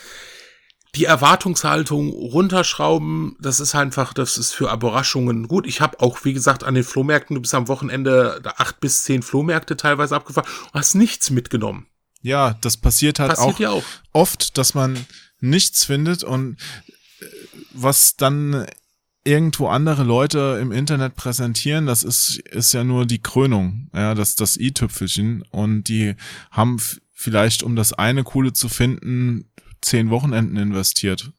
Die Erwartungshaltung runterschrauben, das ist einfach, das ist für Überraschungen gut. Ich habe auch, wie gesagt, an den Flohmärkten, du bist am Wochenende acht bis zehn Flohmärkte teilweise abgefahren und hast nichts mitgenommen. Ja, das passiert halt passiert auch, ja auch oft, dass man nichts findet und äh, was dann irgendwo andere Leute im Internet präsentieren, das ist, ist ja nur die Krönung, ja, das, das i-Tüpfelchen. Und die haben vielleicht, um das eine Coole zu finden, zehn Wochenenden investiert.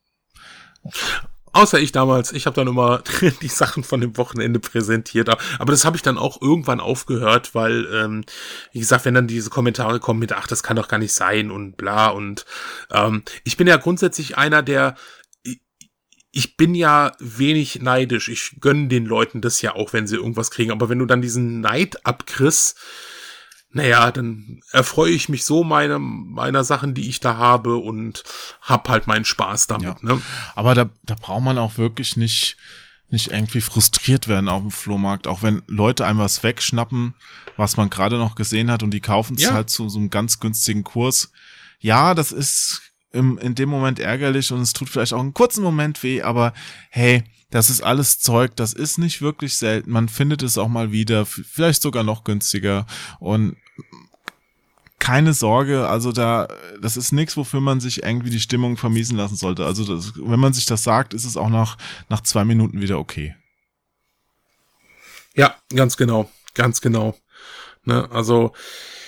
Außer ich damals, ich habe dann immer die Sachen von dem Wochenende präsentiert. Aber das habe ich dann auch irgendwann aufgehört, weil, ähm, wie gesagt, wenn dann diese Kommentare kommen mit, ach, das kann doch gar nicht sein und bla. Und ähm, ich bin ja grundsätzlich einer, der ich bin ja wenig neidisch. Ich gönne den Leuten das ja auch, wenn sie irgendwas kriegen. Aber wenn du dann diesen Neid abkriegst, naja, dann erfreue ich mich so meiner, meiner Sachen, die ich da habe und hab halt meinen Spaß damit. Ja. Ne? Aber da, da braucht man auch wirklich nicht, nicht irgendwie frustriert werden auf dem Flohmarkt, auch wenn Leute einem was wegschnappen, was man gerade noch gesehen hat und die kaufen es ja. halt zu so einem ganz günstigen Kurs. Ja, das ist im, in dem Moment ärgerlich und es tut vielleicht auch einen kurzen Moment weh, aber hey, das ist alles Zeug, das ist nicht wirklich selten. Man findet es auch mal wieder, vielleicht sogar noch günstiger und keine Sorge, also da, das ist nichts, wofür man sich irgendwie die Stimmung vermiesen lassen sollte. Also das, wenn man sich das sagt, ist es auch nach, nach zwei Minuten wieder okay. Ja, ganz genau, ganz genau. Ne, also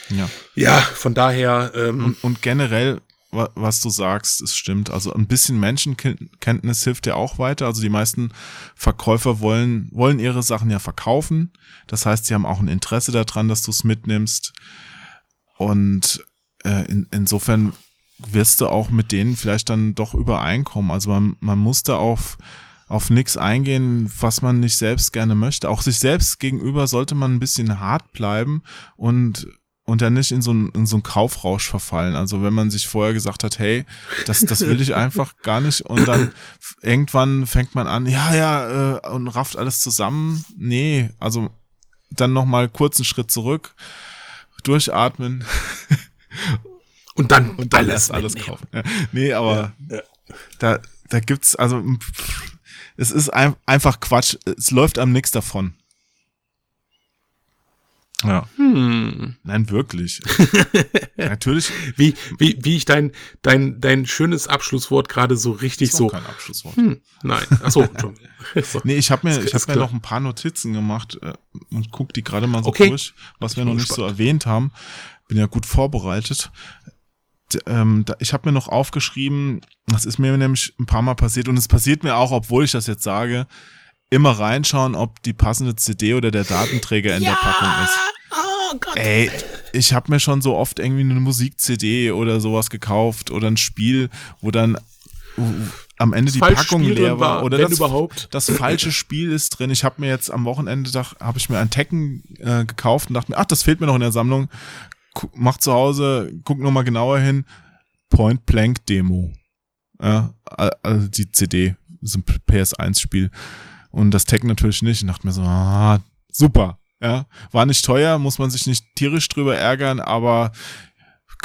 ja, ja von daher ähm, und, und generell was du sagst, es stimmt. Also ein bisschen Menschenkenntnis hilft ja auch weiter. Also die meisten Verkäufer wollen, wollen ihre Sachen ja verkaufen. Das heißt, sie haben auch ein Interesse daran, dass du es mitnimmst. Und äh, in, insofern wirst du auch mit denen vielleicht dann doch übereinkommen. Also man, man muss da auf, auf nichts eingehen, was man nicht selbst gerne möchte. Auch sich selbst gegenüber sollte man ein bisschen hart bleiben und und dann nicht in so, einen, in so einen Kaufrausch verfallen. Also wenn man sich vorher gesagt hat, hey, das, das will ich einfach gar nicht und dann irgendwann fängt man an, ja, ja, äh, und rafft alles zusammen. Nee, also dann nochmal kurzen Schritt zurück, durchatmen. Und dann, und dann alles, alles kaufen. Ja, nee, aber ja, ja. da, da gibt's, also es ist ein, einfach Quatsch. Es läuft am nix davon. Ja. Hm. Nein, wirklich. Natürlich. Wie, wie, wie ich dein, dein, dein schönes Abschlusswort gerade so richtig so. kein Abschlusswort. Hm. Nein. Achso, so. Nee, ich habe mir, ich hab mir noch ein paar Notizen gemacht äh, und guck die gerade mal so okay. durch, was wir noch nicht spannend. so erwähnt haben. Bin ja gut vorbereitet. D ähm, da, ich habe mir noch aufgeschrieben, das ist mir nämlich ein paar Mal passiert und es passiert mir auch, obwohl ich das jetzt sage, immer reinschauen, ob die passende CD oder der Datenträger in ja! der Packung ist. Oh Gott. Ey, ich habe mir schon so oft irgendwie eine Musik-CD oder sowas gekauft oder ein Spiel, wo dann am Ende das die Packung Spiel leer war, oder das, überhaupt. das falsche Spiel ist drin. Ich habe mir jetzt am Wochenende habe ich mir ein Tekken äh, gekauft und dachte mir, ach, das fehlt mir noch in der Sammlung. Guck, mach zu Hause, guck noch mal genauer hin. Point Blank Demo. Ja, also die CD, so ein PS1-Spiel. Und das Tech natürlich nicht. Und dachte mir so, ah, super. Ja, war nicht teuer, muss man sich nicht tierisch drüber ärgern, aber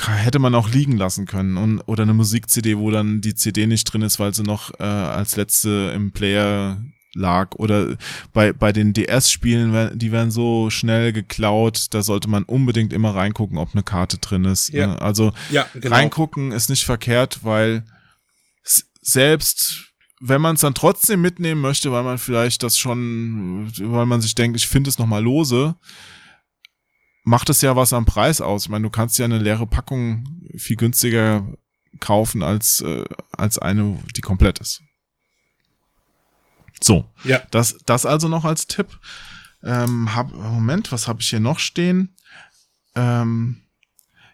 hätte man auch liegen lassen können und oder eine Musik-CD, wo dann die CD nicht drin ist, weil sie noch äh, als letzte im Player lag oder bei bei den DS-Spielen, die werden so schnell geklaut, da sollte man unbedingt immer reingucken, ob eine Karte drin ist. Ja. Ne? Also ja, genau. reingucken ist nicht verkehrt, weil selbst wenn man es dann trotzdem mitnehmen möchte, weil man vielleicht das schon, weil man sich denkt, ich finde es nochmal lose, macht es ja was am Preis aus. Ich meine, du kannst ja eine leere Packung viel günstiger kaufen als, äh, als eine, die komplett ist. So, ja. das, das also noch als Tipp. Ähm, hab, Moment, was habe ich hier noch stehen? Ähm,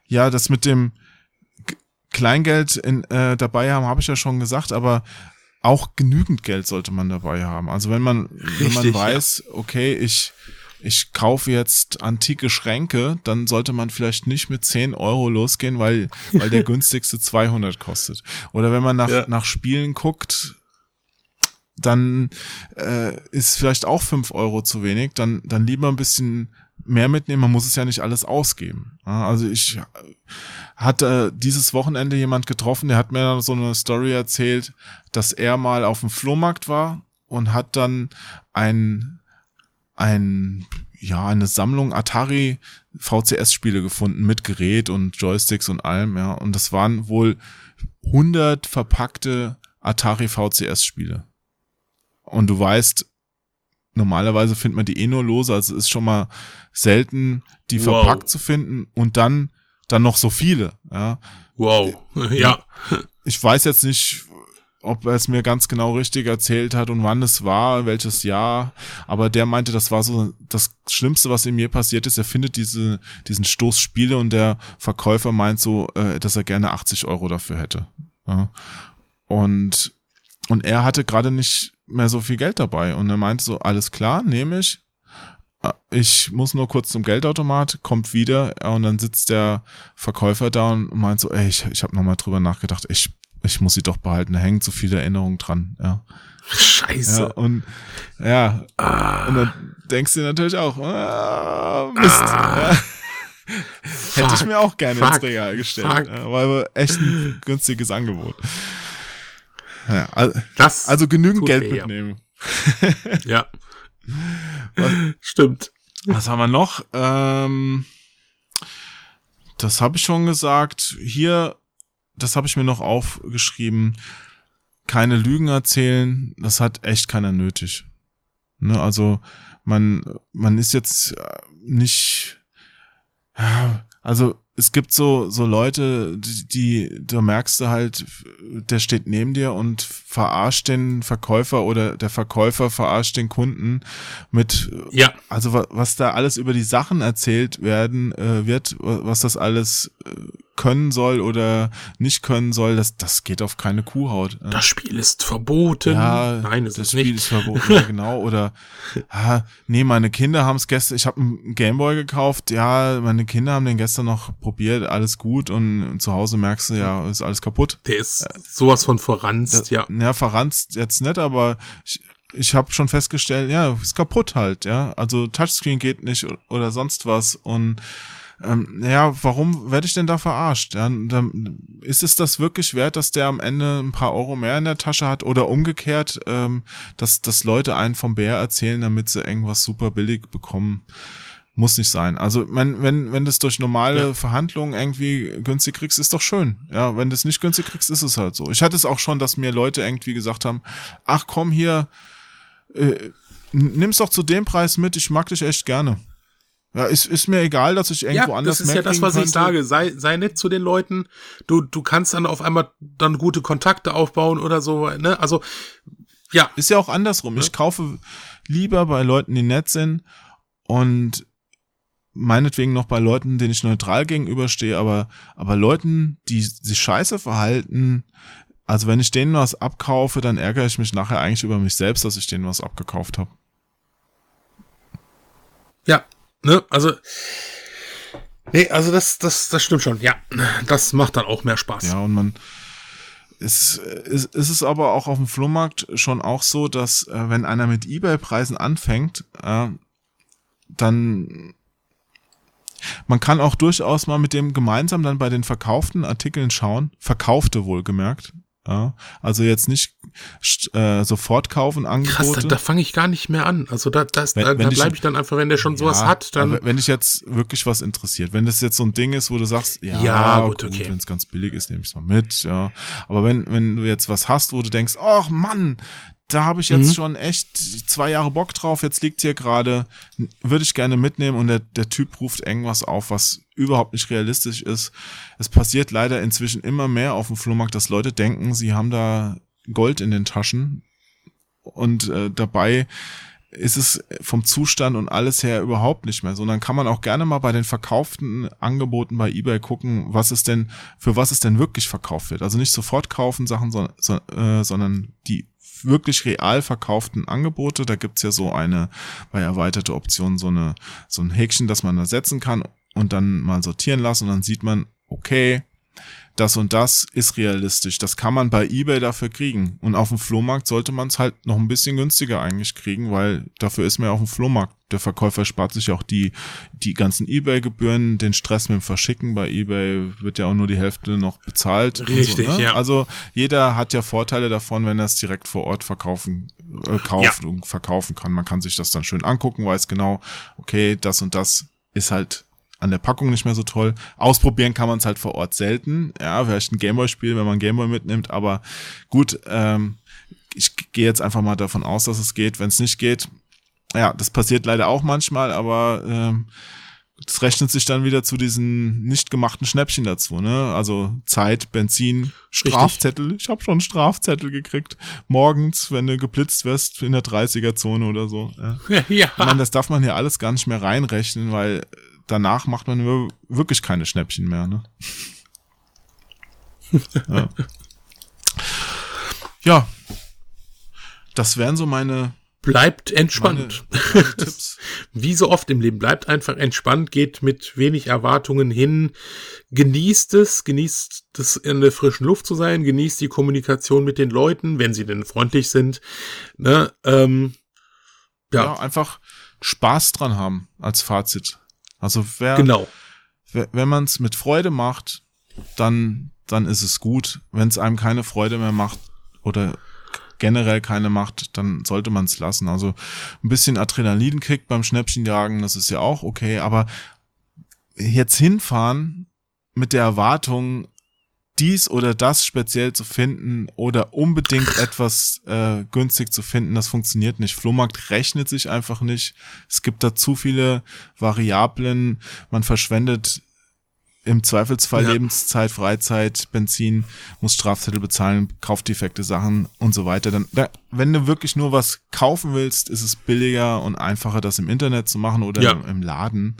ja, das mit dem Kleingeld in, äh, dabei haben, habe ich ja schon gesagt, aber auch genügend Geld sollte man dabei haben. Also wenn man, Richtig, wenn man weiß, ja. okay, ich, ich kaufe jetzt antike Schränke, dann sollte man vielleicht nicht mit 10 Euro losgehen, weil, weil der günstigste 200 kostet. Oder wenn man nach, ja. nach Spielen guckt, dann äh, ist vielleicht auch 5 Euro zu wenig. Dann, dann lieber ein bisschen mehr mitnehmen. Man muss es ja nicht alles ausgeben. Also ich hatte dieses Wochenende jemand getroffen, der hat mir so eine Story erzählt, dass er mal auf dem Flohmarkt war und hat dann ein, ein, ja, eine Sammlung Atari VCS-Spiele gefunden mit Gerät und Joysticks und allem, ja. Und das waren wohl 100 verpackte Atari VCS-Spiele. Und du weißt, normalerweise findet man die eh nur lose, also es ist schon mal selten, die wow. verpackt zu finden und dann dann noch so viele. Ja. Wow, ja. Ich weiß jetzt nicht, ob er es mir ganz genau richtig erzählt hat und wann es war, welches Jahr, aber der meinte, das war so das Schlimmste, was ihm je passiert ist. Er findet diese, diesen Stoß Spiele und der Verkäufer meint so, äh, dass er gerne 80 Euro dafür hätte. Ja. Und, und er hatte gerade nicht mehr so viel Geld dabei und er meinte so, alles klar, nehme ich, ich muss nur kurz zum Geldautomat, kommt wieder und dann sitzt der Verkäufer da und meint so, ey, ich, ich habe nochmal drüber nachgedacht, ich, ich muss sie doch behalten, da hängen zu viele Erinnerungen dran, ja. Scheiße. Ja, und ja, ah. und dann denkst du natürlich auch, ah, Mist. Ah. Ja. Hätte ich mir auch gerne fuck, ins Regal gestellt. Ja, weil echt ein günstiges Angebot. Ja, also, das also genügend Geld mitnehmen. ja. Stimmt. Was haben wir noch? Ähm, das habe ich schon gesagt. Hier, das habe ich mir noch aufgeschrieben. Keine Lügen erzählen, das hat echt keiner nötig. Ne, also man, man ist jetzt nicht, also es gibt so, so Leute, die, die, da merkst du halt, der steht neben dir und verarscht den Verkäufer oder der Verkäufer verarscht den Kunden mit, ja. also was da alles über die Sachen erzählt werden äh, wird, was das alles äh, können soll oder nicht können soll, das, das geht auf keine Kuhhaut. Das Spiel ist verboten. Ja, Nein, es das ist Spiel nicht. ist verboten, ja, genau. Oder ah, nee, meine Kinder haben es gestern, ich habe einen Gameboy gekauft, ja, meine Kinder haben den gestern noch probiert, alles gut und zu Hause merkst du, ja, ist alles kaputt. Der ist sowas von verranzt, ja. Ja, verranzt jetzt nicht, aber ich, ich habe schon festgestellt, ja, ist kaputt halt, ja. Also Touchscreen geht nicht oder sonst was und ähm, ja, warum werde ich denn da verarscht? Ja, dann ist es das wirklich wert, dass der am Ende ein paar Euro mehr in der Tasche hat oder umgekehrt, ähm, dass, dass Leute einen vom Bär erzählen, damit sie irgendwas super billig bekommen? Muss nicht sein. Also wenn, wenn, wenn du es durch normale ja. Verhandlungen irgendwie günstig kriegst, ist doch schön. Ja, wenn du es nicht günstig kriegst, ist es halt so. Ich hatte es auch schon, dass mir Leute irgendwie gesagt haben, ach komm hier, äh, nimm's doch zu dem Preis mit, ich mag dich echt gerne. Ja, ist, ist mir egal, dass ich irgendwo ja, anders Das ist ja das, was ich sage. Sei, sei nett zu den Leuten. Du, du kannst dann auf einmal dann gute Kontakte aufbauen oder so, ne? Also, ja. Ist ja auch andersrum. Ich kaufe lieber bei Leuten, die nett sind und meinetwegen noch bei Leuten, denen ich neutral gegenüberstehe, aber, aber Leuten, die sich scheiße verhalten, also wenn ich denen was abkaufe, dann ärgere ich mich nachher eigentlich über mich selbst, dass ich denen was abgekauft habe. Ja, Ne? Also, nee, also das, das, das stimmt schon. Ja, das macht dann auch mehr Spaß. Ja, und man, es, es, es ist aber auch auf dem Flohmarkt schon auch so, dass äh, wenn einer mit Ebay-Preisen anfängt, äh, dann man kann auch durchaus mal mit dem gemeinsam dann bei den verkauften Artikeln schauen, verkaufte wohlgemerkt, ja, also jetzt nicht äh, sofort kaufen Angebote. Krass, da, da fange ich gar nicht mehr an. Also da, das, wenn, da, da bleibe ich dann einfach, wenn der schon sowas ja, hat, dann. Wenn dich jetzt wirklich was interessiert, wenn das jetzt so ein Ding ist, wo du sagst, ja, ja gut, gut okay. wenn es ganz billig ist, nehme ich es mal mit, ja. Aber wenn, wenn du jetzt was hast, wo du denkst, ach Mann, da habe ich jetzt mhm. schon echt zwei Jahre Bock drauf, jetzt liegt hier gerade, würde ich gerne mitnehmen und der, der Typ ruft irgendwas auf, was überhaupt nicht realistisch ist. Es passiert leider inzwischen immer mehr auf dem Flohmarkt, dass Leute denken, sie haben da Gold in den Taschen und äh, dabei ist es vom Zustand und alles her überhaupt nicht mehr so. Und dann kann man auch gerne mal bei den verkauften Angeboten bei eBay gucken, was ist denn, für was es denn wirklich verkauft wird. Also nicht sofort kaufen Sachen, so, so, äh, sondern die wirklich real verkauften Angebote. Da gibt's ja so eine bei erweiterte Optionen so eine so ein Häkchen, das man da setzen kann und dann mal sortieren lassen und dann sieht man, okay, das und das ist realistisch. Das kann man bei eBay dafür kriegen. Und auf dem Flohmarkt sollte man es halt noch ein bisschen günstiger eigentlich kriegen, weil dafür ist man ja auf dem Flohmarkt. Der Verkäufer spart sich auch die, die ganzen eBay-Gebühren, den Stress mit dem Verschicken. Bei eBay wird ja auch nur die Hälfte noch bezahlt. Richtig, so, ne? ja. Also jeder hat ja Vorteile davon, wenn er es direkt vor Ort verkaufen, äh, kauft ja. und verkaufen kann. Man kann sich das dann schön angucken, weiß genau, okay, das und das ist halt an der Packung nicht mehr so toll. Ausprobieren kann man es halt vor Ort selten. Ja, vielleicht ein Gameboy-Spiel, wenn man Gameboy mitnimmt, aber gut, ähm, ich gehe jetzt einfach mal davon aus, dass es geht. Wenn es nicht geht, ja, das passiert leider auch manchmal, aber ähm, das rechnet sich dann wieder zu diesen nicht gemachten Schnäppchen dazu, ne? Also Zeit, Benzin, Strafzettel. Richtig. Ich habe schon Strafzettel gekriegt. Morgens, wenn du geblitzt wirst in der 30er-Zone oder so. Ja. ja. Ich meine, das darf man hier alles gar nicht mehr reinrechnen, weil danach macht man wirklich keine Schnäppchen mehr. Ne? ja. ja, das wären so meine Bleibt entspannt. Meine, meine Tipps. Wie so oft im Leben, bleibt einfach entspannt, geht mit wenig Erwartungen hin, genießt es, genießt es in der frischen Luft zu sein, genießt die Kommunikation mit den Leuten, wenn sie denn freundlich sind. Ne? Ähm, ja. ja, einfach Spaß dran haben als Fazit. Also wer, genau. wer, wenn man es mit Freude macht, dann, dann ist es gut. Wenn es einem keine Freude mehr macht oder generell keine macht, dann sollte man es lassen. Also ein bisschen Adrenalinkick beim Schnäppchenjagen, das ist ja auch okay, aber jetzt hinfahren mit der Erwartung, dies oder das speziell zu finden oder unbedingt etwas äh, günstig zu finden, das funktioniert nicht. Flohmarkt rechnet sich einfach nicht. Es gibt da zu viele Variablen. Man verschwendet im Zweifelsfall ja. Lebenszeit, Freizeit, Benzin, muss Strafzettel bezahlen, kauft defekte Sachen und so weiter. Dann, da, wenn du wirklich nur was kaufen willst, ist es billiger und einfacher, das im Internet zu machen oder ja. im, im Laden.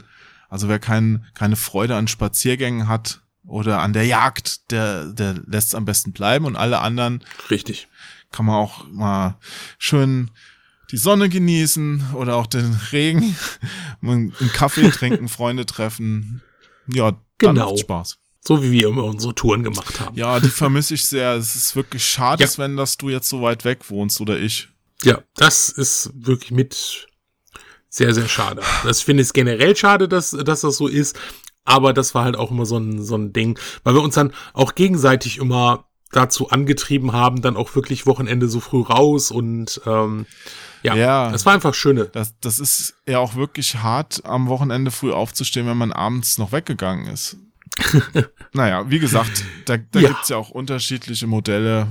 Also wer kein, keine Freude an Spaziergängen hat, oder an der Jagd, der, der lässt es am besten bleiben und alle anderen. Richtig. Kann man auch mal schön die Sonne genießen oder auch den Regen, einen Kaffee trinken, Freunde treffen. Ja, genau. macht Spaß. So wie wir immer unsere Touren gemacht haben. Ja, die vermisse ich sehr. Es ist wirklich schade, ja. wenn dass du jetzt so weit weg wohnst oder ich. Ja, das ist wirklich mit sehr, sehr schade. Das finde ich generell schade, dass, dass das so ist. Aber das war halt auch immer so ein, so ein Ding, weil wir uns dann auch gegenseitig immer dazu angetrieben haben, dann auch wirklich Wochenende so früh raus und ähm, ja, ja, das war einfach schöne. Das, das ist ja auch wirklich hart, am Wochenende früh aufzustehen, wenn man abends noch weggegangen ist. naja, wie gesagt, da, da ja. gibt's ja auch unterschiedliche Modelle.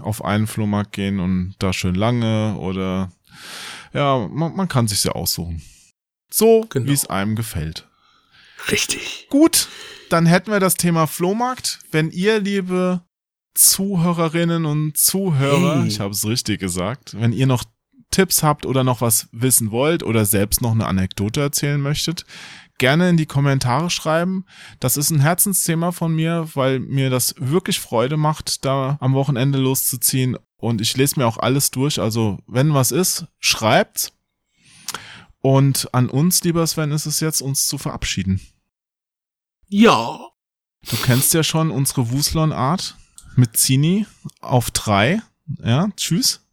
Auf einen Flohmarkt gehen und da schön lange oder ja, man, man kann sich's ja aussuchen. So, genau. wie es einem gefällt. Richtig. Gut, dann hätten wir das Thema Flohmarkt. Wenn ihr, liebe Zuhörerinnen und Zuhörer, hey. ich habe es richtig gesagt, wenn ihr noch Tipps habt oder noch was wissen wollt oder selbst noch eine Anekdote erzählen möchtet, gerne in die Kommentare schreiben. Das ist ein Herzensthema von mir, weil mir das wirklich Freude macht, da am Wochenende loszuziehen. Und ich lese mir auch alles durch. Also wenn was ist, schreibt. Und an uns, lieber Sven, ist es jetzt, uns zu verabschieden. Ja. Du kennst ja schon unsere Wuslon-Art. mit Zini auf drei. Ja, tschüss.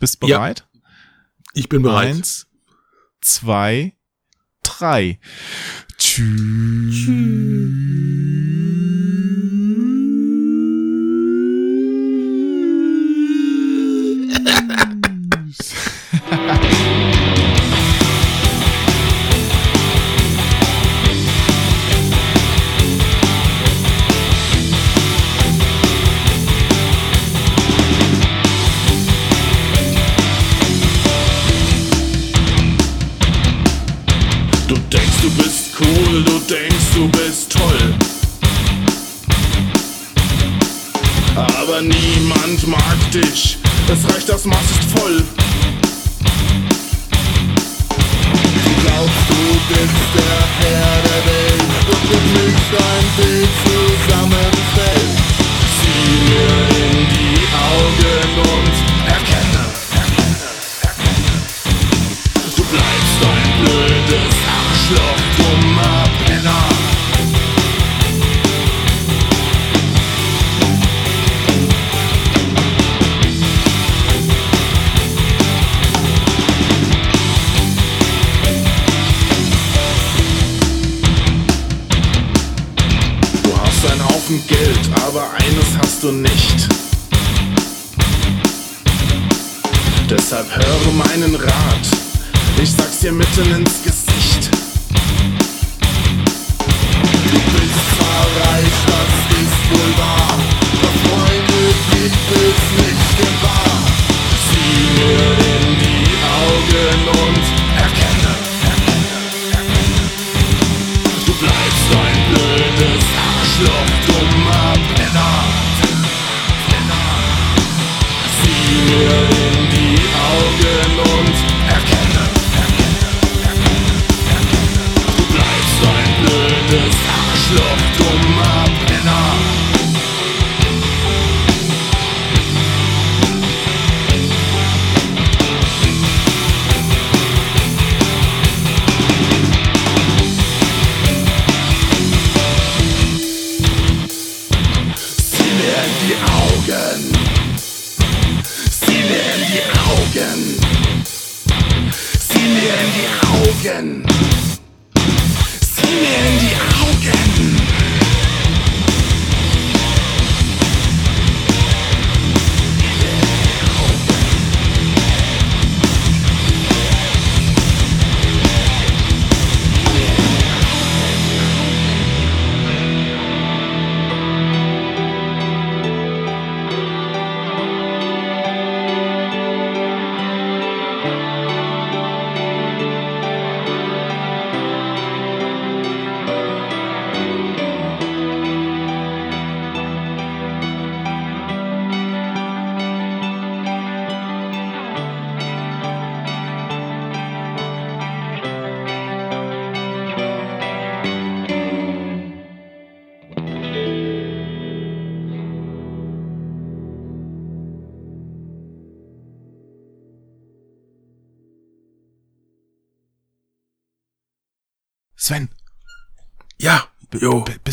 Bist bereit? Ja, ich bin bereit. Eins, zwei, drei. Tschüss. Du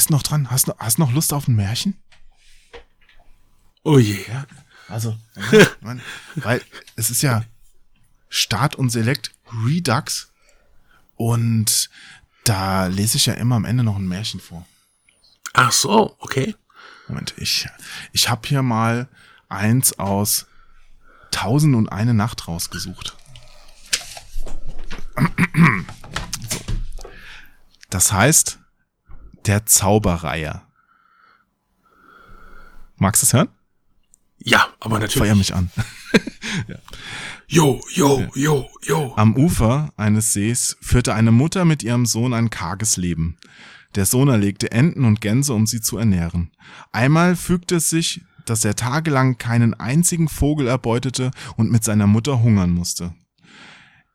bist noch dran? Hast, noch- hast noch Lust auf ein Märchen? Oh je. Ja, also, Mann, weil es ist ja Start und Select Redux und da lese ich ja immer am Ende noch ein Märchen vor. Ach so, okay. Moment, ich, ich habe hier mal eins aus Tausend und eine Nacht rausgesucht. So. Das heißt, der Zauberreiher. Magst du es hören? Ja, aber natürlich. Feuer mich an. Jo, jo, jo, jo. Am Ufer eines Sees führte eine Mutter mit ihrem Sohn ein karges Leben. Der Sohn erlegte Enten und Gänse, um sie zu ernähren. Einmal fügte es sich, dass er tagelang keinen einzigen Vogel erbeutete und mit seiner Mutter hungern musste.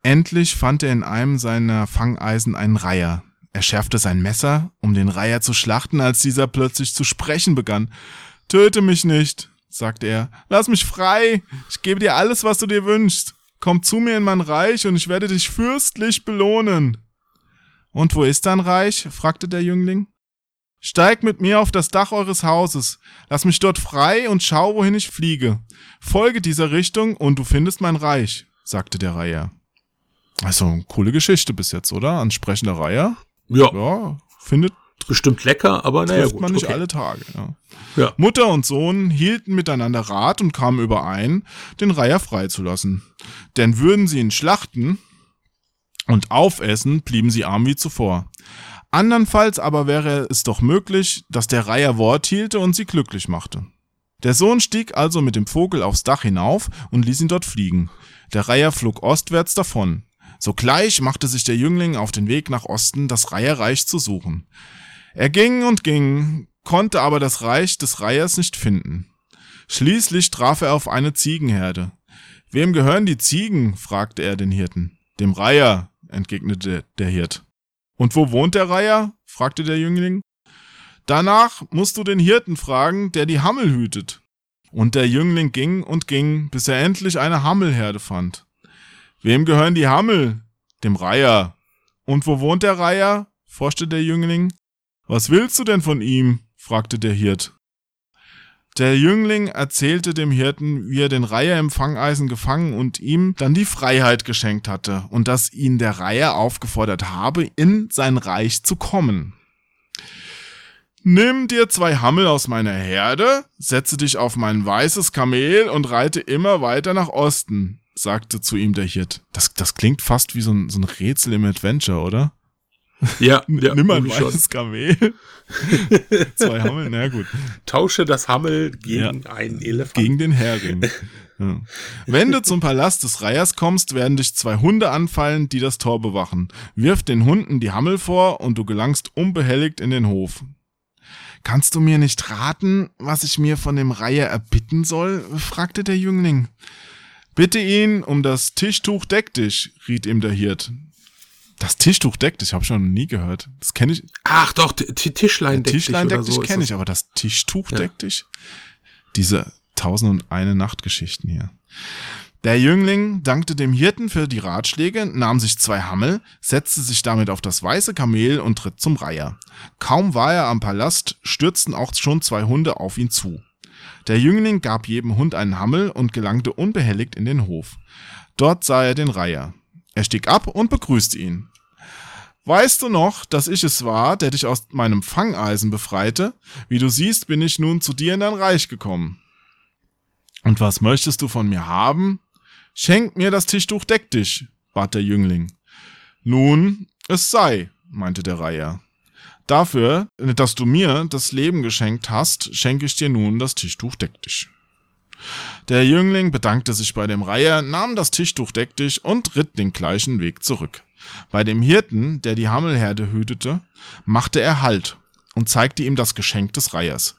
Endlich fand er in einem seiner Fangeisen einen Reiher. Er schärfte sein Messer, um den Reiher zu schlachten, als dieser plötzlich zu sprechen begann. Töte mich nicht, sagte er. Lass mich frei. Ich gebe dir alles, was du dir wünschst. Komm zu mir in mein Reich und ich werde dich fürstlich belohnen. Und wo ist dein Reich? fragte der Jüngling. Steig mit mir auf das Dach eures Hauses, lass mich dort frei und schau, wohin ich fliege. Folge dieser Richtung und du findest mein Reich, sagte der Reiher. Also, coole Geschichte bis jetzt, oder? Ansprechender Reiher. Ja, Ja, findet bestimmt lecker, aber naja, trifft gut. man nicht okay. alle Tage. Ja. Ja. Mutter und Sohn hielten miteinander Rat und kamen überein, den Reiher freizulassen. Denn würden sie ihn schlachten und aufessen, blieben sie arm wie zuvor. Andernfalls aber wäre es doch möglich, dass der Reiher Wort hielte und sie glücklich machte. Der Sohn stieg also mit dem Vogel aufs Dach hinauf und ließ ihn dort fliegen. Der Reiher flog ostwärts davon. Sogleich machte sich der Jüngling auf den Weg nach Osten, das Reiherreich zu suchen. Er ging und ging, konnte aber das Reich des Reihers nicht finden. Schließlich traf er auf eine Ziegenherde. Wem gehören die Ziegen? fragte er den Hirten. Dem Reiher, entgegnete der Hirt. Und wo wohnt der Reiher? fragte der Jüngling. Danach musst du den Hirten fragen, der die Hammel hütet. Und der Jüngling ging und ging, bis er endlich eine Hammelherde fand. Wem gehören die Hammel? Dem Reiher. Und wo wohnt der Reiher? forschte der Jüngling. Was willst du denn von ihm? fragte der Hirt. Der Jüngling erzählte dem Hirten, wie er den Reiher im Fangeisen gefangen und ihm dann die Freiheit geschenkt hatte und dass ihn der Reiher aufgefordert habe, in sein Reich zu kommen. Nimm dir zwei Hammel aus meiner Herde, setze dich auf mein weißes Kamel und reite immer weiter nach Osten, sagte zu ihm der Hirt. Das, das klingt fast wie so ein, so ein Rätsel im Adventure, oder? Ja, ja Nimm ein weißes Kamel. zwei Hammel, na gut. Tausche das Hammel gegen einen Elefant. Gegen den Hering. Ja. Wenn du zum Palast des Reihers kommst, werden dich zwei Hunde anfallen, die das Tor bewachen. Wirf den Hunden die Hammel vor und du gelangst unbehelligt in den Hof. Kannst du mir nicht raten, was ich mir von dem Reiher erbitten soll? fragte der Jüngling. Bitte ihn um das Tischtuch deck dich, riet ihm der Hirt. Das Tischtuch deck dich, habe ich schon nie gehört. Das kenne ich. Ach doch, Tischlein deck dich Tischlein deck dich so kenne ich, aber das Tischtuch Ja. deck dich? Diese tausend und eine Nachtgeschichten hier. Der Jüngling dankte dem Hirten für die Ratschläge, nahm sich zwei Hammel, setzte sich damit auf das weiße Kamel und tritt zum Reiher. Kaum war er am Palast, stürzten auch schon zwei Hunde auf ihn zu. Der Jüngling gab jedem Hund einen Hammel und gelangte unbehelligt in den Hof. Dort sah er den Reiher. Er stieg ab und begrüßte ihn. Weißt du noch, dass ich es war, der dich aus meinem Fangeisen befreite? Wie du siehst, bin ich nun zu dir in dein Reich gekommen. Und was möchtest du von mir haben? Schenk mir das Tischtuch deck dich, bat der Jüngling. Nun, es sei, meinte der Reiher. Dafür, dass du mir das Leben geschenkt hast, schenke ich dir nun das Tischtuch deck dich. Der Jüngling bedankte sich bei dem Reiher, nahm das Tischtuch deck dich und ritt den gleichen Weg zurück. Bei dem Hirten, der die Hammelherde hütete, machte er Halt und zeigte ihm das Geschenk des Reihers.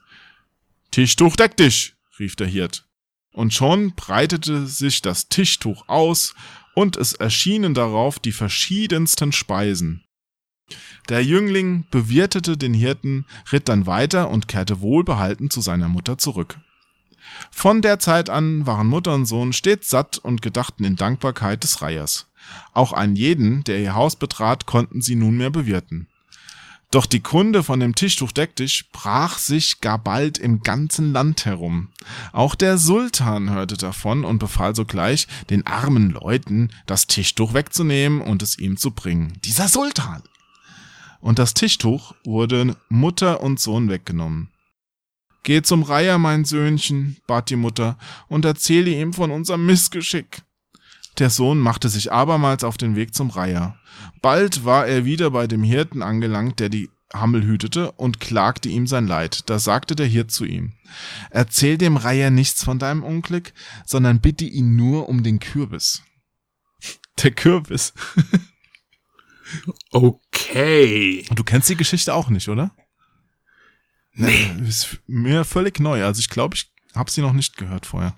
Tischtuch deck dich, rief der Hirt. Und schon breitete sich das Tischtuch aus, und es erschienen darauf die verschiedensten Speisen. Der Jüngling bewirtete den Hirten, ritt dann weiter und kehrte wohlbehalten zu seiner Mutter zurück. Von der Zeit an waren Mutter und Sohn stets satt und gedachten in Dankbarkeit des Reihers. Auch einen jeden, der ihr Haus betrat, konnten sie nunmehr bewirten. Doch die Kunde von dem Tischtuch deck dich brach sich gar bald im ganzen Land herum. Auch der Sultan hörte davon und befahl sogleich, den armen Leuten das Tischtuch wegzunehmen und es ihm zu bringen. Dieser Sultan! Und das Tischtuch wurde Mutter und Sohn weggenommen. Geh zum Reiher, mein Söhnchen, bat die Mutter, und erzähle ihm von unserem Missgeschick. Der Sohn machte sich abermals auf den Weg zum Reiher. Bald war er wieder bei dem Hirten angelangt, der die Hammel hütete, und klagte ihm sein Leid. Da sagte der Hirt zu ihm, Erzähl dem Reiher nichts von deinem Unglück, sondern bitte ihn nur um den Kürbis. Der Kürbis. Okay. Du kennst die Geschichte auch nicht, oder? Nee. Ist mir völlig neu. Also ich glaube, ich habe sie noch nicht gehört vorher.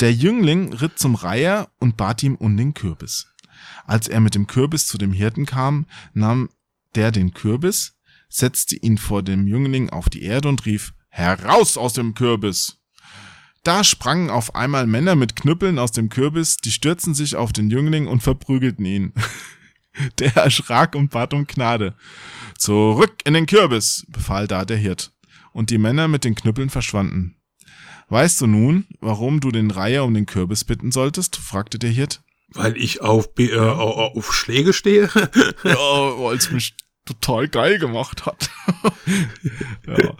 Der Jüngling ritt zum Reiher und bat ihm um den Kürbis. Als er mit dem Kürbis zu dem Hirten kam, nahm der den Kürbis, setzte ihn vor dem Jüngling auf die Erde und rief, Heraus aus dem Kürbis! Da sprangen auf einmal Männer mit Knüppeln aus dem Kürbis, die stürzten sich auf den Jüngling und verprügelten ihn. Der erschrak und bat um Gnade. Zurück in den Kürbis, befahl da der Hirt. Und die Männer mit den Knüppeln verschwanden. Weißt du nun, warum du den Reiher um den Kürbis bitten solltest? fragte der Hirt. Weil ich auf, äh, auf Schläge stehe? ja, weil es mich total geil gemacht hat. ja.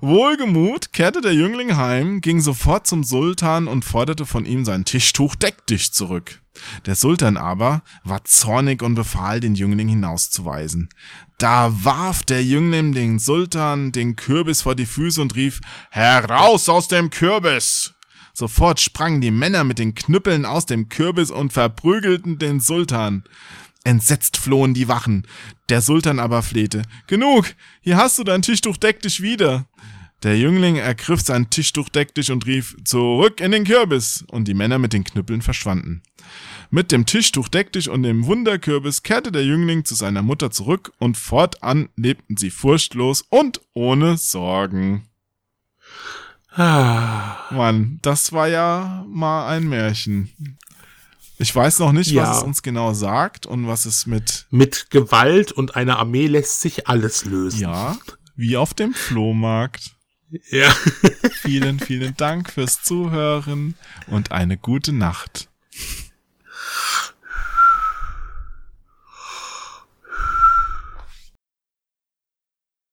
Wohlgemut kehrte der Jüngling heim, ging sofort zum Sultan und forderte von ihm sein Tischtuch deck dich zurück. Der Sultan aber war zornig und befahl, den Jüngling hinauszuweisen. Da warf der Jüngling den Sultan den Kürbis vor die Füße und rief, Heraus aus dem Kürbis! Sofort sprangen die Männer mit den Knüppeln aus dem Kürbis und verprügelten den Sultan. Entsetzt flohen die Wachen. Der Sultan aber flehte. Genug, hier hast du dein Tischtuch, deck dich wieder. Der Jüngling ergriff sein Tischtuch, deck dich und rief, zurück in den Kürbis. Und die Männer mit den Knüppeln verschwanden. Mit dem Tischtuch, deck dich und dem Wunderkürbis kehrte der Jüngling zu seiner Mutter zurück und fortan lebten sie furchtlos und ohne Sorgen. Ah. Mann, das war ja mal ein Märchen. Ich weiß noch nicht, ja. was es uns genau sagt und was es mit. Mit Gewalt und einer Armee lässt sich alles lösen. Ja, wie auf dem Flohmarkt. Ja. vielen, vielen Dank fürs Zuhören und eine gute Nacht.